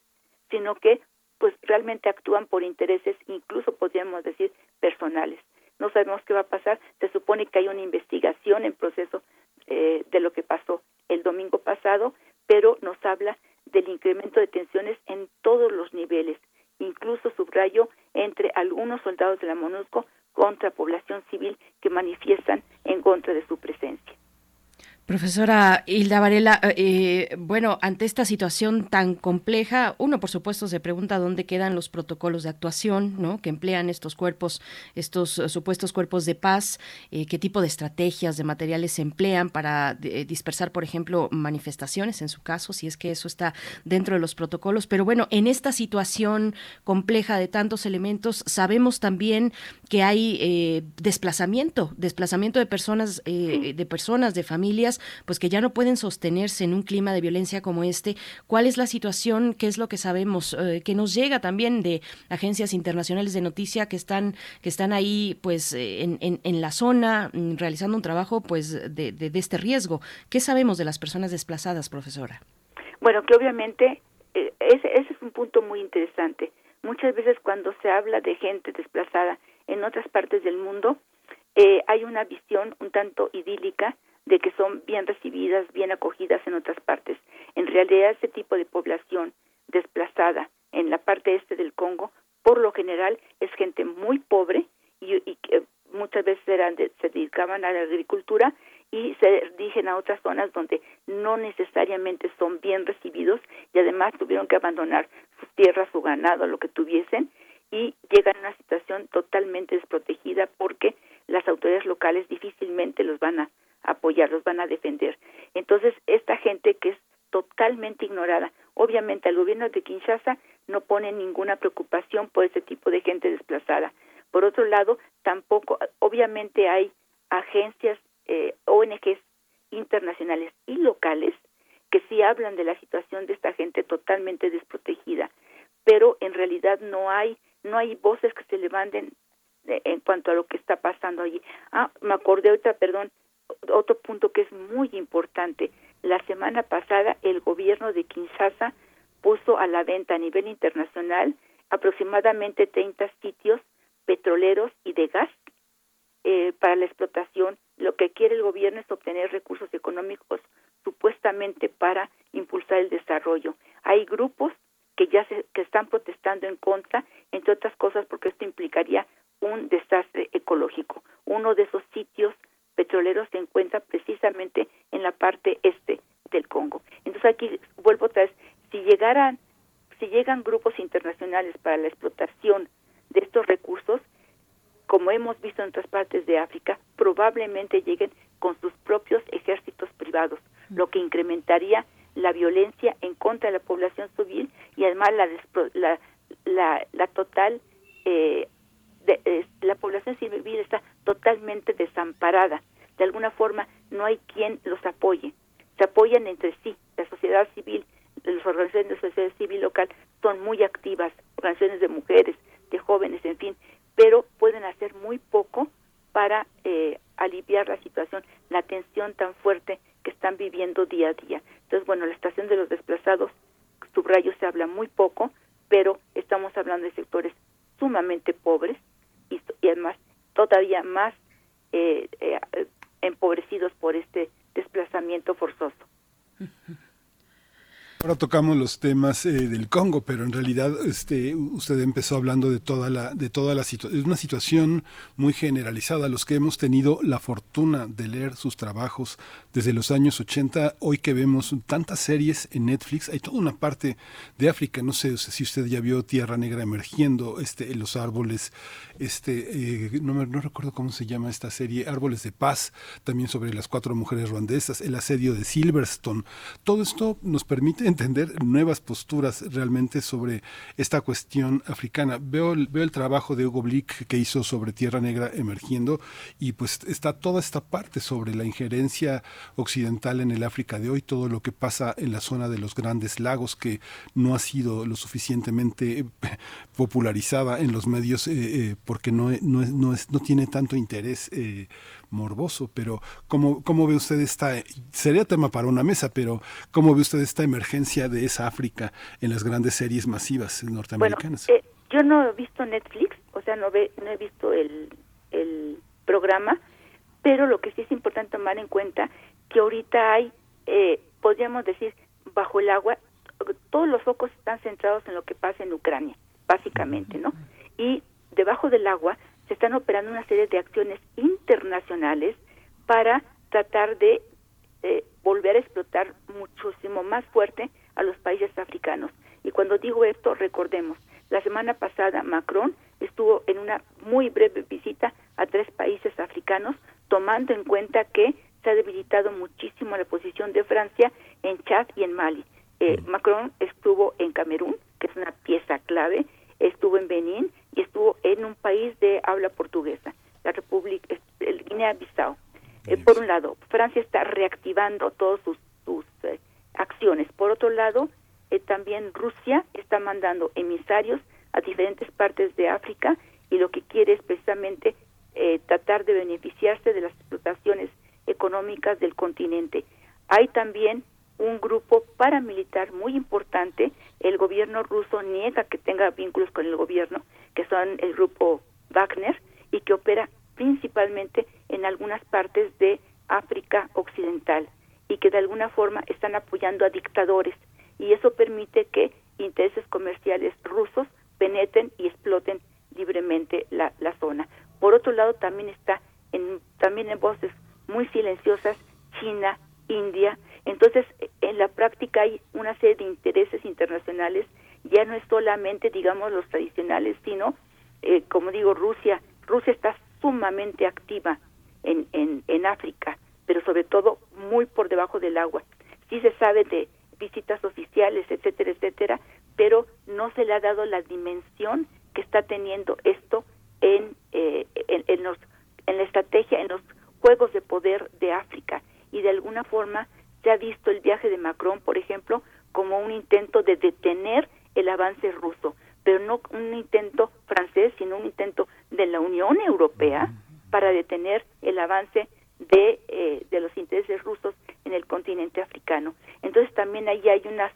Speaker 17: sino que pues realmente actúan por intereses, incluso podríamos decir personales. No sabemos qué va a pasar. Se supone que hay una investigación en proceso eh, de lo que pasó el domingo pasado, pero nos habla del incremento de tensiones en todos los niveles, incluso subrayo entre algunos soldados de la MONUSCO contra población civil que manifiestan en contra de su presencia.
Speaker 2: Profesora Hilda Varela, eh, bueno, ante esta situación tan compleja, uno por supuesto se pregunta dónde quedan los protocolos de actuación, ¿no? Que emplean estos cuerpos, estos uh, supuestos cuerpos de paz, eh, qué tipo de estrategias, de materiales se emplean para eh, dispersar, por ejemplo, manifestaciones, en su caso, si es que eso está dentro de los protocolos. Pero bueno, en esta situación compleja de tantos elementos, sabemos también que hay eh, desplazamiento, desplazamiento de personas, de personas, de familias pues que ya no pueden sostenerse en un clima de violencia como este. ¿Cuál es la situación? ¿Qué es lo que sabemos? Eh, que nos llega también de agencias internacionales de noticia que están, que están ahí pues eh, en, en, la zona mm, realizando un trabajo pues de, de, de, este riesgo. ¿Qué sabemos de las personas desplazadas, profesora?
Speaker 17: Bueno, que obviamente eh, ese, ese es un punto muy interesante. Muchas veces cuando se habla de gente desplazada en otras partes del mundo, eh, hay una visión un tanto idílica de que son bien recibidas, bien acogidas en otras partes. En realidad, este tipo de población desplazada en la parte este del Congo, por lo general, es gente muy pobre y, que muchas veces eran de- se dedicaban a la agricultura y se dirigen a otras zonas donde no necesariamente son bien recibidos y además tuvieron que abandonar sus tierras, su ganado, lo que tuviesen y llegan a una situación totalmente desprotegida porque las autoridades locales difícilmente los van a apoyar, los van a defender. Entonces, esta gente que es totalmente ignorada, obviamente el gobierno de Kinshasa no pone ninguna preocupación por ese tipo de gente desplazada. Por otro lado, tampoco, obviamente hay agencias, eh, ONGs internacionales y locales que sí hablan de la situación de esta gente totalmente desprotegida, pero en realidad no hay no hay voces que se levanten de- en cuanto a lo que está pasando allí. Ah, me acordé ahorita, perdón, otro punto que es muy importante. La semana pasada el gobierno de Kinshasa puso a la venta a nivel internacional aproximadamente 30 sitios petroleros y de gas eh, para la explotación. Lo que quiere el gobierno es obtener recursos económicos supuestamente para impulsar el desarrollo. Hay grupos que ya se, que están protestando en contra, entre otras cosas porque esto implicaría un desastre ecológico. Uno de esos sitios petroleros se encuentra precisamente en la parte este del Congo. Entonces aquí vuelvo otra vez, si llegaran, si llegan grupos internacionales para la explotación de estos recursos, como hemos visto en otras partes de África, probablemente lleguen con sus propios ejércitos privados, lo que incrementaría la violencia en contra de la población civil y además la despro- la, la, la total eh, de- eh, la población civil está totalmente desamparada. De alguna forma no hay quien los apoye. Se apoyan entre sí. La sociedad civil, las organizaciones de la sociedad civil local son muy activas, organizaciones de mujeres, de jóvenes, en fin, pero pueden hacer muy poco para eh, aliviar la situación, la tensión tan fuerte que están viviendo día a día. Entonces, bueno, la estación de los desplazados, subrayo, se habla muy poco, pero estamos hablando de sectores sumamente pobres y, y además todavía más eh, eh, empobrecidos por este desplazamiento forzoso.
Speaker 1: Ahora tocamos los temas eh, del Congo, pero en realidad este, usted empezó hablando de toda la, de toda la situación, una situación muy generalizada. Los que hemos tenido la fortuna de leer sus trabajos desde los años 80, hoy que vemos tantas series en Netflix, hay toda una parte de África. No sé si usted ya vio Tierra Negra emergiendo, este, los árboles, este, eh, no, me- no recuerdo cómo se llama esta serie, Árboles de Paz, también sobre las cuatro mujeres ruandesas, el asedio de Silverstone. Todo esto nos permite entender nuevas posturas realmente sobre esta cuestión africana. Veo, veo el trabajo de Hugo Blick que hizo sobre Tierra Negra emergiendo y pues está toda esta parte sobre la injerencia occidental en el África de hoy, todo lo que pasa en la zona de los grandes lagos que no ha sido lo suficientemente eh, popularizada en los medios eh, eh, porque no, no, es- no, es- no tiene tanto interés eh, morboso, pero ¿cómo, ¿cómo ve usted esta, sería tema para una mesa, pero ¿cómo ve usted esta emergencia de esa África en las grandes series masivas norteamericanas?
Speaker 17: eh, yo no he visto Netflix, o sea, no, ve, no he visto el, el programa, pero lo que sí es importante tomar en cuenta que ahorita hay, eh, podríamos decir, bajo el agua, todos los focos están centrados en lo que pasa en Ucrania, básicamente, ¿no? Y debajo del agua se están operando una serie de acciones internacionales para tratar de eh, volver a explotar muchísimo más fuerte a los países africanos. Y cuando digo esto, recordemos, la semana pasada Macron estuvo en una muy breve visita a tres países africanos, tomando en cuenta que se ha debilitado muchísimo la posición de Francia en Chad y en Mali. Eh, Macron estuvo en Camerún, que es una pieza clave, estuvo en Benín y estuvo en un país de habla portuguesa, la República, el Guinea-Bissau. Eh, por un lado, Francia está reactivando todas sus, sus eh, acciones. Por otro lado, eh, también Rusia está mandando emisarios a diferentes partes de África y lo que quiere es precisamente eh, tratar de beneficiarse de las explotaciones económicas del continente. Hay también un grupo paramilitar muy importante. El gobierno ruso niega que tenga vínculos con el gobierno, que son el grupo Wagner, y que opera principalmente en algunas partes de África Occidental y que de alguna forma están apoyando a dictadores y eso permite que intereses comerciales rusos penetren y exploten libremente la, la zona. Por otro lado, también está en, también en voces muy silenciosas China, India. Entonces, en la práctica hay una serie de intereses internacionales, ya no es solamente, digamos, los tradicionales, sino, eh, como digo, Rusia. Rusia está sumamente activa en, en, en África, pero sobre todo muy por debajo del agua. Sí se sabe de visitas oficiales, etcétera, etcétera, pero no se le ha dado la dimensión que está teniendo esto en, eh, en, los, en la estrategia, en los juegos de poder de África. Y de alguna forma se ha visto el viaje de Macron, por ejemplo, como un intento de detener el avance ruso, pero no un intento francés, sino un intento de la Unión Europea para detener el avance de, eh, de los intereses rusos en el continente africano. Entonces también ahí hay unas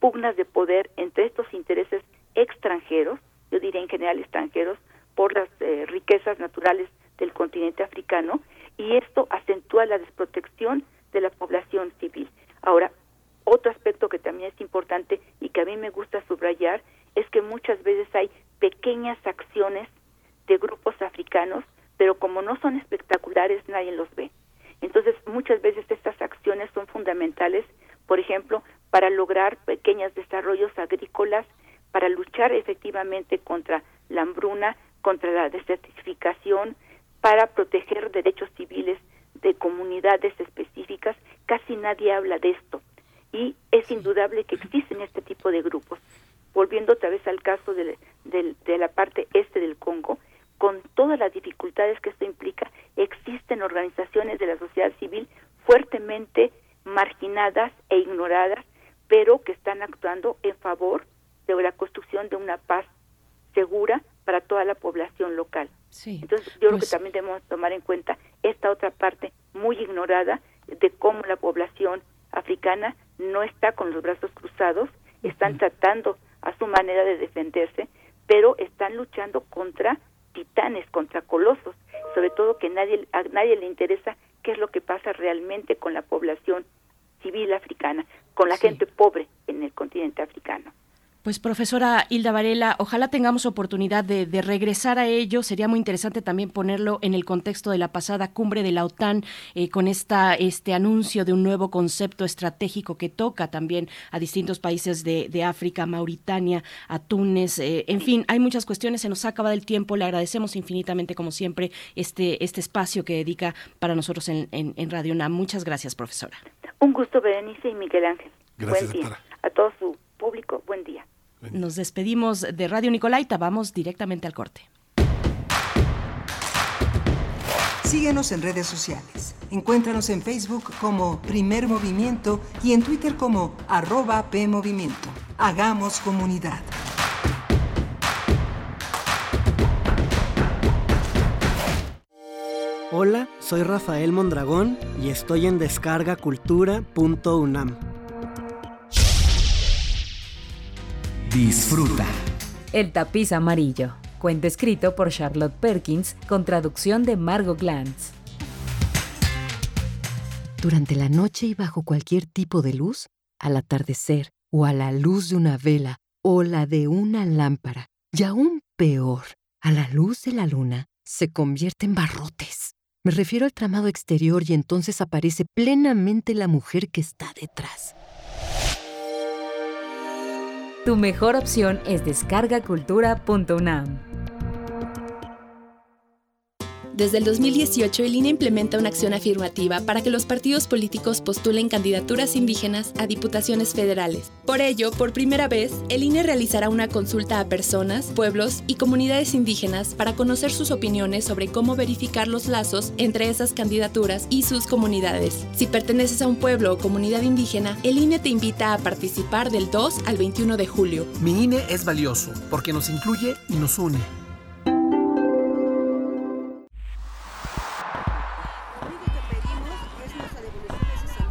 Speaker 17: pugnas de poder entre estos intereses extranjeros, yo diría en general extranjeros, por las eh, riquezas naturales del continente africano, y esto acentúa la desprotección de la población civil. Ahora, otro aspecto que también es importante y que a mí me gusta subrayar es que muchas veces hay pequeñas acciones de grupos africanos, pero como no son espectaculares, nadie los ve. Entonces, muchas veces estas acciones son fundamentales, por ejemplo, para lograr pequeños desarrollos agrícolas, para luchar efectivamente contra la hambruna, contra la desertificación, para proteger derechos civiles de comunidades específicas. Casi nadie habla de esto. Y es indudable que existen este tipo de grupos. Volviendo otra vez al caso de, de, de la parte este del Congo, con todas las dificultades que esto implica, existen organizaciones de la sociedad civil fuertemente marginadas e ignoradas, pero que están actuando en favor de la construcción de una paz segura para toda la población local.
Speaker 2: Sí.
Speaker 17: Entonces, yo creo
Speaker 2: Pues-
Speaker 17: que también debemos tomar en cuenta esta otra parte muy ignorada de cómo la población africana no está con los brazos cruzados, están tratando a su manera de defenderse, pero están luchando contra titanes, contra colosos, sobre todo que nadie a nadie le interesa qué es lo que pasa realmente con la población civil africana, con la gente pobre en el continente africano.
Speaker 2: Pues profesora Hilda Varela, ojalá tengamos oportunidad de, de regresar a ello. Sería muy interesante también ponerlo en el contexto de la pasada cumbre de la OTAN, eh, con esta, este anuncio de un nuevo concepto estratégico que toca también a distintos países de, de África, Mauritania, a Túnez. eh, en fin, hay muchas cuestiones, se nos ha acabado el tiempo. Le agradecemos infinitamente, como siempre, este, este espacio que dedica para nosotros en, en, en Radio UNAM. Muchas gracias, profesora.
Speaker 17: Un gusto, Berenice y Miguel Ángel.
Speaker 2: Gracias,
Speaker 17: buen día.
Speaker 2: doctora.
Speaker 17: A todo su público, buen día.
Speaker 2: Nos despedimos de Radio Nicolaita. Vamos directamente al corte.
Speaker 11: Síguenos en redes sociales. Encuéntranos en Facebook como Primer Movimiento y en Twitter como arroba PMovimiento. Hagamos comunidad.
Speaker 18: Hola, soy Rafael Mondragón y estoy en descargacultura.unam.
Speaker 19: Disfruta. El tapiz amarillo. Cuento escrito por Charlotte Perkins con traducción de Margot Glantz.
Speaker 20: Durante la noche y bajo cualquier tipo de luz, al atardecer o a la luz de una vela o la de una lámpara, y aún peor, a la luz de la luna, se convierte en barrotes. Me refiero al tramado exterior y entonces aparece plenamente la mujer que está detrás.
Speaker 19: Tu mejor opción es descargacultura.unam.
Speaker 21: Desde el 2018, el INE implementa una acción afirmativa para que los partidos políticos postulen candidaturas indígenas a diputaciones federales. Por ello, por primera vez, el INE realizará una consulta a personas, pueblos y comunidades indígenas para conocer sus opiniones sobre cómo verificar los lazos entre esas candidaturas y sus comunidades. Si perteneces a un pueblo o comunidad indígena, el INE te invita a participar del 2 al 21 de julio.
Speaker 22: Mi INE es valioso porque nos incluye y nos une.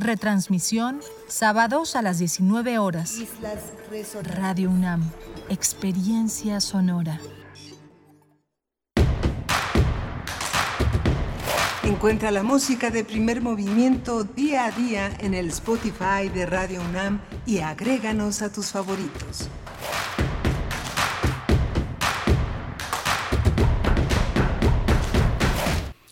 Speaker 23: Retransmisión sábados a las 19 horas. Radio UNAM. Experiencia sonora.
Speaker 11: Encuentra la música de primer movimiento día a día en el Spotify de Radio UNAM y agréganos a tus favoritos.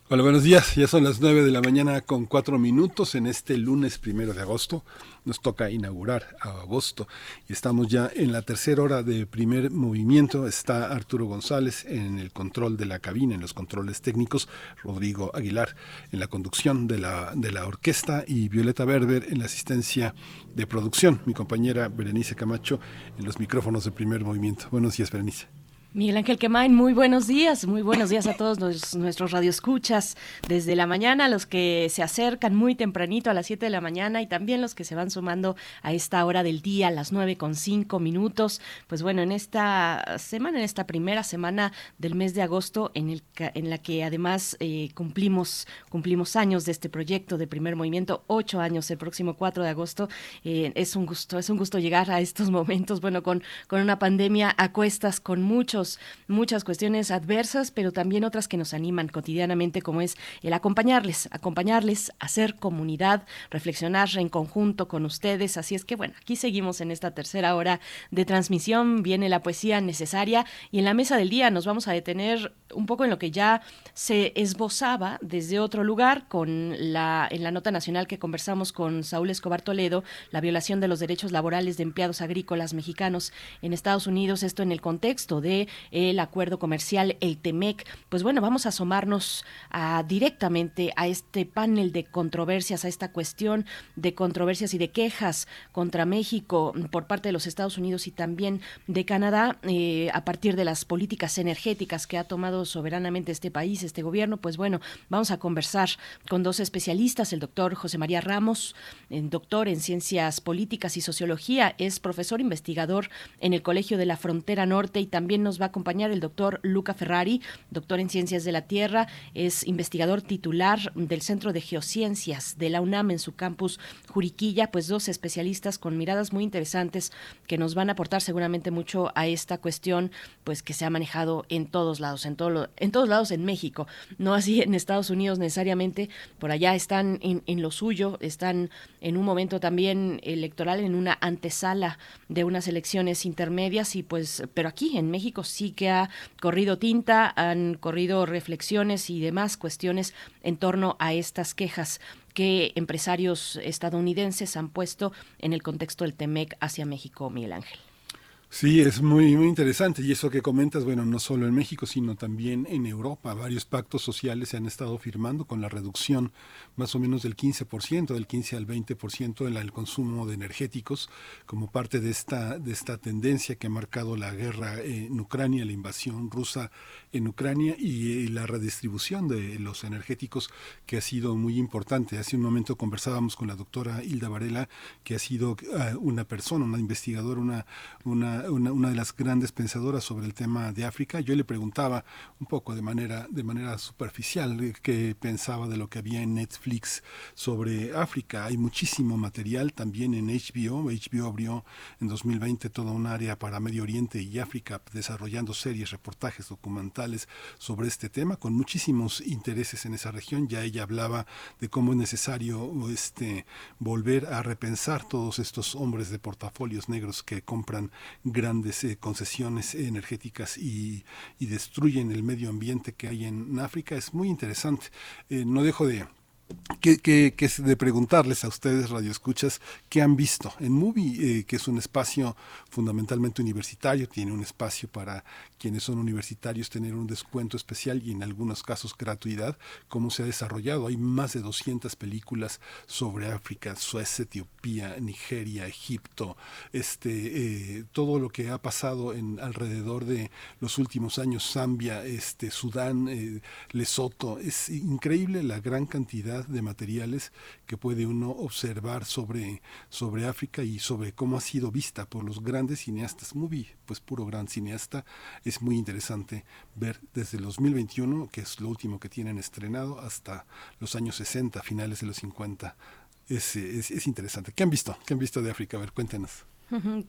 Speaker 1: Hola, buenos días. Ya son las 9 de la mañana con cuatro minutos en este lunes primero de agosto. Nos toca inaugurar a agosto y estamos ya en la tercera hora de primer movimiento. Está Arturo González en el control de la cabina, en los controles técnicos, Rodrigo Aguilar en la conducción de la, de la orquesta y Violeta Berber en la asistencia de producción. Mi compañera Berenice Camacho en los micrófonos de primer movimiento. Buenos días, Berenice.
Speaker 2: Miguel Ángel Quemain, muy buenos días, muy buenos días a todos nuestros radioescuchas desde la mañana, los que se acercan muy tempranito a las 7 de la mañana y también los que se van sumando a esta hora del día, a las 9 con 5 minutos. Pues bueno, en esta semana, en esta primera semana del mes de agosto, en, el, en la que además eh, cumplimos, cumplimos años de este proyecto de primer movimiento, ocho años el próximo 4 de agosto, eh, es un gusto, es un gusto llegar a estos momentos, bueno, con, con una pandemia a cuestas, con muchas cuestiones adversas, pero también otras que nos animan cotidianamente, como es el acompañarles, acompañarles, hacer comunidad, reflexionar en conjunto con ustedes. Así es que, bueno, aquí seguimos en esta tercera hora de transmisión, viene la poesía necesaria y en la mesa del día nos vamos a detener un poco en lo que ya se esbozaba desde otro lugar con la en la nota nacional que conversamos con Saúl Escobar Toledo, la violación de los derechos laborales de empleados agrícolas mexicanos en Estados Unidos, esto en el contexto de el acuerdo comercial, el TEMEC. Pues bueno, vamos a asomarnos a, directamente a este panel de controversias, a esta cuestión de controversias y de quejas contra México por parte de los Estados Unidos y también de Canadá eh, a partir de las políticas energéticas que ha tomado soberanamente este país, este gobierno. Pues bueno, vamos a conversar con dos especialistas, el doctor José María Ramos, doctor en ciencias políticas y sociología, es profesor investigador en el Colegio de la Frontera Norte y también nos va a acompañar el doctor Luca Ferrari, doctor en Ciencias de la Tierra, es investigador titular del Centro de Geociencias de la UNAM en su campus Juriquilla, pues dos especialistas con miradas muy interesantes que nos van a aportar seguramente mucho a esta cuestión, pues que se ha manejado en todos lados, en, todo en todos lados en México, no así en Estados Unidos necesariamente, por allá están en, en lo suyo, están en un momento también electoral, en una antesala de unas elecciones intermedias y pues, pero aquí en México sí que ha corrido tinta, han corrido reflexiones y demás cuestiones en torno a estas quejas que empresarios estadounidenses han puesto en el contexto del TEMEC hacia México, Miguel Ángel.
Speaker 1: Sí, es muy, muy interesante y eso que comentas, bueno, no solo en México, sino también en Europa. Varios pactos sociales se han estado firmando con la reducción más o menos del 15%, del 15 al 20% en el consumo de energéticos, como parte de esta, de esta tendencia que ha marcado la guerra en Ucrania, la invasión rusa en Ucrania y, la redistribución de los energéticos que ha sido muy importante. Hace un momento conversábamos con la doctora Hilda Varela, que ha sido uh, una persona, una investigadora, una, una, una, de las grandes pensadoras sobre el tema de África. Yo le preguntaba un poco de manera, de manera superficial qué pensaba de lo que había en Netflix sobre África. Hay muchísimo material también en HBO. HBO abrió en 2020 toda un área para Medio Oriente y África, desarrollando series, reportajes, documentales sobre este tema, con muchísimos intereses en esa región. Ya ella hablaba de cómo es necesario este, volver a repensar todos estos hombres de portafolios negros que compran grandes eh, concesiones energéticas y, y, destruyen el medio ambiente que hay en África. Es muy interesante. Eh, no dejo de que, que, de preguntarles a ustedes, radioescuchas, qué han visto en Movie, eh, que es un espacio fundamentalmente universitario, tiene un espacio para quienes son universitarios tener un descuento especial y en algunos casos gratuidad, cómo se ha desarrollado. Hay más de 200 películas sobre África, Suecia, Etiopía, Nigeria, Egipto, este, eh, todo lo que ha pasado en alrededor de los últimos años, Zambia, este, Sudán, eh, Lesoto. Es increíble la gran cantidad de materiales que puede uno observar sobre, sobre África y sobre cómo ha sido vista por los grandes cineastas. Movie, pues puro gran cineasta es muy interesante ver desde el 2021, que es lo último que tienen estrenado, hasta los años 60, finales de los 50. Es, es, es interesante. ¿Qué han visto? ¿Qué han visto de África? A ver, cuéntenos.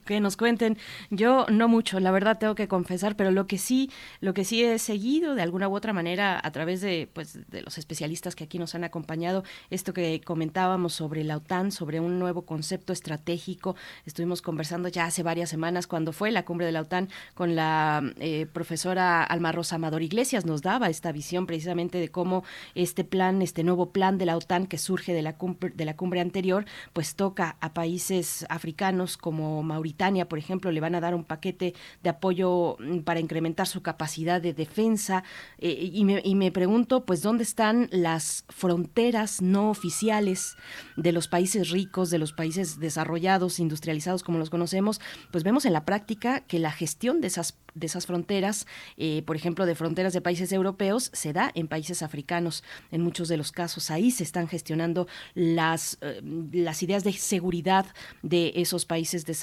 Speaker 2: Que nos cuenten. Yo no mucho, la verdad tengo que confesar, pero lo que sí, lo que sí he seguido de alguna u otra manera a través de, pues, de los especialistas que aquí nos han acompañado, esto que comentábamos sobre la OTAN, sobre un nuevo concepto estratégico. Estuvimos conversando ya hace varias semanas cuando fue la cumbre de la OTAN con la eh, profesora Alma Rosa Amador Iglesias, nos daba esta visión precisamente de cómo este plan, este nuevo plan de la OTAN que surge de la cumbre, de la cumbre anterior, pues toca a países africanos como Mauritania, por ejemplo, le van a dar un paquete de apoyo mm, para incrementar su capacidad de defensa. Eh, y, me, pregunto, pues, ¿dónde están las fronteras no oficiales de los países ricos, de los países desarrollados, industrializados como los conocemos? Pues vemos en la práctica que la gestión de esas de esas fronteras, eh, por ejemplo, de fronteras de países europeos, se da en países africanos. En muchos de los casos ahí se están gestionando las, eh, las ideas de seguridad de esos países desarrollados.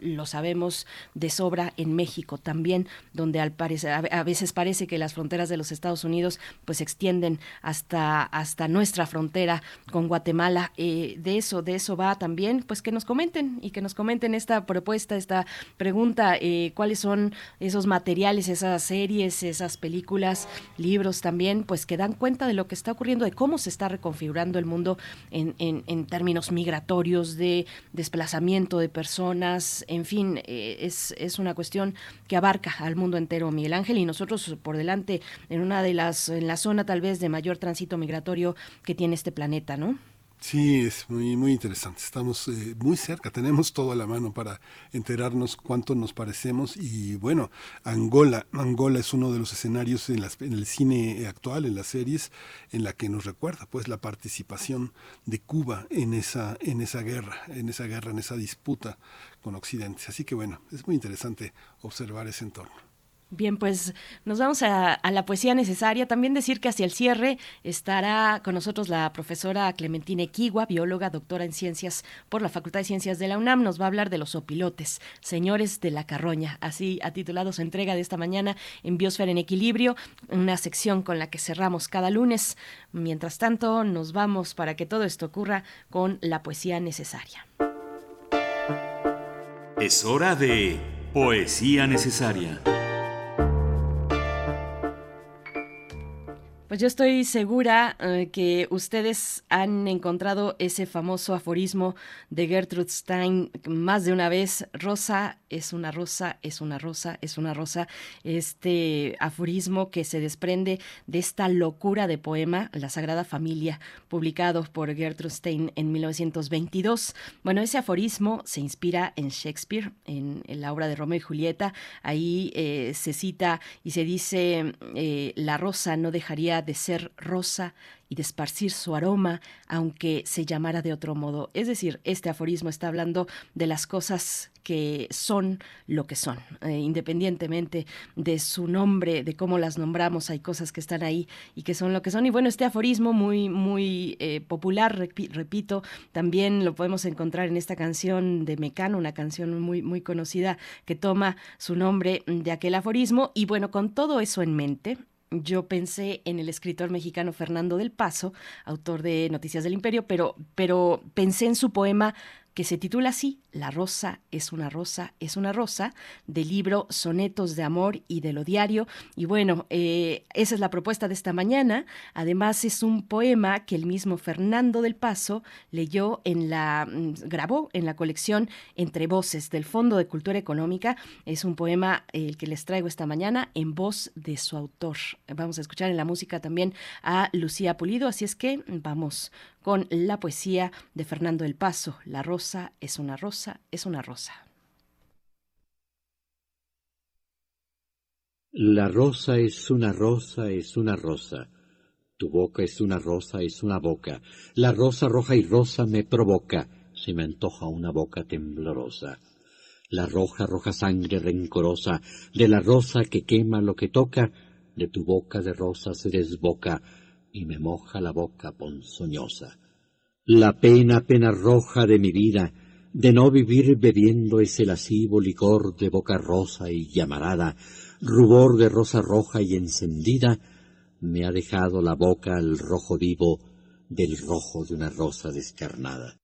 Speaker 2: Lo sabemos de sobra en México también, donde al parecer, a, veces parece que las fronteras de los Estados Unidos pues se extienden hasta, hasta nuestra frontera con Guatemala. Eh, de eso, de eso va también, pues que nos comenten y que nos comenten esta propuesta, esta pregunta, cuáles son esos materiales, esas series, esas películas, libros también, pues que dan cuenta de lo que está ocurriendo, de cómo se está reconfigurando el mundo en, en, en términos migratorios, de desplazamiento de personas, en fin, eh, es, es una cuestión que abarca al mundo entero, Miguel Ángel, y nosotros por delante en una de las, en la zona tal vez de mayor tránsito migratorio que tiene este planeta, ¿no?
Speaker 1: Sí, es muy, muy interesante. Estamos eh, muy cerca, tenemos todo a la mano para enterarnos cuánto nos parecemos. Y bueno, Angola, Angola es uno de los escenarios en, las, en el cine actual, en las series, en la que nos recuerda pues la participación de Cuba en esa, en esa guerra, en esa guerra, en esa disputa con Occidente. Así que bueno, es muy interesante observar ese entorno.
Speaker 2: Bien, pues nos vamos a, la poesía necesaria. También decir que hacia el cierre estará con nosotros la profesora Clementina Equigua, bióloga, doctora en ciencias por la Facultad de Ciencias de la UNAM. Nos va a hablar de los opilotes, señores de la carroña. Así ha titulado su entrega de esta mañana en Biosfera en Equilibrio, una sección con la que cerramos cada lunes. Mientras tanto, nos vamos para que todo esto ocurra con la poesía necesaria.
Speaker 4: Es hora de poesía necesaria.
Speaker 2: Pues yo estoy segura eh, que ustedes han encontrado ese famoso aforismo de Gertrude Stein más de una vez. Rosa es una rosa, es una rosa, es una rosa. Este aforismo que se desprende de esta locura de poema, La Sagrada Familia, publicado por Gertrude Stein en 1922. Bueno, ese aforismo se inspira en Shakespeare, en, la obra de Romeo y Julieta. Ahí eh, se cita y se dice, eh, la rosa no dejaría de ser rosa y de esparcir su aroma, aunque se llamara de otro modo. Es decir, este aforismo está hablando de las cosas que son lo que son, eh, independientemente de su nombre, de cómo las nombramos, hay cosas que están ahí y que son lo que son. Y bueno, este aforismo muy, muy eh, popular, repito, también lo podemos encontrar en esta canción de Mecano, una canción muy, muy conocida que toma su nombre de aquel aforismo. Y bueno, con todo eso en mente, yo pensé en el escritor mexicano Fernando del Paso, autor de Noticias del Imperio, pero, pero pensé en su poema que se titula así, La rosa es una rosa, es una rosa, del libro Sonetos de Amor y de lo Diario. Y bueno, eh, esa es la propuesta de esta mañana. Además, es un poema que el mismo Fernando del Paso leyó en la, mm, grabó en la colección Entre Voces del Fondo de Cultura Económica. Es un poema el que les traigo esta mañana en voz de su autor. Vamos a escuchar en la música también a Lucía Pulido, así es que vamos con la poesía de Fernando del Paso. La rosa es una rosa, es una rosa.
Speaker 24: La rosa es una rosa, es una rosa. Tu boca es una rosa, es una boca. La rosa roja y rosa me provoca, se me antoja una boca temblorosa. La roja, roja sangre rencorosa, de la rosa que quema lo que toca, de tu boca de rosa se desboca, y me moja la boca ponzoñosa. La pena, pena roja de mi vida, de no vivir bebiendo ese lascivo licor de boca rosa y llamarada, rubor de rosa roja y encendida, me ha dejado la boca al rojo vivo del rojo de una rosa descarnada.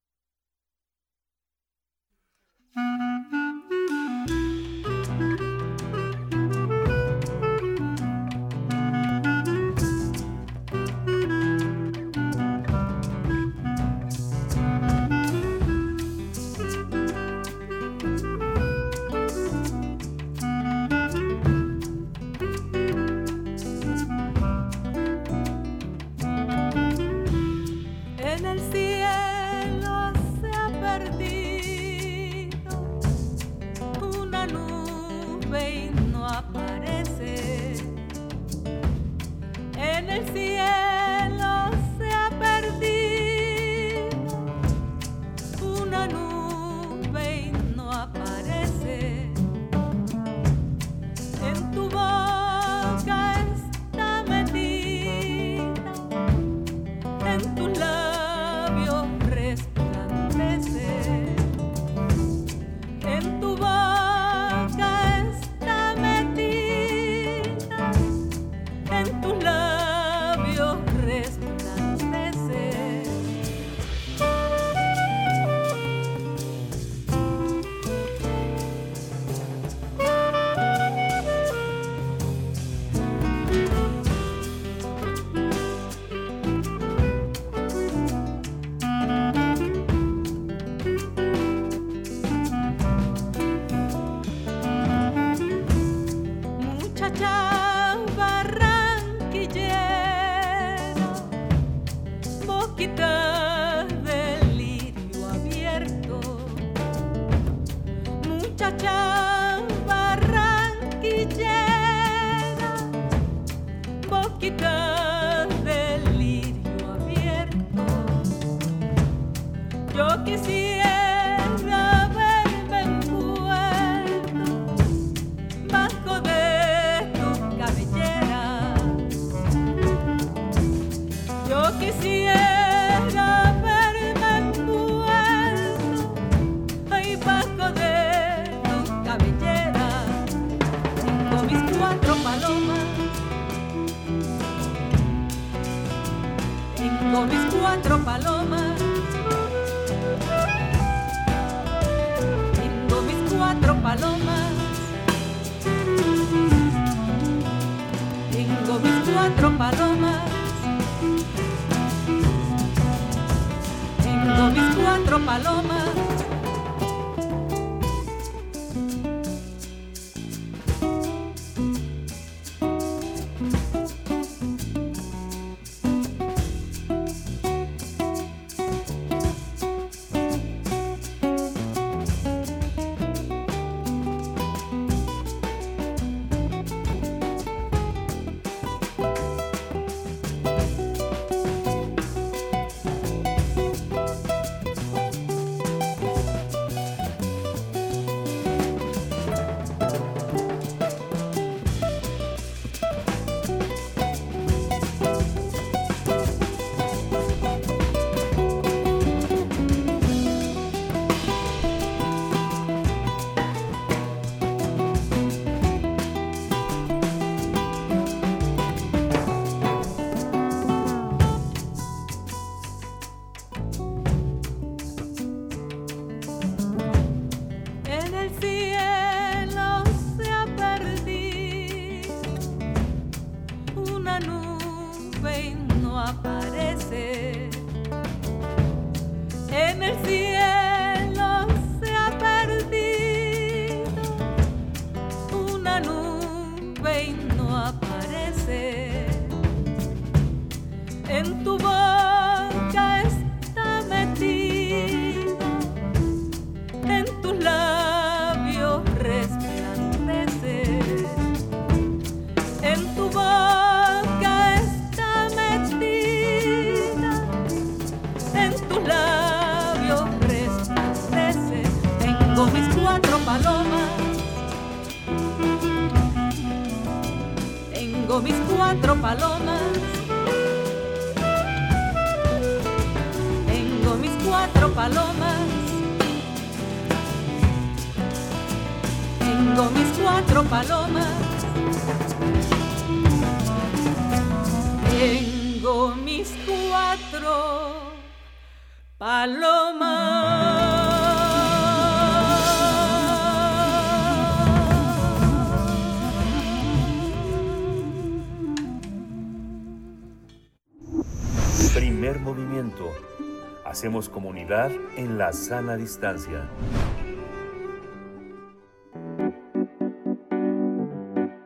Speaker 4: La sana distancia.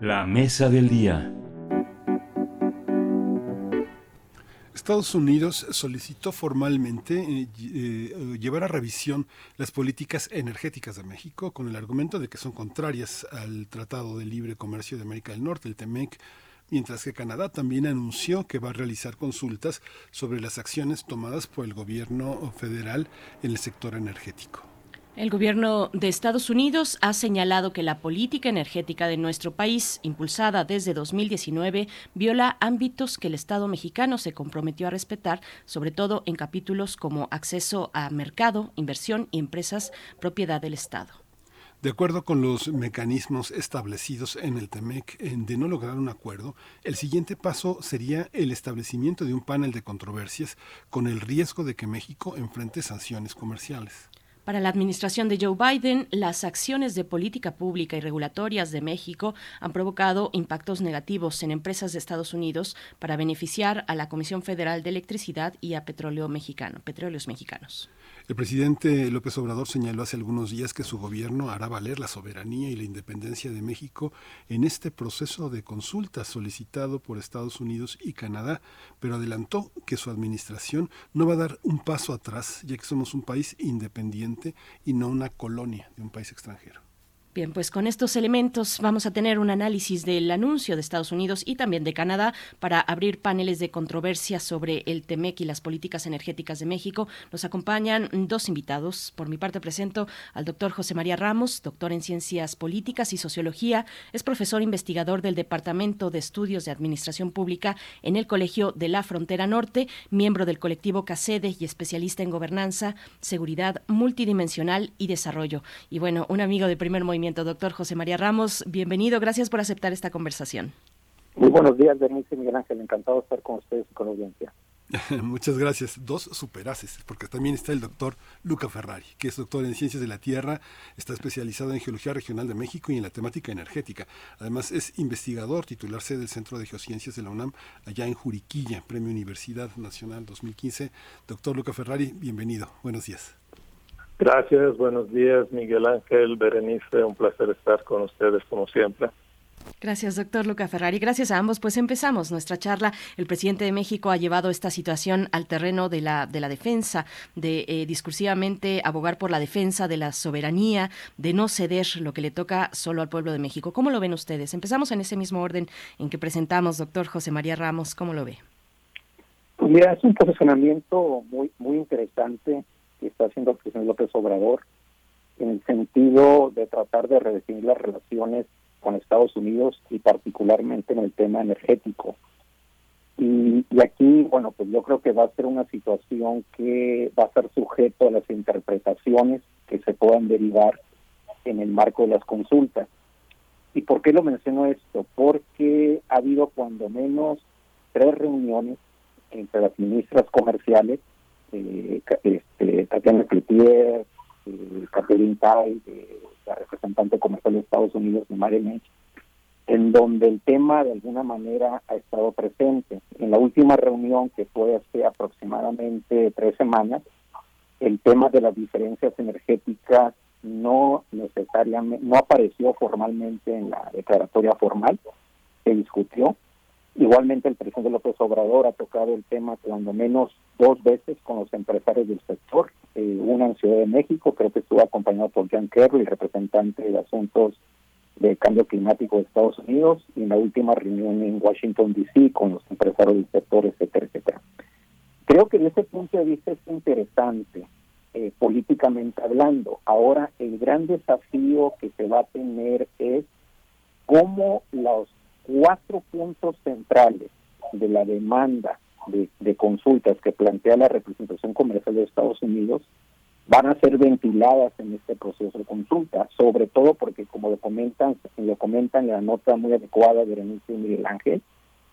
Speaker 4: La mesa del día.
Speaker 1: Estados Unidos solicitó formalmente eh, eh, llevar a revisión las políticas energéticas de México con el argumento de que son contrarias al Tratado de Libre Comercio de América del Norte, el TEMEC, mientras que Canadá también anunció que va a realizar consultas sobre las acciones tomadas por el gobierno federal en el sector energético.
Speaker 2: El gobierno de Estados Unidos ha señalado que la política energética de nuestro país, impulsada desde 2019, viola ámbitos que el Estado mexicano se comprometió a respetar, sobre todo en capítulos como acceso a mercado, inversión y empresas propiedad del Estado.
Speaker 1: De acuerdo con los mecanismos establecidos en el TEMEC de no lograr un acuerdo, el siguiente paso sería el establecimiento de un panel de controversias con el riesgo de que México enfrente sanciones comerciales.
Speaker 2: Para la administración de Joe Biden, las acciones de política pública y regulatorias de México han provocado impactos negativos en empresas de Estados Unidos para beneficiar a la Comisión Federal de Electricidad y a Petróleo Mexicano, Petróleos Mexicanos.
Speaker 1: El presidente López Obrador señaló hace algunos días que su gobierno hará valer la soberanía y la independencia de México en este proceso de consulta solicitado por Estados Unidos y Canadá, pero adelantó que su administración no va a dar un paso atrás, ya que somos un país independiente y no una colonia de un país extranjero.
Speaker 2: Bien, pues con estos elementos vamos a tener un análisis del anuncio de Estados Unidos y también de Canadá para abrir paneles de controversia sobre el TEMEC y las políticas energéticas de México. Nos acompañan dos invitados. Por mi parte presento al doctor José María Ramos, doctor en Ciencias Políticas y Sociología. Es profesor investigador del Departamento de Estudios de Administración Pública en el Colegio de la Frontera Norte, miembro del colectivo CACEDE y especialista en gobernanza, seguridad multidimensional y desarrollo. Y bueno, un amigo de primer movimiento Doctor José María Ramos, bienvenido. Gracias por aceptar esta conversación.
Speaker 25: Muy buenos días, Bernice y Miguel Ángel. Encantado de estar con ustedes y con la audiencia.
Speaker 1: Muchas gracias. Dos superaces, porque también está el doctor Luca Ferrari, que es doctor en Ciencias de la Tierra, está especializado en Geología Regional de México y en la temática energética. Además, es investigador, titular C del Centro de Geociencias de la UNAM, allá en Juriquilla, Premio Universidad Nacional 2015. Doctor Luca Ferrari, bienvenido. Buenos días.
Speaker 26: Gracias, buenos días Miguel Ángel, Berenice, un placer estar con ustedes como siempre.
Speaker 2: Gracias, doctor Luca Ferrari. Gracias a ambos. Pues empezamos nuestra charla. El presidente de México ha llevado esta situación al terreno de la, de la defensa, de eh, discursivamente abogar por la defensa de la soberanía, de no ceder lo que le toca solo al pueblo de México. ¿Cómo lo ven ustedes? Empezamos en ese mismo orden en que presentamos, doctor José María Ramos. ¿Cómo lo ve?
Speaker 25: Pues mira, es un posicionamiento muy, muy interesante que está haciendo el presidente López Obrador en el sentido de tratar de redefinir las relaciones con Estados Unidos y particularmente en el tema energético. Y, y, aquí, bueno, pues yo creo que va a ser una situación que va a ser sujeto a las interpretaciones que se puedan derivar en el marco de las consultas. ¿Y por qué lo menciono esto? Porque ha habido cuando menos tres reuniones entre las ministras comerciales eh, este, Tatiana Cloutier, eh, Catherine Tai, eh, la representante comercial de Estados Unidos, de Marenech, en donde el tema de alguna manera ha estado presente. En la última reunión, que fue hace aproximadamente tres semanas, el tema de las diferencias energéticas no necesariamente, no apareció formalmente en la declaratoria formal, se discutió. Igualmente el presidente López Obrador ha tocado el tema cuando menos dos veces con los empresarios del sector, eh, una en Ciudad de México, creo que estuvo acompañado por John Kerry, representante de asuntos de cambio climático de Estados Unidos, y en la última reunión en Washington, D.C., con los empresarios del sector, etcétera, etcétera. Creo que desde ese punto de vista es interesante eh, políticamente hablando. Ahora, el gran desafío que se va a tener es cómo los cuatro puntos centrales de la demanda de, de consultas que plantea la representación comercial de Estados Unidos van a ser ventiladas en este proceso de consulta, sobre todo porque, como lo comentan, lo comentan en la nota muy adecuada de Berenice y Miguel Ángel,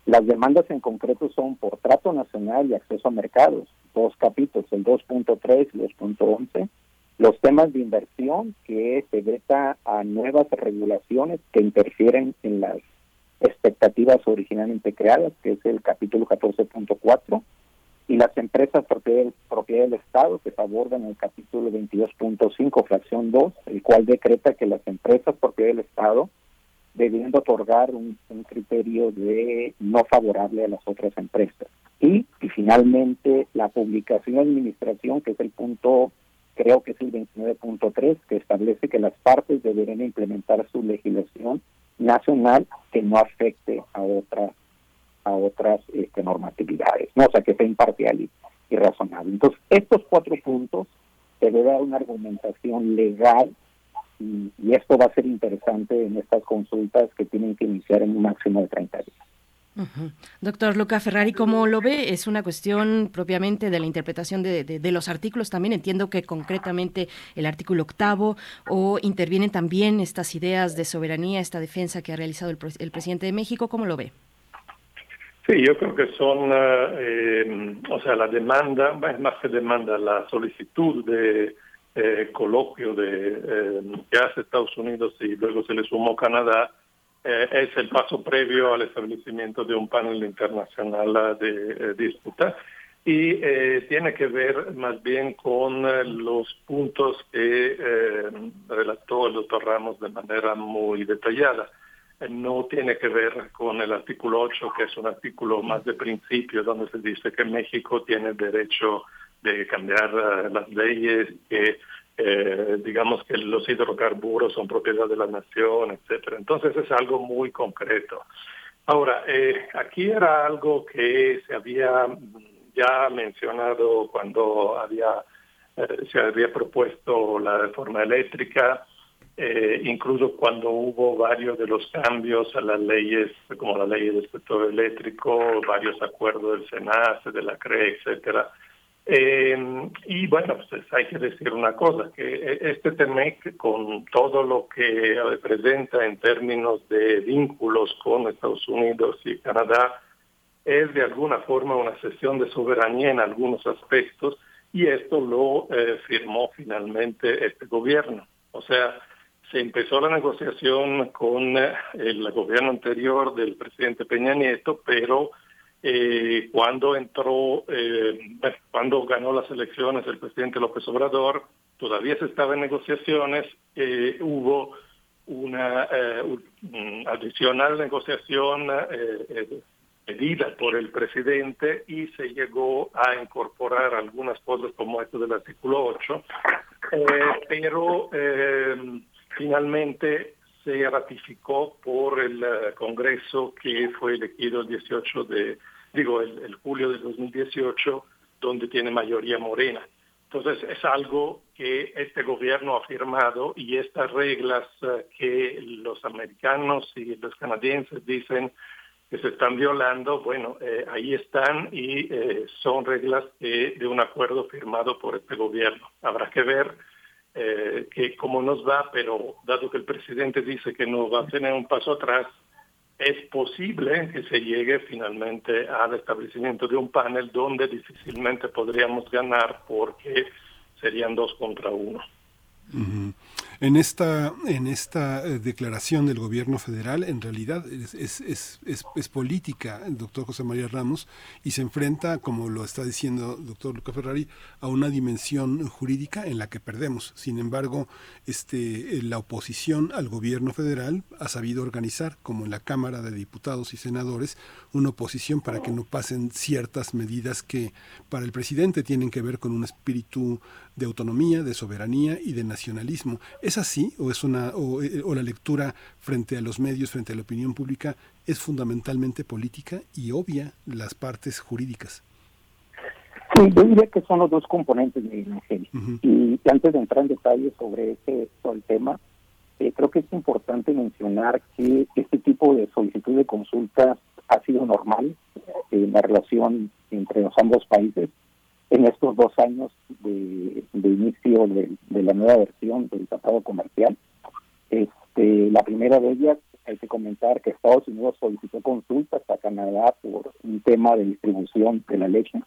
Speaker 25: las demandas en concreto son por trato nacional y acceso a mercados, dos capítulos, el 2.3 y 2.11, los temas de inversión que se veta a nuevas regulaciones que interfieren en las expectativas originalmente creadas, que es el capítulo 14.4, y las empresas propiedad, propiedad del Estado que se abordan en el capítulo 22.5, fracción 2, el cual decreta que las empresas propiedad del Estado deben otorgar un, criterio de no favorable a las otras empresas. Y, y finalmente la publicación de administración, que es el punto, creo que es el 29.3, que establece que las partes deberán implementar su legislación nacional que no afecte a otras a otras este, normatividades, ¿no? o sea, que sea imparcial y, y razonable. Entonces, estos cuatro puntos se debe dar una argumentación legal y, esto va a ser interesante en estas consultas que tienen que iniciar en un máximo de 30 días.
Speaker 2: Doctor Luca Ferrari, ¿cómo lo ve? ¿Es una cuestión propiamente de la interpretación de, de, de, los artículos? También entiendo que concretamente el artículo octavo o intervienen también estas ideas de soberanía, esta defensa que ha realizado el, presidente de México. ¿Cómo lo ve?
Speaker 26: Sí, yo creo que son, eh, o sea, la demanda, más que demanda, la solicitud de eh, coloquio de, eh, que hace Estados Unidos y luego se le sumó Canadá, eh, es el paso previo al establecimiento de un panel internacional de disputa. Y tiene que ver más bien con los puntos que relató el doctor Ramos de manera muy detallada. No tiene que ver con el artículo 8, que es un artículo más de principio, donde se dice que México tiene derecho de cambiar las leyes, que eh, digamos que los hidrocarburos son propiedad de la nación, etcétera. Entonces es algo muy concreto. Ahora, eh, aquí era algo que se había ya mencionado cuando había eh, se había propuesto la reforma eléctrica eh, incluso cuando hubo varios de los cambios a las leyes, como la ley del sector eléctrico, varios acuerdos del SENAS, de la CRE, etcétera. Eh, y bueno, pues hay que decir una cosa, que este TEMEC, con todo lo que representa en términos de vínculos con Estados Unidos y Canadá, es de alguna forma una sesión de soberanía en algunos aspectos, y esto lo eh, firmó finalmente este gobierno. O sea, se empezó la negociación con eh, el gobierno anterior del presidente Peña Nieto, pero eh, cuando entró, eh, cuando ganó las elecciones el presidente López Obrador, todavía se estaba en negociaciones, eh, hubo una eh, adicional negociación pedida por el presidente y se llegó a incorporar algunas cosas como esto del artículo 8, pero finalmente se ratificó por el uh, Congreso que fue elegido el 18 de, digo, el, el, julio de 2018, donde tiene mayoría morena. Entonces es algo que este gobierno ha firmado y estas reglas uh, que los americanos y los canadienses dicen que se están violando, bueno, eh, ahí están y eh, son reglas que, de un acuerdo firmado por este gobierno. Habrá que ver eh, que cómo nos va, pero dado que el presidente dice que no va a tener un paso atrás, es posible que se llegue finalmente al establecimiento de un panel donde difícilmente podríamos ganar porque serían dos contra uno.
Speaker 1: En esta, en esta eh, declaración del gobierno federal, en realidad es, es, es, política el doctor José María Ramos y se enfrenta, como lo está diciendo el doctor Luca Ferrari, a una dimensión jurídica en la que perdemos. Sin embargo, este, la oposición al gobierno federal ha sabido organizar, como en la Cámara de Diputados y Senadores, una oposición para que no pasen ciertas medidas que para el presidente tienen que ver con un espíritu de autonomía, de soberanía y de nacionalismo. ¿Es así o es una o, o, la lectura frente a los medios, frente a la opinión pública es fundamentalmente política y obvia las partes jurídicas?
Speaker 25: Sí, yo diría que son los dos componentes de Ángel. Y antes de entrar en detalle sobre ese sobre el tema, eh, creo que es importante mencionar que este tipo de solicitud de consultas ha sido normal en la relación entre los ambos países en estos dos años de, de inicio de, de la nueva versión del tratado comercial. Este, la primera de ellas, hay que comentar que Estados Unidos solicitó consultas a Canadá por un tema de distribución de la leche.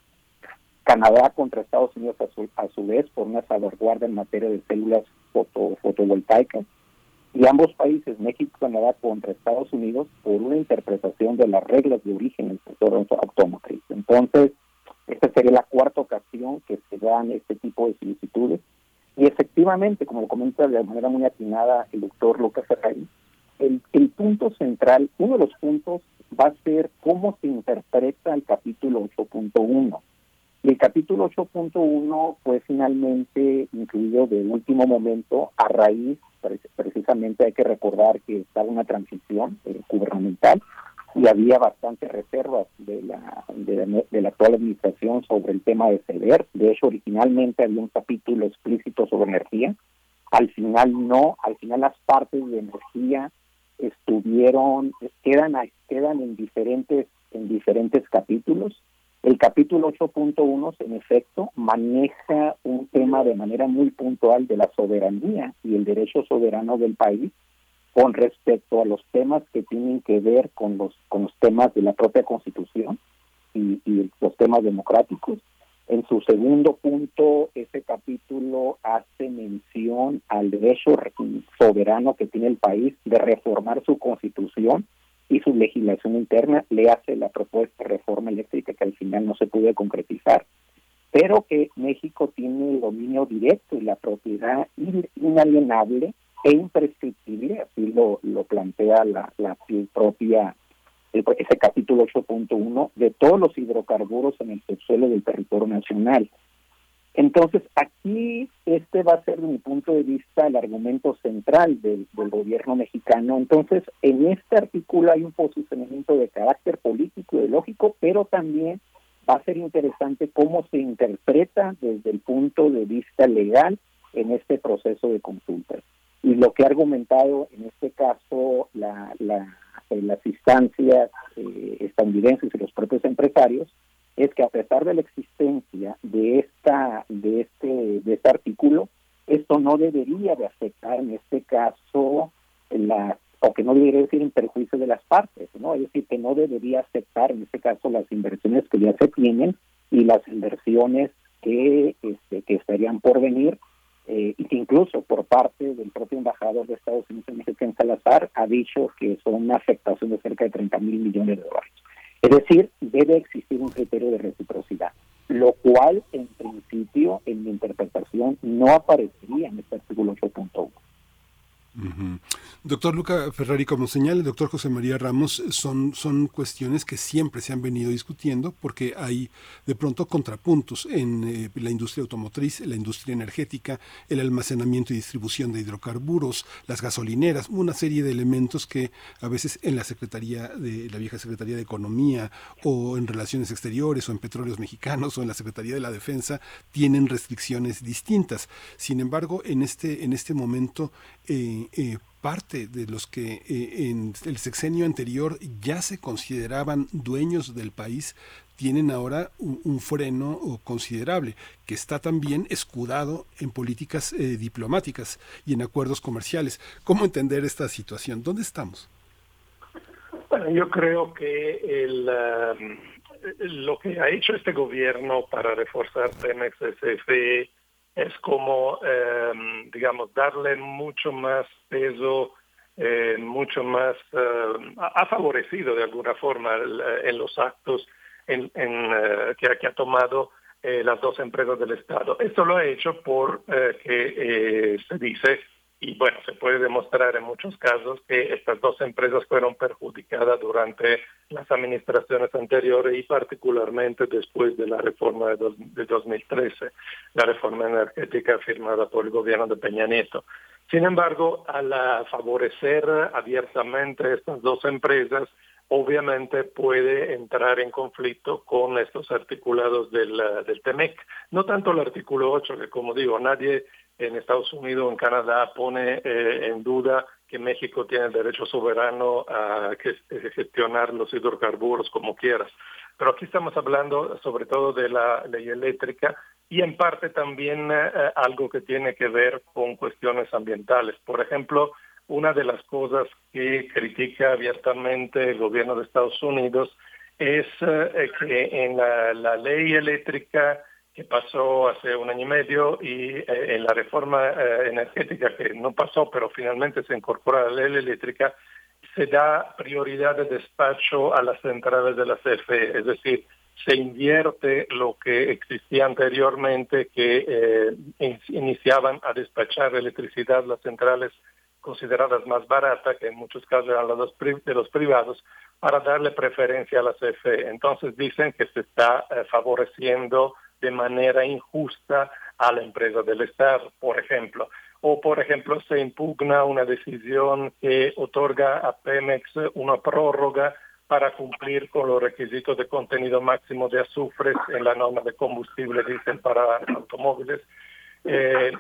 Speaker 25: Canadá contra Estados Unidos a su, a su vez por una salvaguarda en materia de células foto, fotovoltaicas. Y ambos países, México y Canadá, contra Estados Unidos por una interpretación de las reglas de origen en el sector automotriz. Entonces, esta sería la cuarta ocasión que se dan este tipo de solicitudes. Y efectivamente, como lo comenta de manera muy atinada el doctor Lucas Ferrari, el, el punto central, uno de los puntos va a ser cómo se interpreta el capítulo 8.1. Y el capítulo 8.1 fue finalmente incluido de último momento a raíz, precisamente hay que recordar que estaba una transición eh, gubernamental y había bastantes reservas de la, de la, de la actual administración sobre el tema de ceder. De hecho, originalmente había un capítulo explícito sobre energía. Al final no, al final las partes de energía estuvieron, quedan, quedan en diferentes, en diferentes capítulos. El capítulo 8.1, en efecto, maneja un tema de manera muy puntual de la soberanía y el derecho soberano del país con respecto a los temas que tienen que ver con los con los temas de la propia Constitución y, y los temas democráticos. En su segundo punto, ese capítulo hace mención al derecho soberano que tiene el país de reformar su constitución y su legislación interna. Le hace la propuesta de reforma eléctrica que al final no se pudo concretizar, pero que México tiene el dominio directo y la propiedad inalienable e imprescriptible, así lo, lo plantea la, la propia ese capítulo 8.1 de todos los hidrocarburos en el subsuelo del territorio nacional. Entonces, aquí este va a ser, de mi punto de vista, el argumento central del, del gobierno mexicano. Entonces, en este artículo hay un posicionamiento de carácter político, ideológico, pero también va a ser interesante cómo se interpreta desde el punto de vista legal en este proceso de consultas. Y lo que ha argumentado en este caso la, la en las instancias eh, estadounidenses y los propios empresarios es que a pesar de la existencia de esta de este de este artículo esto no debería de afectar en este caso la o que no debería decir en perjuicio de las partes no es decir que no debería afectar en este caso las inversiones que ya se tienen y las inversiones que este, que estarían por venir eh, incluso por parte del propio embajador de Estados Unidos en México, en Salazar, ha dicho que son una afectación de cerca de 30 mil millones de dólares. Es decir, debe existir un criterio de reciprocidad, lo cual en principio en mi interpretación no aparecería en este artículo 8.1.
Speaker 1: Doctor Luca Ferrari, como señala el doctor José María Ramos, son, son cuestiones que siempre se han venido discutiendo porque hay de pronto contrapuntos en eh, la industria automotriz, la industria energética, el almacenamiento y distribución de hidrocarburos, las gasolineras, una serie de elementos que a veces en la Secretaría de la vieja Secretaría de Economía o en Relaciones Exteriores o en Petróleos Mexicanos o en la Secretaría de la Defensa tienen restricciones distintas. Sin embargo, en este, en este momento eh, eh, parte de los que eh, en el sexenio anterior ya se consideraban dueños del país tienen ahora un, freno considerable que está también escudado en políticas eh, diplomáticas y en acuerdos comerciales. ¿Cómo entender esta situación? ¿Dónde estamos?
Speaker 26: Yo creo que el, um, lo que ha hecho este gobierno para reforzar Pemex SFE es como, eh, digamos, darle mucho más peso, eh, mucho más, eh, ha favorecido de alguna forma en los actos en, en, que, que, ha tomado las dos empresas del Estado. Esto lo ha hecho por que se dice y bueno, se puede demostrar en muchos casos que estas dos empresas fueron perjudicadas durante las administraciones anteriores y particularmente después de la reforma de, dos, de 2013, la reforma energética firmada por el gobierno de Peña Nieto. Sin embargo, al favorecer abiertamente estas dos empresas, obviamente puede entrar en conflicto con estos articulados del, del TEMEC. No tanto el artículo 8, que como digo, nadie en Estados Unidos en Canadá pone eh, en duda que México tiene derecho soberano a eh, gestionar los hidrocarburos como quieras. Pero aquí estamos hablando sobre todo de la ley eléctrica y en parte también algo que tiene que ver con cuestiones ambientales. Por ejemplo, una de las cosas que critica abiertamente el gobierno de Estados Unidos es eh, que en la, ley eléctrica que pasó hace un año y medio y eh, en la reforma eh, energética que no pasó, pero finalmente se incorpora la ley eléctrica, se da prioridad de despacho a las centrales de la CFE, es decir, se invierte lo que existía anteriormente, que iniciaban a despachar electricidad las centrales consideradas más baratas, que en muchos casos eran las de los privados, para darle preferencia a la CFE. Entonces dicen que se está eh, favoreciendo de manera injusta a la empresa del Estado, por ejemplo. O, por ejemplo, se impugna una decisión que otorga a Pemex una prórroga para cumplir con los requisitos de contenido máximo de azufre en la norma de combustible, dicen, para automóviles eh,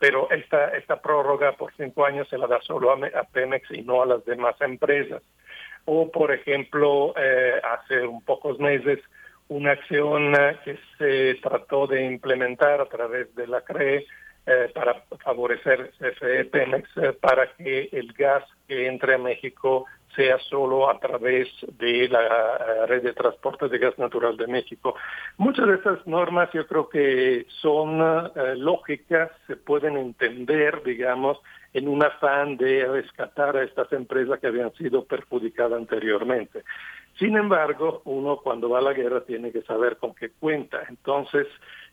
Speaker 26: pero esta, esta prórroga por cinco años se la da solo a, Pemex y no a las demás empresas. O, por ejemplo, eh, hace un pocos meses, una acción eh, que se trató de implementar a través de la CRE eh, para favorecer CFE Pemex para que el gas que entre a México sea solo a través de la eh, red de transporte de gas natural de México. Muchas de estas normas yo creo que son eh, lógicas, se pueden entender, digamos, en un afán de rescatar a estas empresas que habían sido perjudicadas anteriormente. Sin embargo, uno cuando va a la guerra tiene que saber con qué cuenta. Entonces,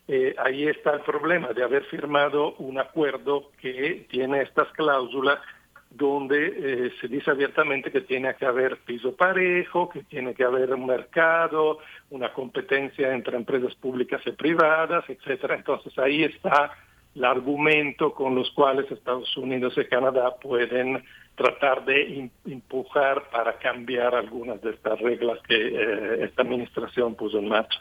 Speaker 26: eh, ahí está el problema de haber firmado un acuerdo que tiene estas cláusulas donde eh, se dice abiertamente que tiene que haber piso parejo, que tiene que haber un mercado, una competencia entre empresas públicas y privadas, etcétera. Entonces ahí está el argumento con los cuales Estados Unidos y Canadá pueden tratar de empujar para cambiar algunas de estas reglas que eh, esta administración puso en marcha.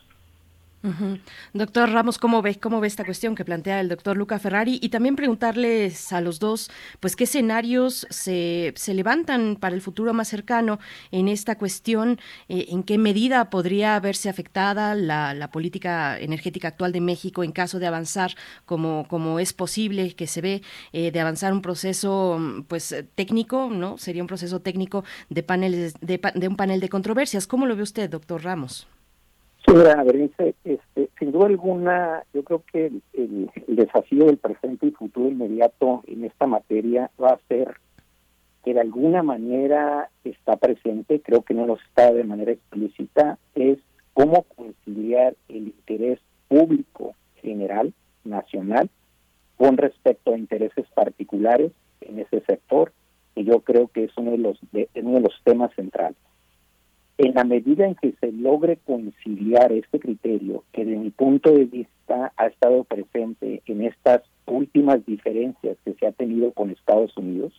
Speaker 2: Doctor Ramos, ¿cómo ve, ¿cómo ve esta cuestión que plantea el doctor Luca Ferrari? Y también preguntarles a los dos, pues, qué escenarios se, se levantan para el futuro más cercano en esta cuestión, eh, en qué medida podría verse afectada la, la, política energética actual de México en caso de avanzar como, como es posible que se ve, eh, de avanzar un proceso, pues, técnico, ¿no? Sería un proceso técnico de paneles, de, de un panel de controversias. ¿Cómo lo ve usted, doctor Ramos?
Speaker 25: Señora este, sin duda alguna, yo creo que el, desafío del presente y futuro inmediato en esta materia va a ser que de alguna manera está presente, creo que no lo está de manera explícita, es cómo conciliar el interés público general, nacional, con respecto a intereses particulares en ese sector, y yo creo que es uno de los, de, uno de los temas centrales en la medida en que se logre conciliar este criterio, que de mi punto de vista ha estado presente en estas últimas diferencias que se ha tenido con Estados Unidos,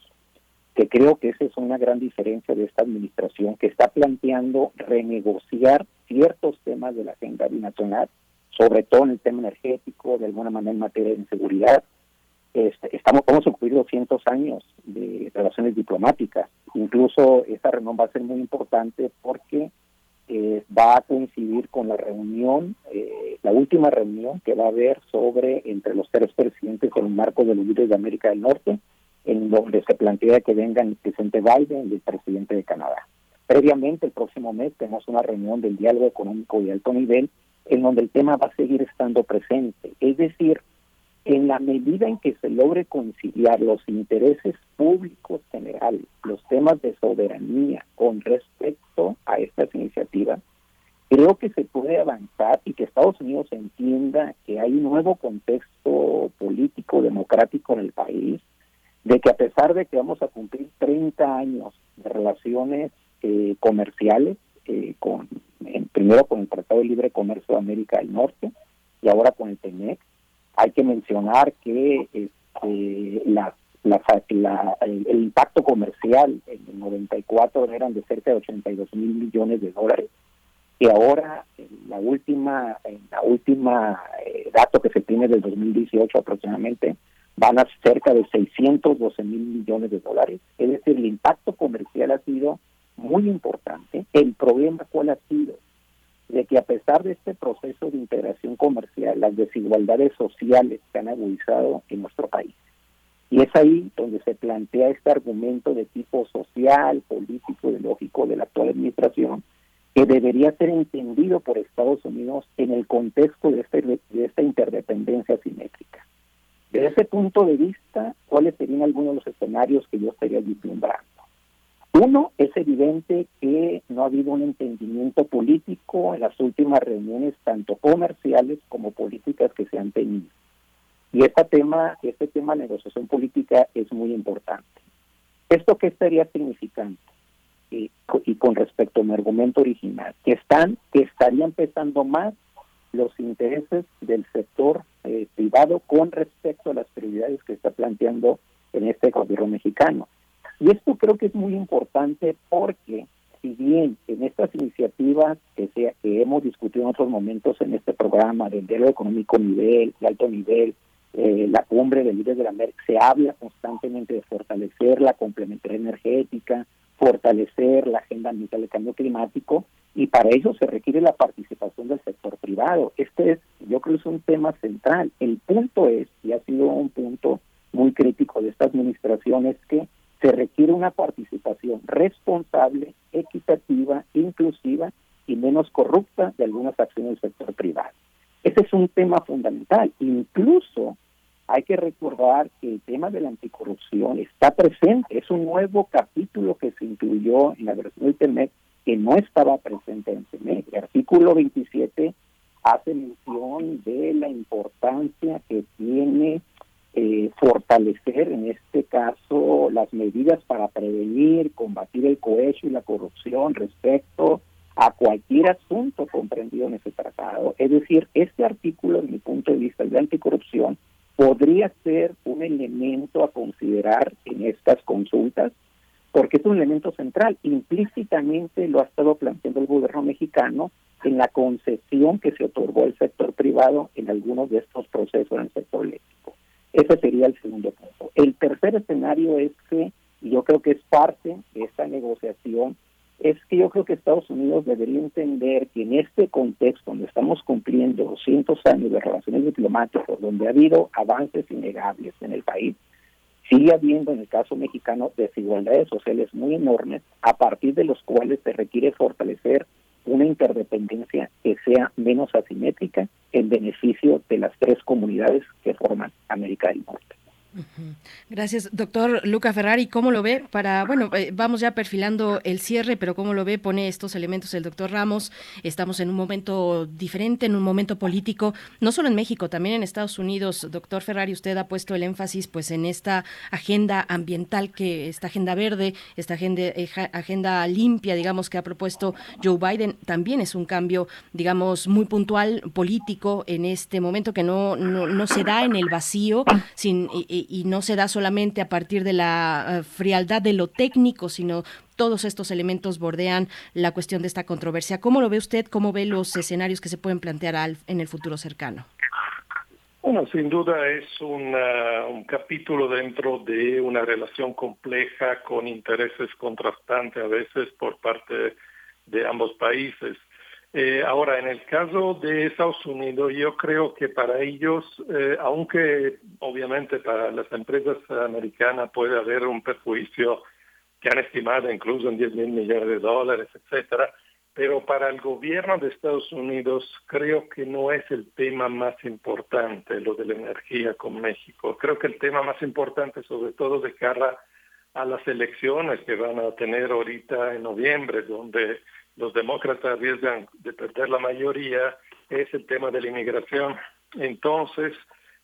Speaker 25: que creo que esa es una gran diferencia de esta administración, que está planteando renegociar ciertos temas de la agenda binacional, sobre todo en el tema energético, de alguna manera en materia de inseguridad, este, estamos, vamos a cumplir 200 años de relaciones diplomáticas. Incluso esta reunión va a ser muy importante porque eh, va a coincidir con la reunión, eh, la última reunión que va a haber sobre entre los tres presidentes en el marco de los líderes de América del Norte, en donde se plantea que vengan el presidente Biden y el presidente de Canadá. Previamente, el próximo mes, tenemos una reunión del diálogo económico de alto nivel, en donde el tema va a seguir estando presente. Es decir, en la medida en que se logre conciliar los intereses públicos generales, los temas de soberanía con respecto a estas iniciativas, creo que se puede avanzar y que Estados Unidos entienda que hay un nuevo contexto político democrático en el país, de que a pesar de que vamos a cumplir 30 años de relaciones eh, comerciales, eh, con primero con el Tratado de Libre Comercio de América del Norte y ahora con el TEMEC, hay que mencionar que este, la, la, el, el, impacto comercial en el 94 eran de cerca de 82 mil millones de dólares. Y ahora en la última en la última eh, dato que se tiene del 2018 aproximadamente van a cerca de 612 mil millones de dólares. Es decir el impacto comercial ha sido muy importante. El problema cuál ha sido de que a pesar de este proceso de integración comercial las desigualdades sociales se han agudizado en nuestro país y es ahí donde se plantea este argumento de tipo social, político, ideológico de la actual administración, que debería ser entendido por Estados Unidos en el contexto de, este, de esta interdependencia simétrica. Desde ese punto de vista, ¿cuáles serían algunos de los escenarios que yo estaría vislumbrando? Uno, es evidente que no ha habido un entendimiento político en las últimas reuniones, tanto comerciales como políticas que se han tenido. Y este tema, este tema de negociación política es muy importante. ¿Esto qué estaría significando? Y, con respecto a mi argumento original, que están, que estarían pesando más los intereses del sector eh, privado con respecto a las prioridades que está planteando en este gobierno mexicano. Y esto creo que es muy importante porque si bien en estas iniciativas que, sea, que hemos discutido en otros momentos en este programa del diálogo económico nivel, de alto nivel, eh, la cumbre de líderes de la América, se habla constantemente de fortalecer la complementariedad energética, fortalecer la agenda ambiental del cambio climático y para ello se requiere la participación del sector privado. Este es, yo creo, es un tema central. El punto es, y ha sido un punto muy crítico de esta administración, es que se requiere una participación responsable, equitativa, inclusiva y menos corrupta de algunas acciones del sector privado. Ese es un tema fundamental. Incluso hay que recordar que el tema de la anticorrupción está presente, es un nuevo capítulo que se incluyó en la versión del TEMEC que no estaba presente en TEMEC. El artículo 27 hace mención de la importancia que tiene eh, fortalecer en este caso las medidas para prevenir, combatir el cohecho y la corrupción respecto a cualquier asunto comprendido en ese tratado. Es decir, este artículo, desde mi punto de vista de anticorrupción, podría ser un elemento a considerar en estas consultas, porque es un elemento central. Implícitamente lo ha estado planteando el gobierno mexicano en la concesión que se otorgó al sector privado en algunos de estos procesos en el sector eléctrico. Ese sería el segundo punto. El tercer escenario es que, y yo creo que es parte de esta negociación, es que yo creo que Estados Unidos debería entender que en este contexto donde estamos cumpliendo 200 años de relaciones diplomáticas, donde ha habido avances innegables en el país, sigue habiendo en el caso mexicano desigualdades sociales muy enormes, a partir de los cuales se requiere fortalecer una interdependencia que sea menos asimétrica en beneficio de las tres comunidades que forman América del Norte.
Speaker 2: Gracias, doctor Luca Ferrari. ¿Cómo lo ve? Para, bueno, eh, vamos ya perfilando el cierre, pero ¿cómo lo ve? Pone estos elementos el doctor Ramos. Estamos en un momento diferente, en un momento político, no solo en México, también en Estados Unidos. Doctor Ferrari, usted ha puesto el énfasis pues en esta agenda ambiental, que esta agenda verde, esta agenda, agenda limpia, digamos, que ha propuesto Joe Biden. También es un cambio, digamos, muy puntual político en este momento que no, no, no se da en el vacío, sin y, no se da solamente a partir de la eh, frialdad de lo técnico, sino todos estos elementos bordean la cuestión de esta controversia. ¿Cómo lo ve usted? ¿Cómo ve los escenarios que se pueden plantear al, en el futuro cercano?
Speaker 26: Bueno, sin duda es un capítulo dentro de una relación compleja con intereses contrastantes a veces por parte de ambos países. Eh, ahora, en el caso de Estados Unidos, yo creo que para ellos, eh, aunque obviamente para las empresas americanas puede haber un perjuicio que han estimado incluso en 10 mil millones de dólares, etcétera, pero para el gobierno de Estados Unidos creo que no es el tema más importante lo de la energía con México. Creo que el tema más importante, sobre todo de cara a las elecciones que van a tener ahorita en noviembre, donde los demócratas arriesgan de perder la mayoría es el tema de la inmigración. Entonces,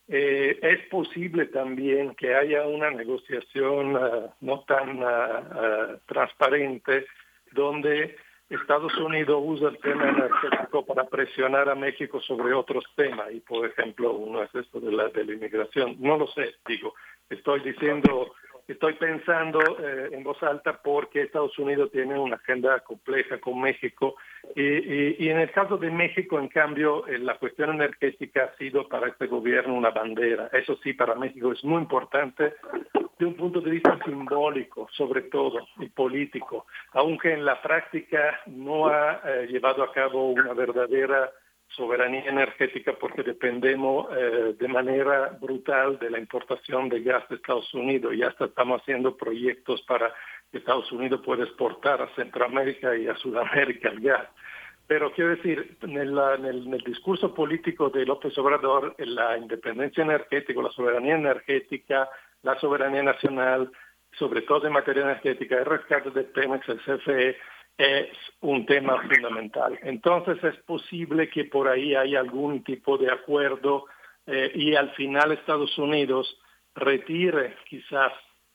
Speaker 26: eh, es posible también que haya una negociación ah, no tan ah, transparente donde Estados Unidos usa el tema energético para presionar a México sobre otros temas y por ejemplo uno es esto de la, de la inmigración. No lo sé, digo, estoy diciendo, estoy pensando eh, en voz alta porque Estados Unidos tiene una agenda compleja con México y, en el caso de México, en cambio, eh, la cuestión energética ha sido para este gobierno una bandera. Eso sí, para México es muy importante de un punto de vista simbólico, sobre todo, y político, aunque en la práctica no ha eh, llevado a cabo una verdadera soberanía energética porque dependemos eh, de manera brutal de la importación de gas de Estados Unidos y hasta estamos haciendo proyectos para que Estados Unidos pueda exportar a Centroamérica y a Sudamérica el gas. Pero quiero decir, en el discurso político de López Obrador, la independencia energética, la soberanía energética, la soberanía nacional, sobre todo en materia energética, el rescate de Pemex, el CFE, es un tema fundamental. Entonces es posible que por ahí haya algún tipo de acuerdo eh, y al final Estados Unidos retire quizás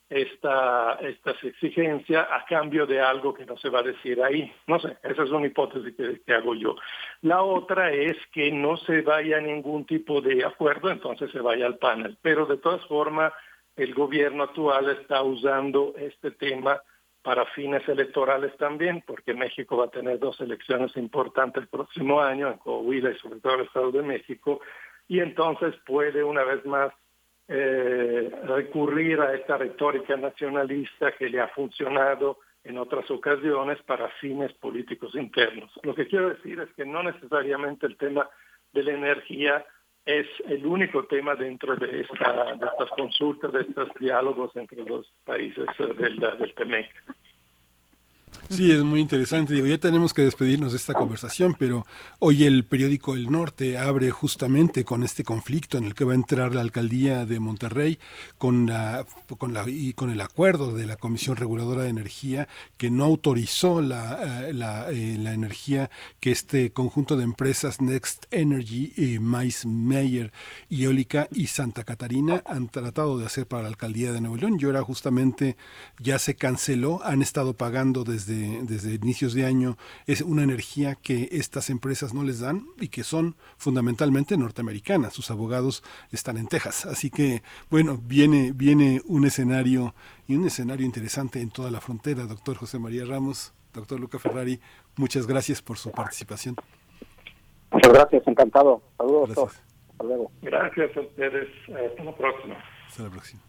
Speaker 26: esta, estas exigencias a cambio de algo que no se va a decir ahí. No sé, esa es una hipótesis que, que hago yo. La otra es que no se vaya a ningún tipo de acuerdo, entonces se vaya al panel. Pero de todas formas, el gobierno actual está usando este tema para fines electorales también, porque México va a tener dos elecciones importantes el próximo año, en Coahuila y sobre todo en el Estado de México, y entonces puede una vez más eh, recurrir a esta retórica nacionalista que le ha funcionado en otras ocasiones para fines políticos internos. Lo que quiero decir es que no necesariamente el tema de la energía es el único tema dentro de, esta, de estas consultas, de estos diálogos entre los países eh, del, del.
Speaker 1: Sí, es muy interesante. Digo, ya tenemos que despedirnos de esta conversación, pero hoy el periódico El Norte abre justamente con este conflicto en el que va a entrar la alcaldía de Monterrey con la, con la y con el acuerdo de la Comisión Reguladora de Energía que no autorizó la, eh, la, eh, la energía que este conjunto de empresas Next Energy, eh, Mais Meyer, Eólica y Santa Catarina han tratado de hacer para la alcaldía de Nuevo León. Y ahora justamente ya se canceló, han estado pagando desde, desde inicios de año es una energía que estas empresas no les dan y que son fundamentalmente norteamericanas. Sus abogados están en Texas. Así que, bueno, viene, viene un escenario y un escenario interesante en toda la frontera. Doctor José María Ramos, doctor Luca Ferrari, muchas gracias por su participación.
Speaker 25: Muchas gracias, encantado. Saludos, doctor. Hasta luego.
Speaker 26: Gracias a ustedes. Hasta la próxima.
Speaker 1: Hasta la próxima.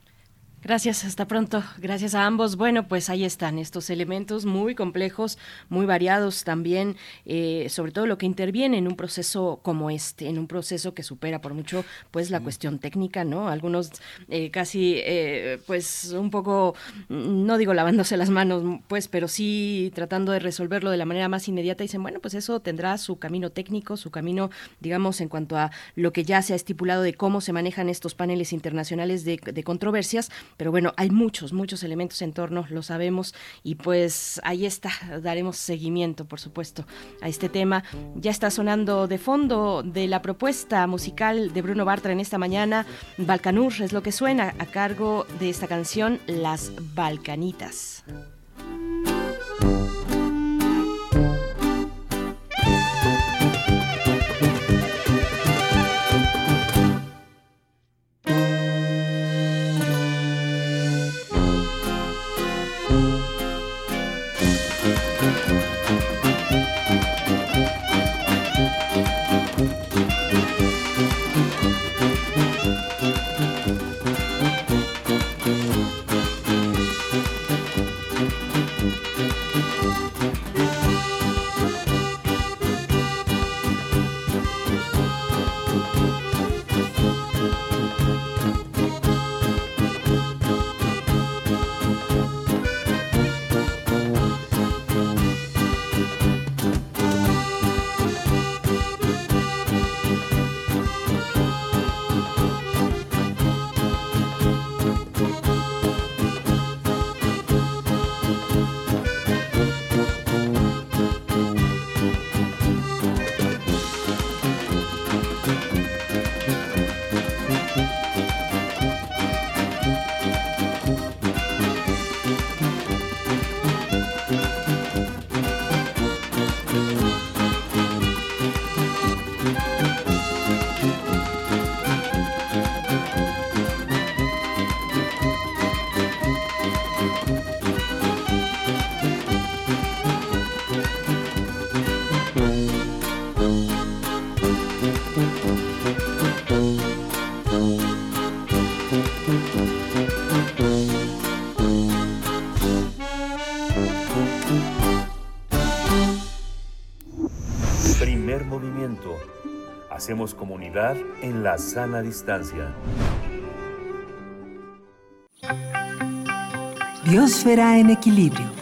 Speaker 2: Gracias, hasta pronto. Gracias a ambos. Bueno, pues ahí están estos elementos muy complejos, muy variados también, eh, sobre todo lo que interviene en un proceso como este, en un proceso que supera por mucho pues la cuestión técnica, ¿no? Algunos eh, casi eh, pues un poco, no digo lavándose las manos, pues, pero sí tratando de resolverlo de la manera más inmediata. Dicen, bueno, pues eso tendrá su camino técnico, su camino, digamos, en cuanto a lo que ya se ha estipulado de cómo se manejan estos paneles internacionales de, de controversias pero bueno, hay muchos, muchos elementos en torno, lo sabemos, y pues ahí está, daremos seguimiento, por supuesto, a este tema. Ya está sonando de fondo de la propuesta musical de Bruno Bartra en esta mañana, Balcanur es lo que suena a cargo de esta canción, Las Balcanitas.
Speaker 4: Hacemos comunidad en la sana distancia.
Speaker 11: Biosfera en equilibrio.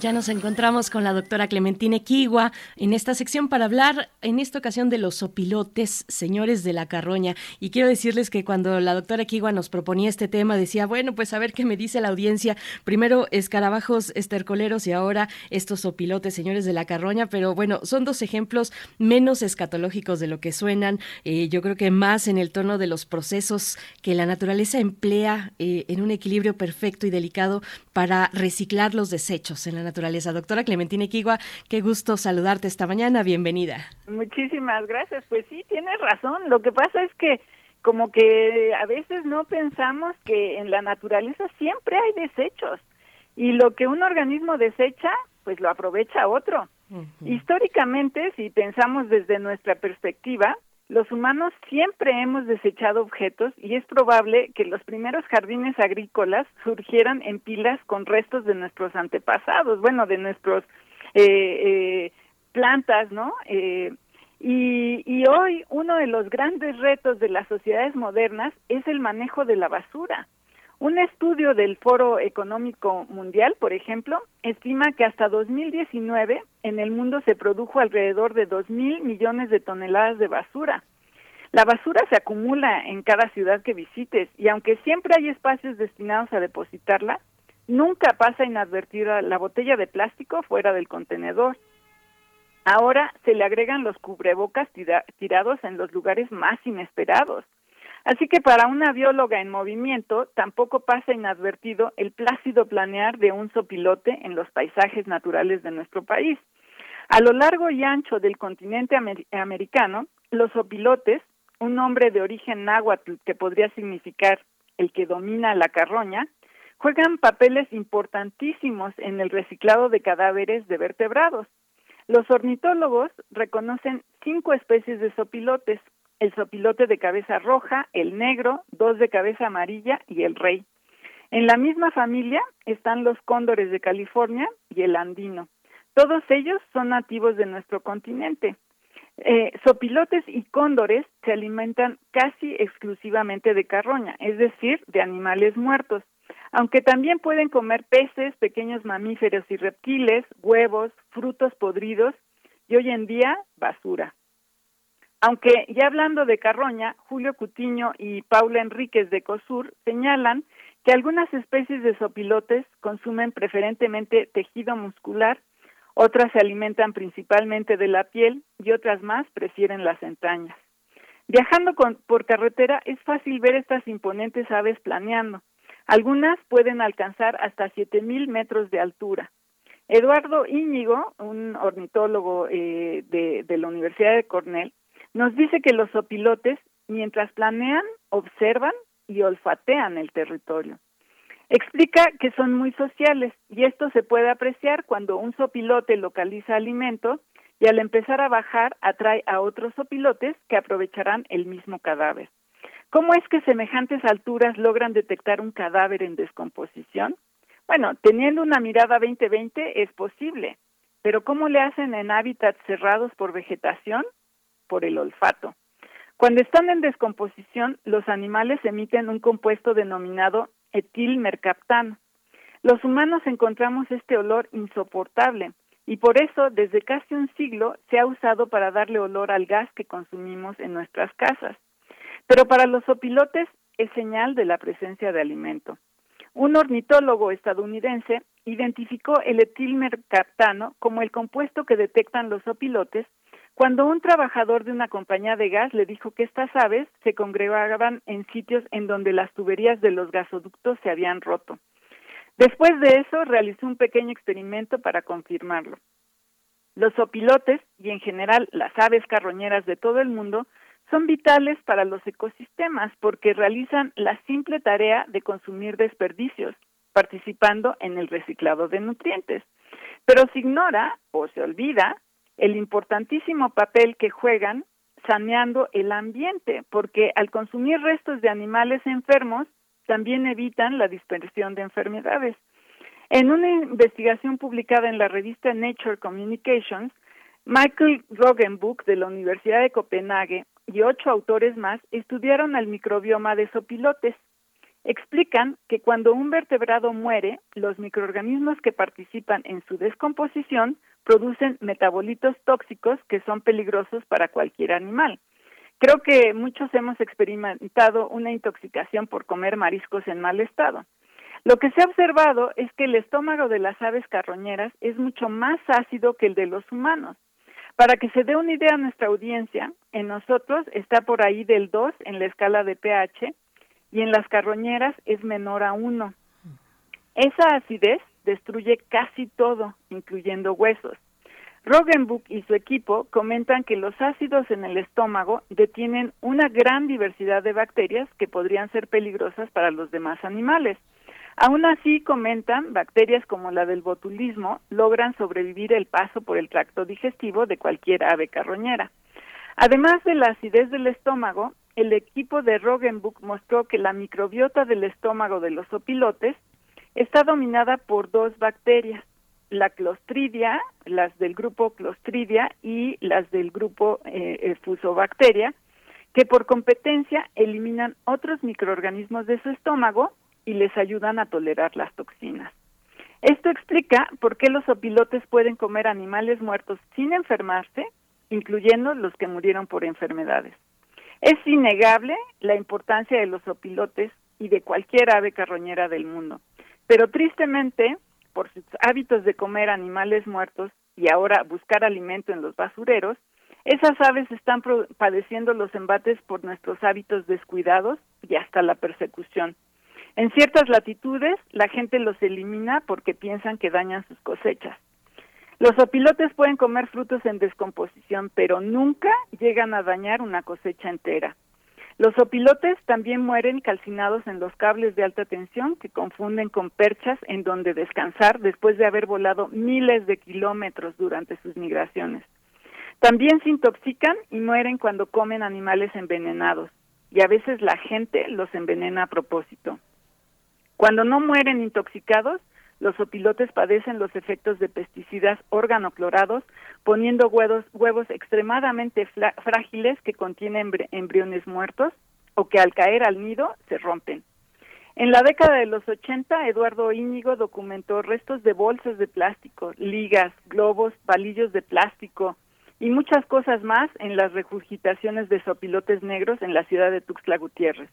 Speaker 2: Ya nos encontramos con la doctora Clementina Equigua en esta sección para hablar en esta ocasión de los opilotes, señores de la carroña. Y quiero decirles que cuando la doctora Equigua nos proponía este tema, decía, bueno, pues a ver qué me dice la audiencia. Primero escarabajos estercoleros y ahora estos opilotes, señores de la carroña. Pero bueno, son dos ejemplos menos escatológicos de lo que suenan. Eh, yo creo que más en el tono de los procesos que la naturaleza emplea eh, en un equilibrio perfecto y delicado para reciclar los desechos en la naturaleza. Doctora Clementina Equigua, qué gusto saludarte esta mañana, bienvenida.
Speaker 27: Muchísimas gracias. Pues sí, tienes razón. Lo que pasa es que como que a veces no pensamos que en la naturaleza siempre hay desechos y lo que un organismo desecha, pues lo aprovecha otro. Históricamente, si pensamos desde nuestra perspectiva, los humanos siempre hemos desechado objetos y es probable que los primeros jardines agrícolas surgieran en pilas con restos de nuestros antepasados, bueno, de nuestros eh, eh, plantas, ¿no? Eh, y, y hoy uno de los grandes retos de las sociedades modernas es el manejo de la basura. Un estudio del Foro Económico Mundial, por ejemplo, estima que hasta 2019 en el mundo se produjo alrededor de 2 mil millones de toneladas de basura. La basura se acumula en cada ciudad que visites y aunque siempre hay espacios destinados a depositarla, nunca pasa inadvertida la botella de plástico fuera del contenedor. Ahora se le agregan los cubrebocas tirados en los lugares más inesperados. Así que para una bióloga en movimiento tampoco pasa inadvertido el plácido planear de un sopilote en los paisajes naturales de nuestro país. A lo largo y ancho del continente americano, los sopilotes, un nombre de origen náhuatl que podría significar el que domina la carroña, juegan papeles importantísimos en el reciclado de cadáveres de vertebrados. Los ornitólogos reconocen cinco especies de sopilotes, el sopilote de cabeza roja, el negro, dos de cabeza amarilla y el rey. En la misma familia están los cóndores de California y el andino. Todos ellos son nativos de nuestro continente. Eh, sopilotes y cóndores se alimentan casi exclusivamente de carroña, es decir, de animales muertos, aunque también pueden comer peces, pequeños mamíferos y reptiles, huevos, frutos podridos y hoy en día basura. Aunque ya hablando de carroña, Julio Cutiño y Paula Enríquez de COSUR señalan que algunas especies de sopilotes consumen preferentemente tejido muscular, otras se alimentan principalmente de la piel y otras más prefieren las entrañas. Viajando por carretera es fácil ver estas imponentes aves planeando. Algunas pueden alcanzar hasta 7.000 metros de altura. Eduardo Íñigo, un ornitólogo eh, de, de la Universidad de Cornell, nos dice que los opilotes, mientras planean, observan y olfatean el territorio. Explica que son muy sociales y esto se puede apreciar cuando un sopilote localiza alimento y al empezar a bajar atrae a otros sopilotes que aprovecharán el mismo cadáver. ¿Cómo es que semejantes alturas logran detectar un cadáver en descomposición? Bueno, teniendo una mirada 2020 es posible, pero ¿cómo le hacen en hábitats cerrados por vegetación? Por el olfato. Cuando están en descomposición, los animales emiten un compuesto denominado etilmercaptano. Los humanos encontramos este olor insoportable y por eso desde casi un siglo se ha usado para darle olor al gas que consumimos en nuestras casas. Pero para los opilotes es señal de la presencia de alimento. Un ornitólogo estadounidense identificó el etilmercaptano como el compuesto que detectan los opilotes cuando un trabajador de una compañía de gas le dijo que estas aves se congregaban en sitios en donde las tuberías de los gasoductos se habían roto. Después de eso, realizó un pequeño experimento para confirmarlo. Los opilotes y en general las aves carroñeras de todo el mundo son vitales para los ecosistemas porque realizan la simple tarea de consumir desperdicios, participando en el reciclado de nutrientes. Pero se ignora o se olvida el importantísimo papel que juegan saneando el ambiente, porque al consumir restos de animales enfermos, también evitan la dispersión de enfermedades. En una investigación publicada en la revista Nature Communications, Michael Rogenbuch de la Universidad de Copenhague y ocho autores más estudiaron el microbioma de sopilotes. Explican que cuando un vertebrado muere, los microorganismos que participan en su descomposición producen metabolitos tóxicos que son peligrosos para cualquier animal. Creo que muchos hemos experimentado una intoxicación por comer mariscos en mal estado. Lo que se ha observado es que el estómago de las aves carroñeras es mucho más ácido que el de los humanos. Para que se dé una idea a nuestra audiencia, en nosotros está por ahí del 2 en la escala de pH y en las carroñeras es menor a 1. Esa acidez destruye casi todo, incluyendo huesos. Rogenbuch y su equipo comentan que los ácidos en el estómago detienen una gran diversidad de bacterias que podrían ser peligrosas para los demás animales. Aún así, comentan, bacterias como la del botulismo logran sobrevivir el paso por el tracto digestivo de cualquier ave carroñera. Además de la acidez del estómago, el equipo de Rogenbuch mostró que la microbiota del estómago de los opilotes está dominada por dos bacterias, la clostridia, las del grupo clostridia y las del grupo eh, fusobacteria, que por competencia eliminan otros microorganismos de su estómago y les ayudan a tolerar las toxinas. Esto explica por qué los opilotes pueden comer animales muertos sin enfermarse, incluyendo los que murieron por enfermedades. Es innegable la importancia de los opilotes y de cualquier ave carroñera del mundo, pero tristemente, por sus hábitos de comer animales muertos y ahora buscar alimento en los basureros, esas aves están padeciendo los embates por nuestros hábitos descuidados y hasta la persecución. En ciertas latitudes, la gente los elimina porque piensan que dañan sus cosechas. Los opilotes pueden comer frutos en descomposición, pero nunca llegan a dañar una cosecha entera. Los opilotes también mueren calcinados en los cables de alta tensión que confunden con perchas en donde descansar después de haber volado miles de kilómetros durante sus migraciones. También se intoxican y mueren cuando comen animales envenenados, y a veces la gente los envenena a propósito. Cuando no mueren intoxicados, los opilotes padecen los efectos de pesticidas organoclorados, poniendo huevos, extremadamente frágiles que contienen embriones muertos o que al caer al nido se rompen. En la década de los 80, Eduardo Íñigo documentó restos de bolsas de plástico, ligas, globos, palillos de plástico y muchas cosas más en las regurgitaciones de sopilotes negros en la ciudad de Tuxtla Gutiérrez.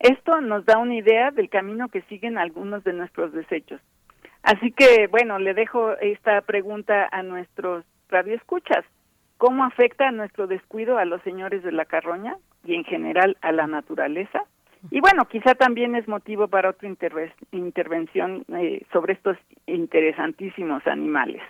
Speaker 27: Esto nos da una idea del camino que siguen algunos de nuestros desechos. Así que, bueno, le dejo esta pregunta a nuestros radioescuchas. ¿Cómo afecta nuestro descuido a los señores de la carroña y en general a la naturaleza? Y bueno, quizá también es motivo para otra intervención eh, sobre estos interesantísimos animales.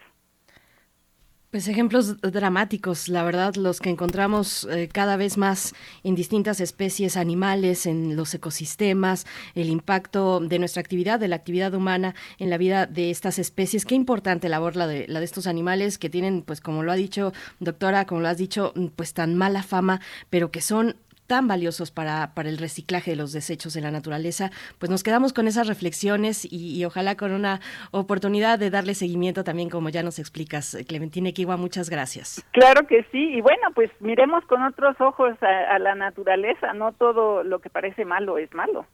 Speaker 2: Pues ejemplos dramáticos, la verdad, los que encontramos eh, cada vez más en distintas especies animales, en los ecosistemas, el impacto de nuestra actividad, de la actividad humana en la vida de estas especies. Qué importante labor la de, la de estos animales que tienen, pues como lo ha dicho doctora, como lo has dicho, pues tan mala fama, pero que son tan valiosos para, para el reciclaje de los desechos de la naturaleza, pues nos quedamos con esas reflexiones y, ojalá con una oportunidad de darle seguimiento también, como ya nos explicas, Clementina Equigua, muchas gracias.
Speaker 27: Claro que sí, y bueno, pues miremos con otros ojos a, la naturaleza, no todo lo que parece malo es malo.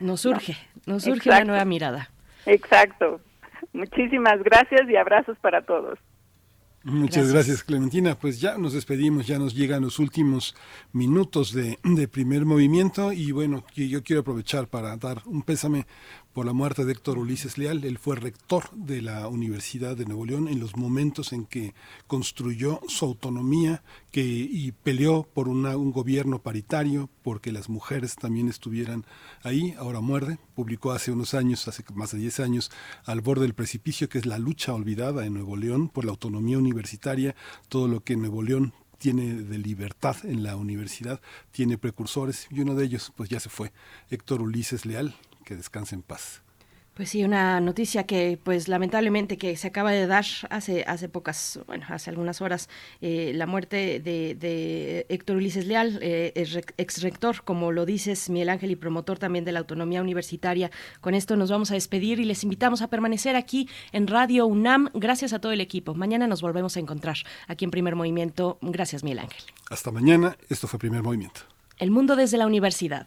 Speaker 2: Nos surge, nos surge una nueva mirada.
Speaker 27: Exacto. Muchísimas gracias y abrazos para todos.
Speaker 1: Muchas gracias. Clementina. Pues ya nos despedimos, ya nos llegan los últimos minutos de, de primer movimiento y bueno, yo quiero aprovechar para dar un pésame por la muerte de Héctor Ulises Leal. Él fue rector de la Universidad de Nuevo León en los momentos en que construyó su autonomía que, y peleó por un gobierno paritario, porque las mujeres también estuvieran ahí. Ahora muerde. Publicó hace unos años, hace más de 10 años, Al borde del precipicio, que es la lucha olvidada en Nuevo León por la autonomía universitaria, todo lo que Nuevo León tiene de libertad en la universidad, tiene precursores y uno de ellos pues ya se fue, Héctor Ulises Leal, que descanse en paz.
Speaker 2: Pues sí, una noticia que, pues lamentablemente, que se acaba de dar hace hace pocas, bueno, hace algunas horas, eh, la muerte de, de, Héctor Ulises Leal, eh, ex rector, como lo dices, Miguel Ángel, y promotor también de la autonomía universitaria. Con esto nos vamos a despedir y les invitamos a permanecer aquí en Radio UNAM. Gracias a todo el equipo. Mañana nos volvemos a encontrar aquí en Primer Movimiento. Gracias, Miguel Ángel.
Speaker 1: Hasta mañana. Esto fue Primer Movimiento.
Speaker 2: El mundo desde la universidad.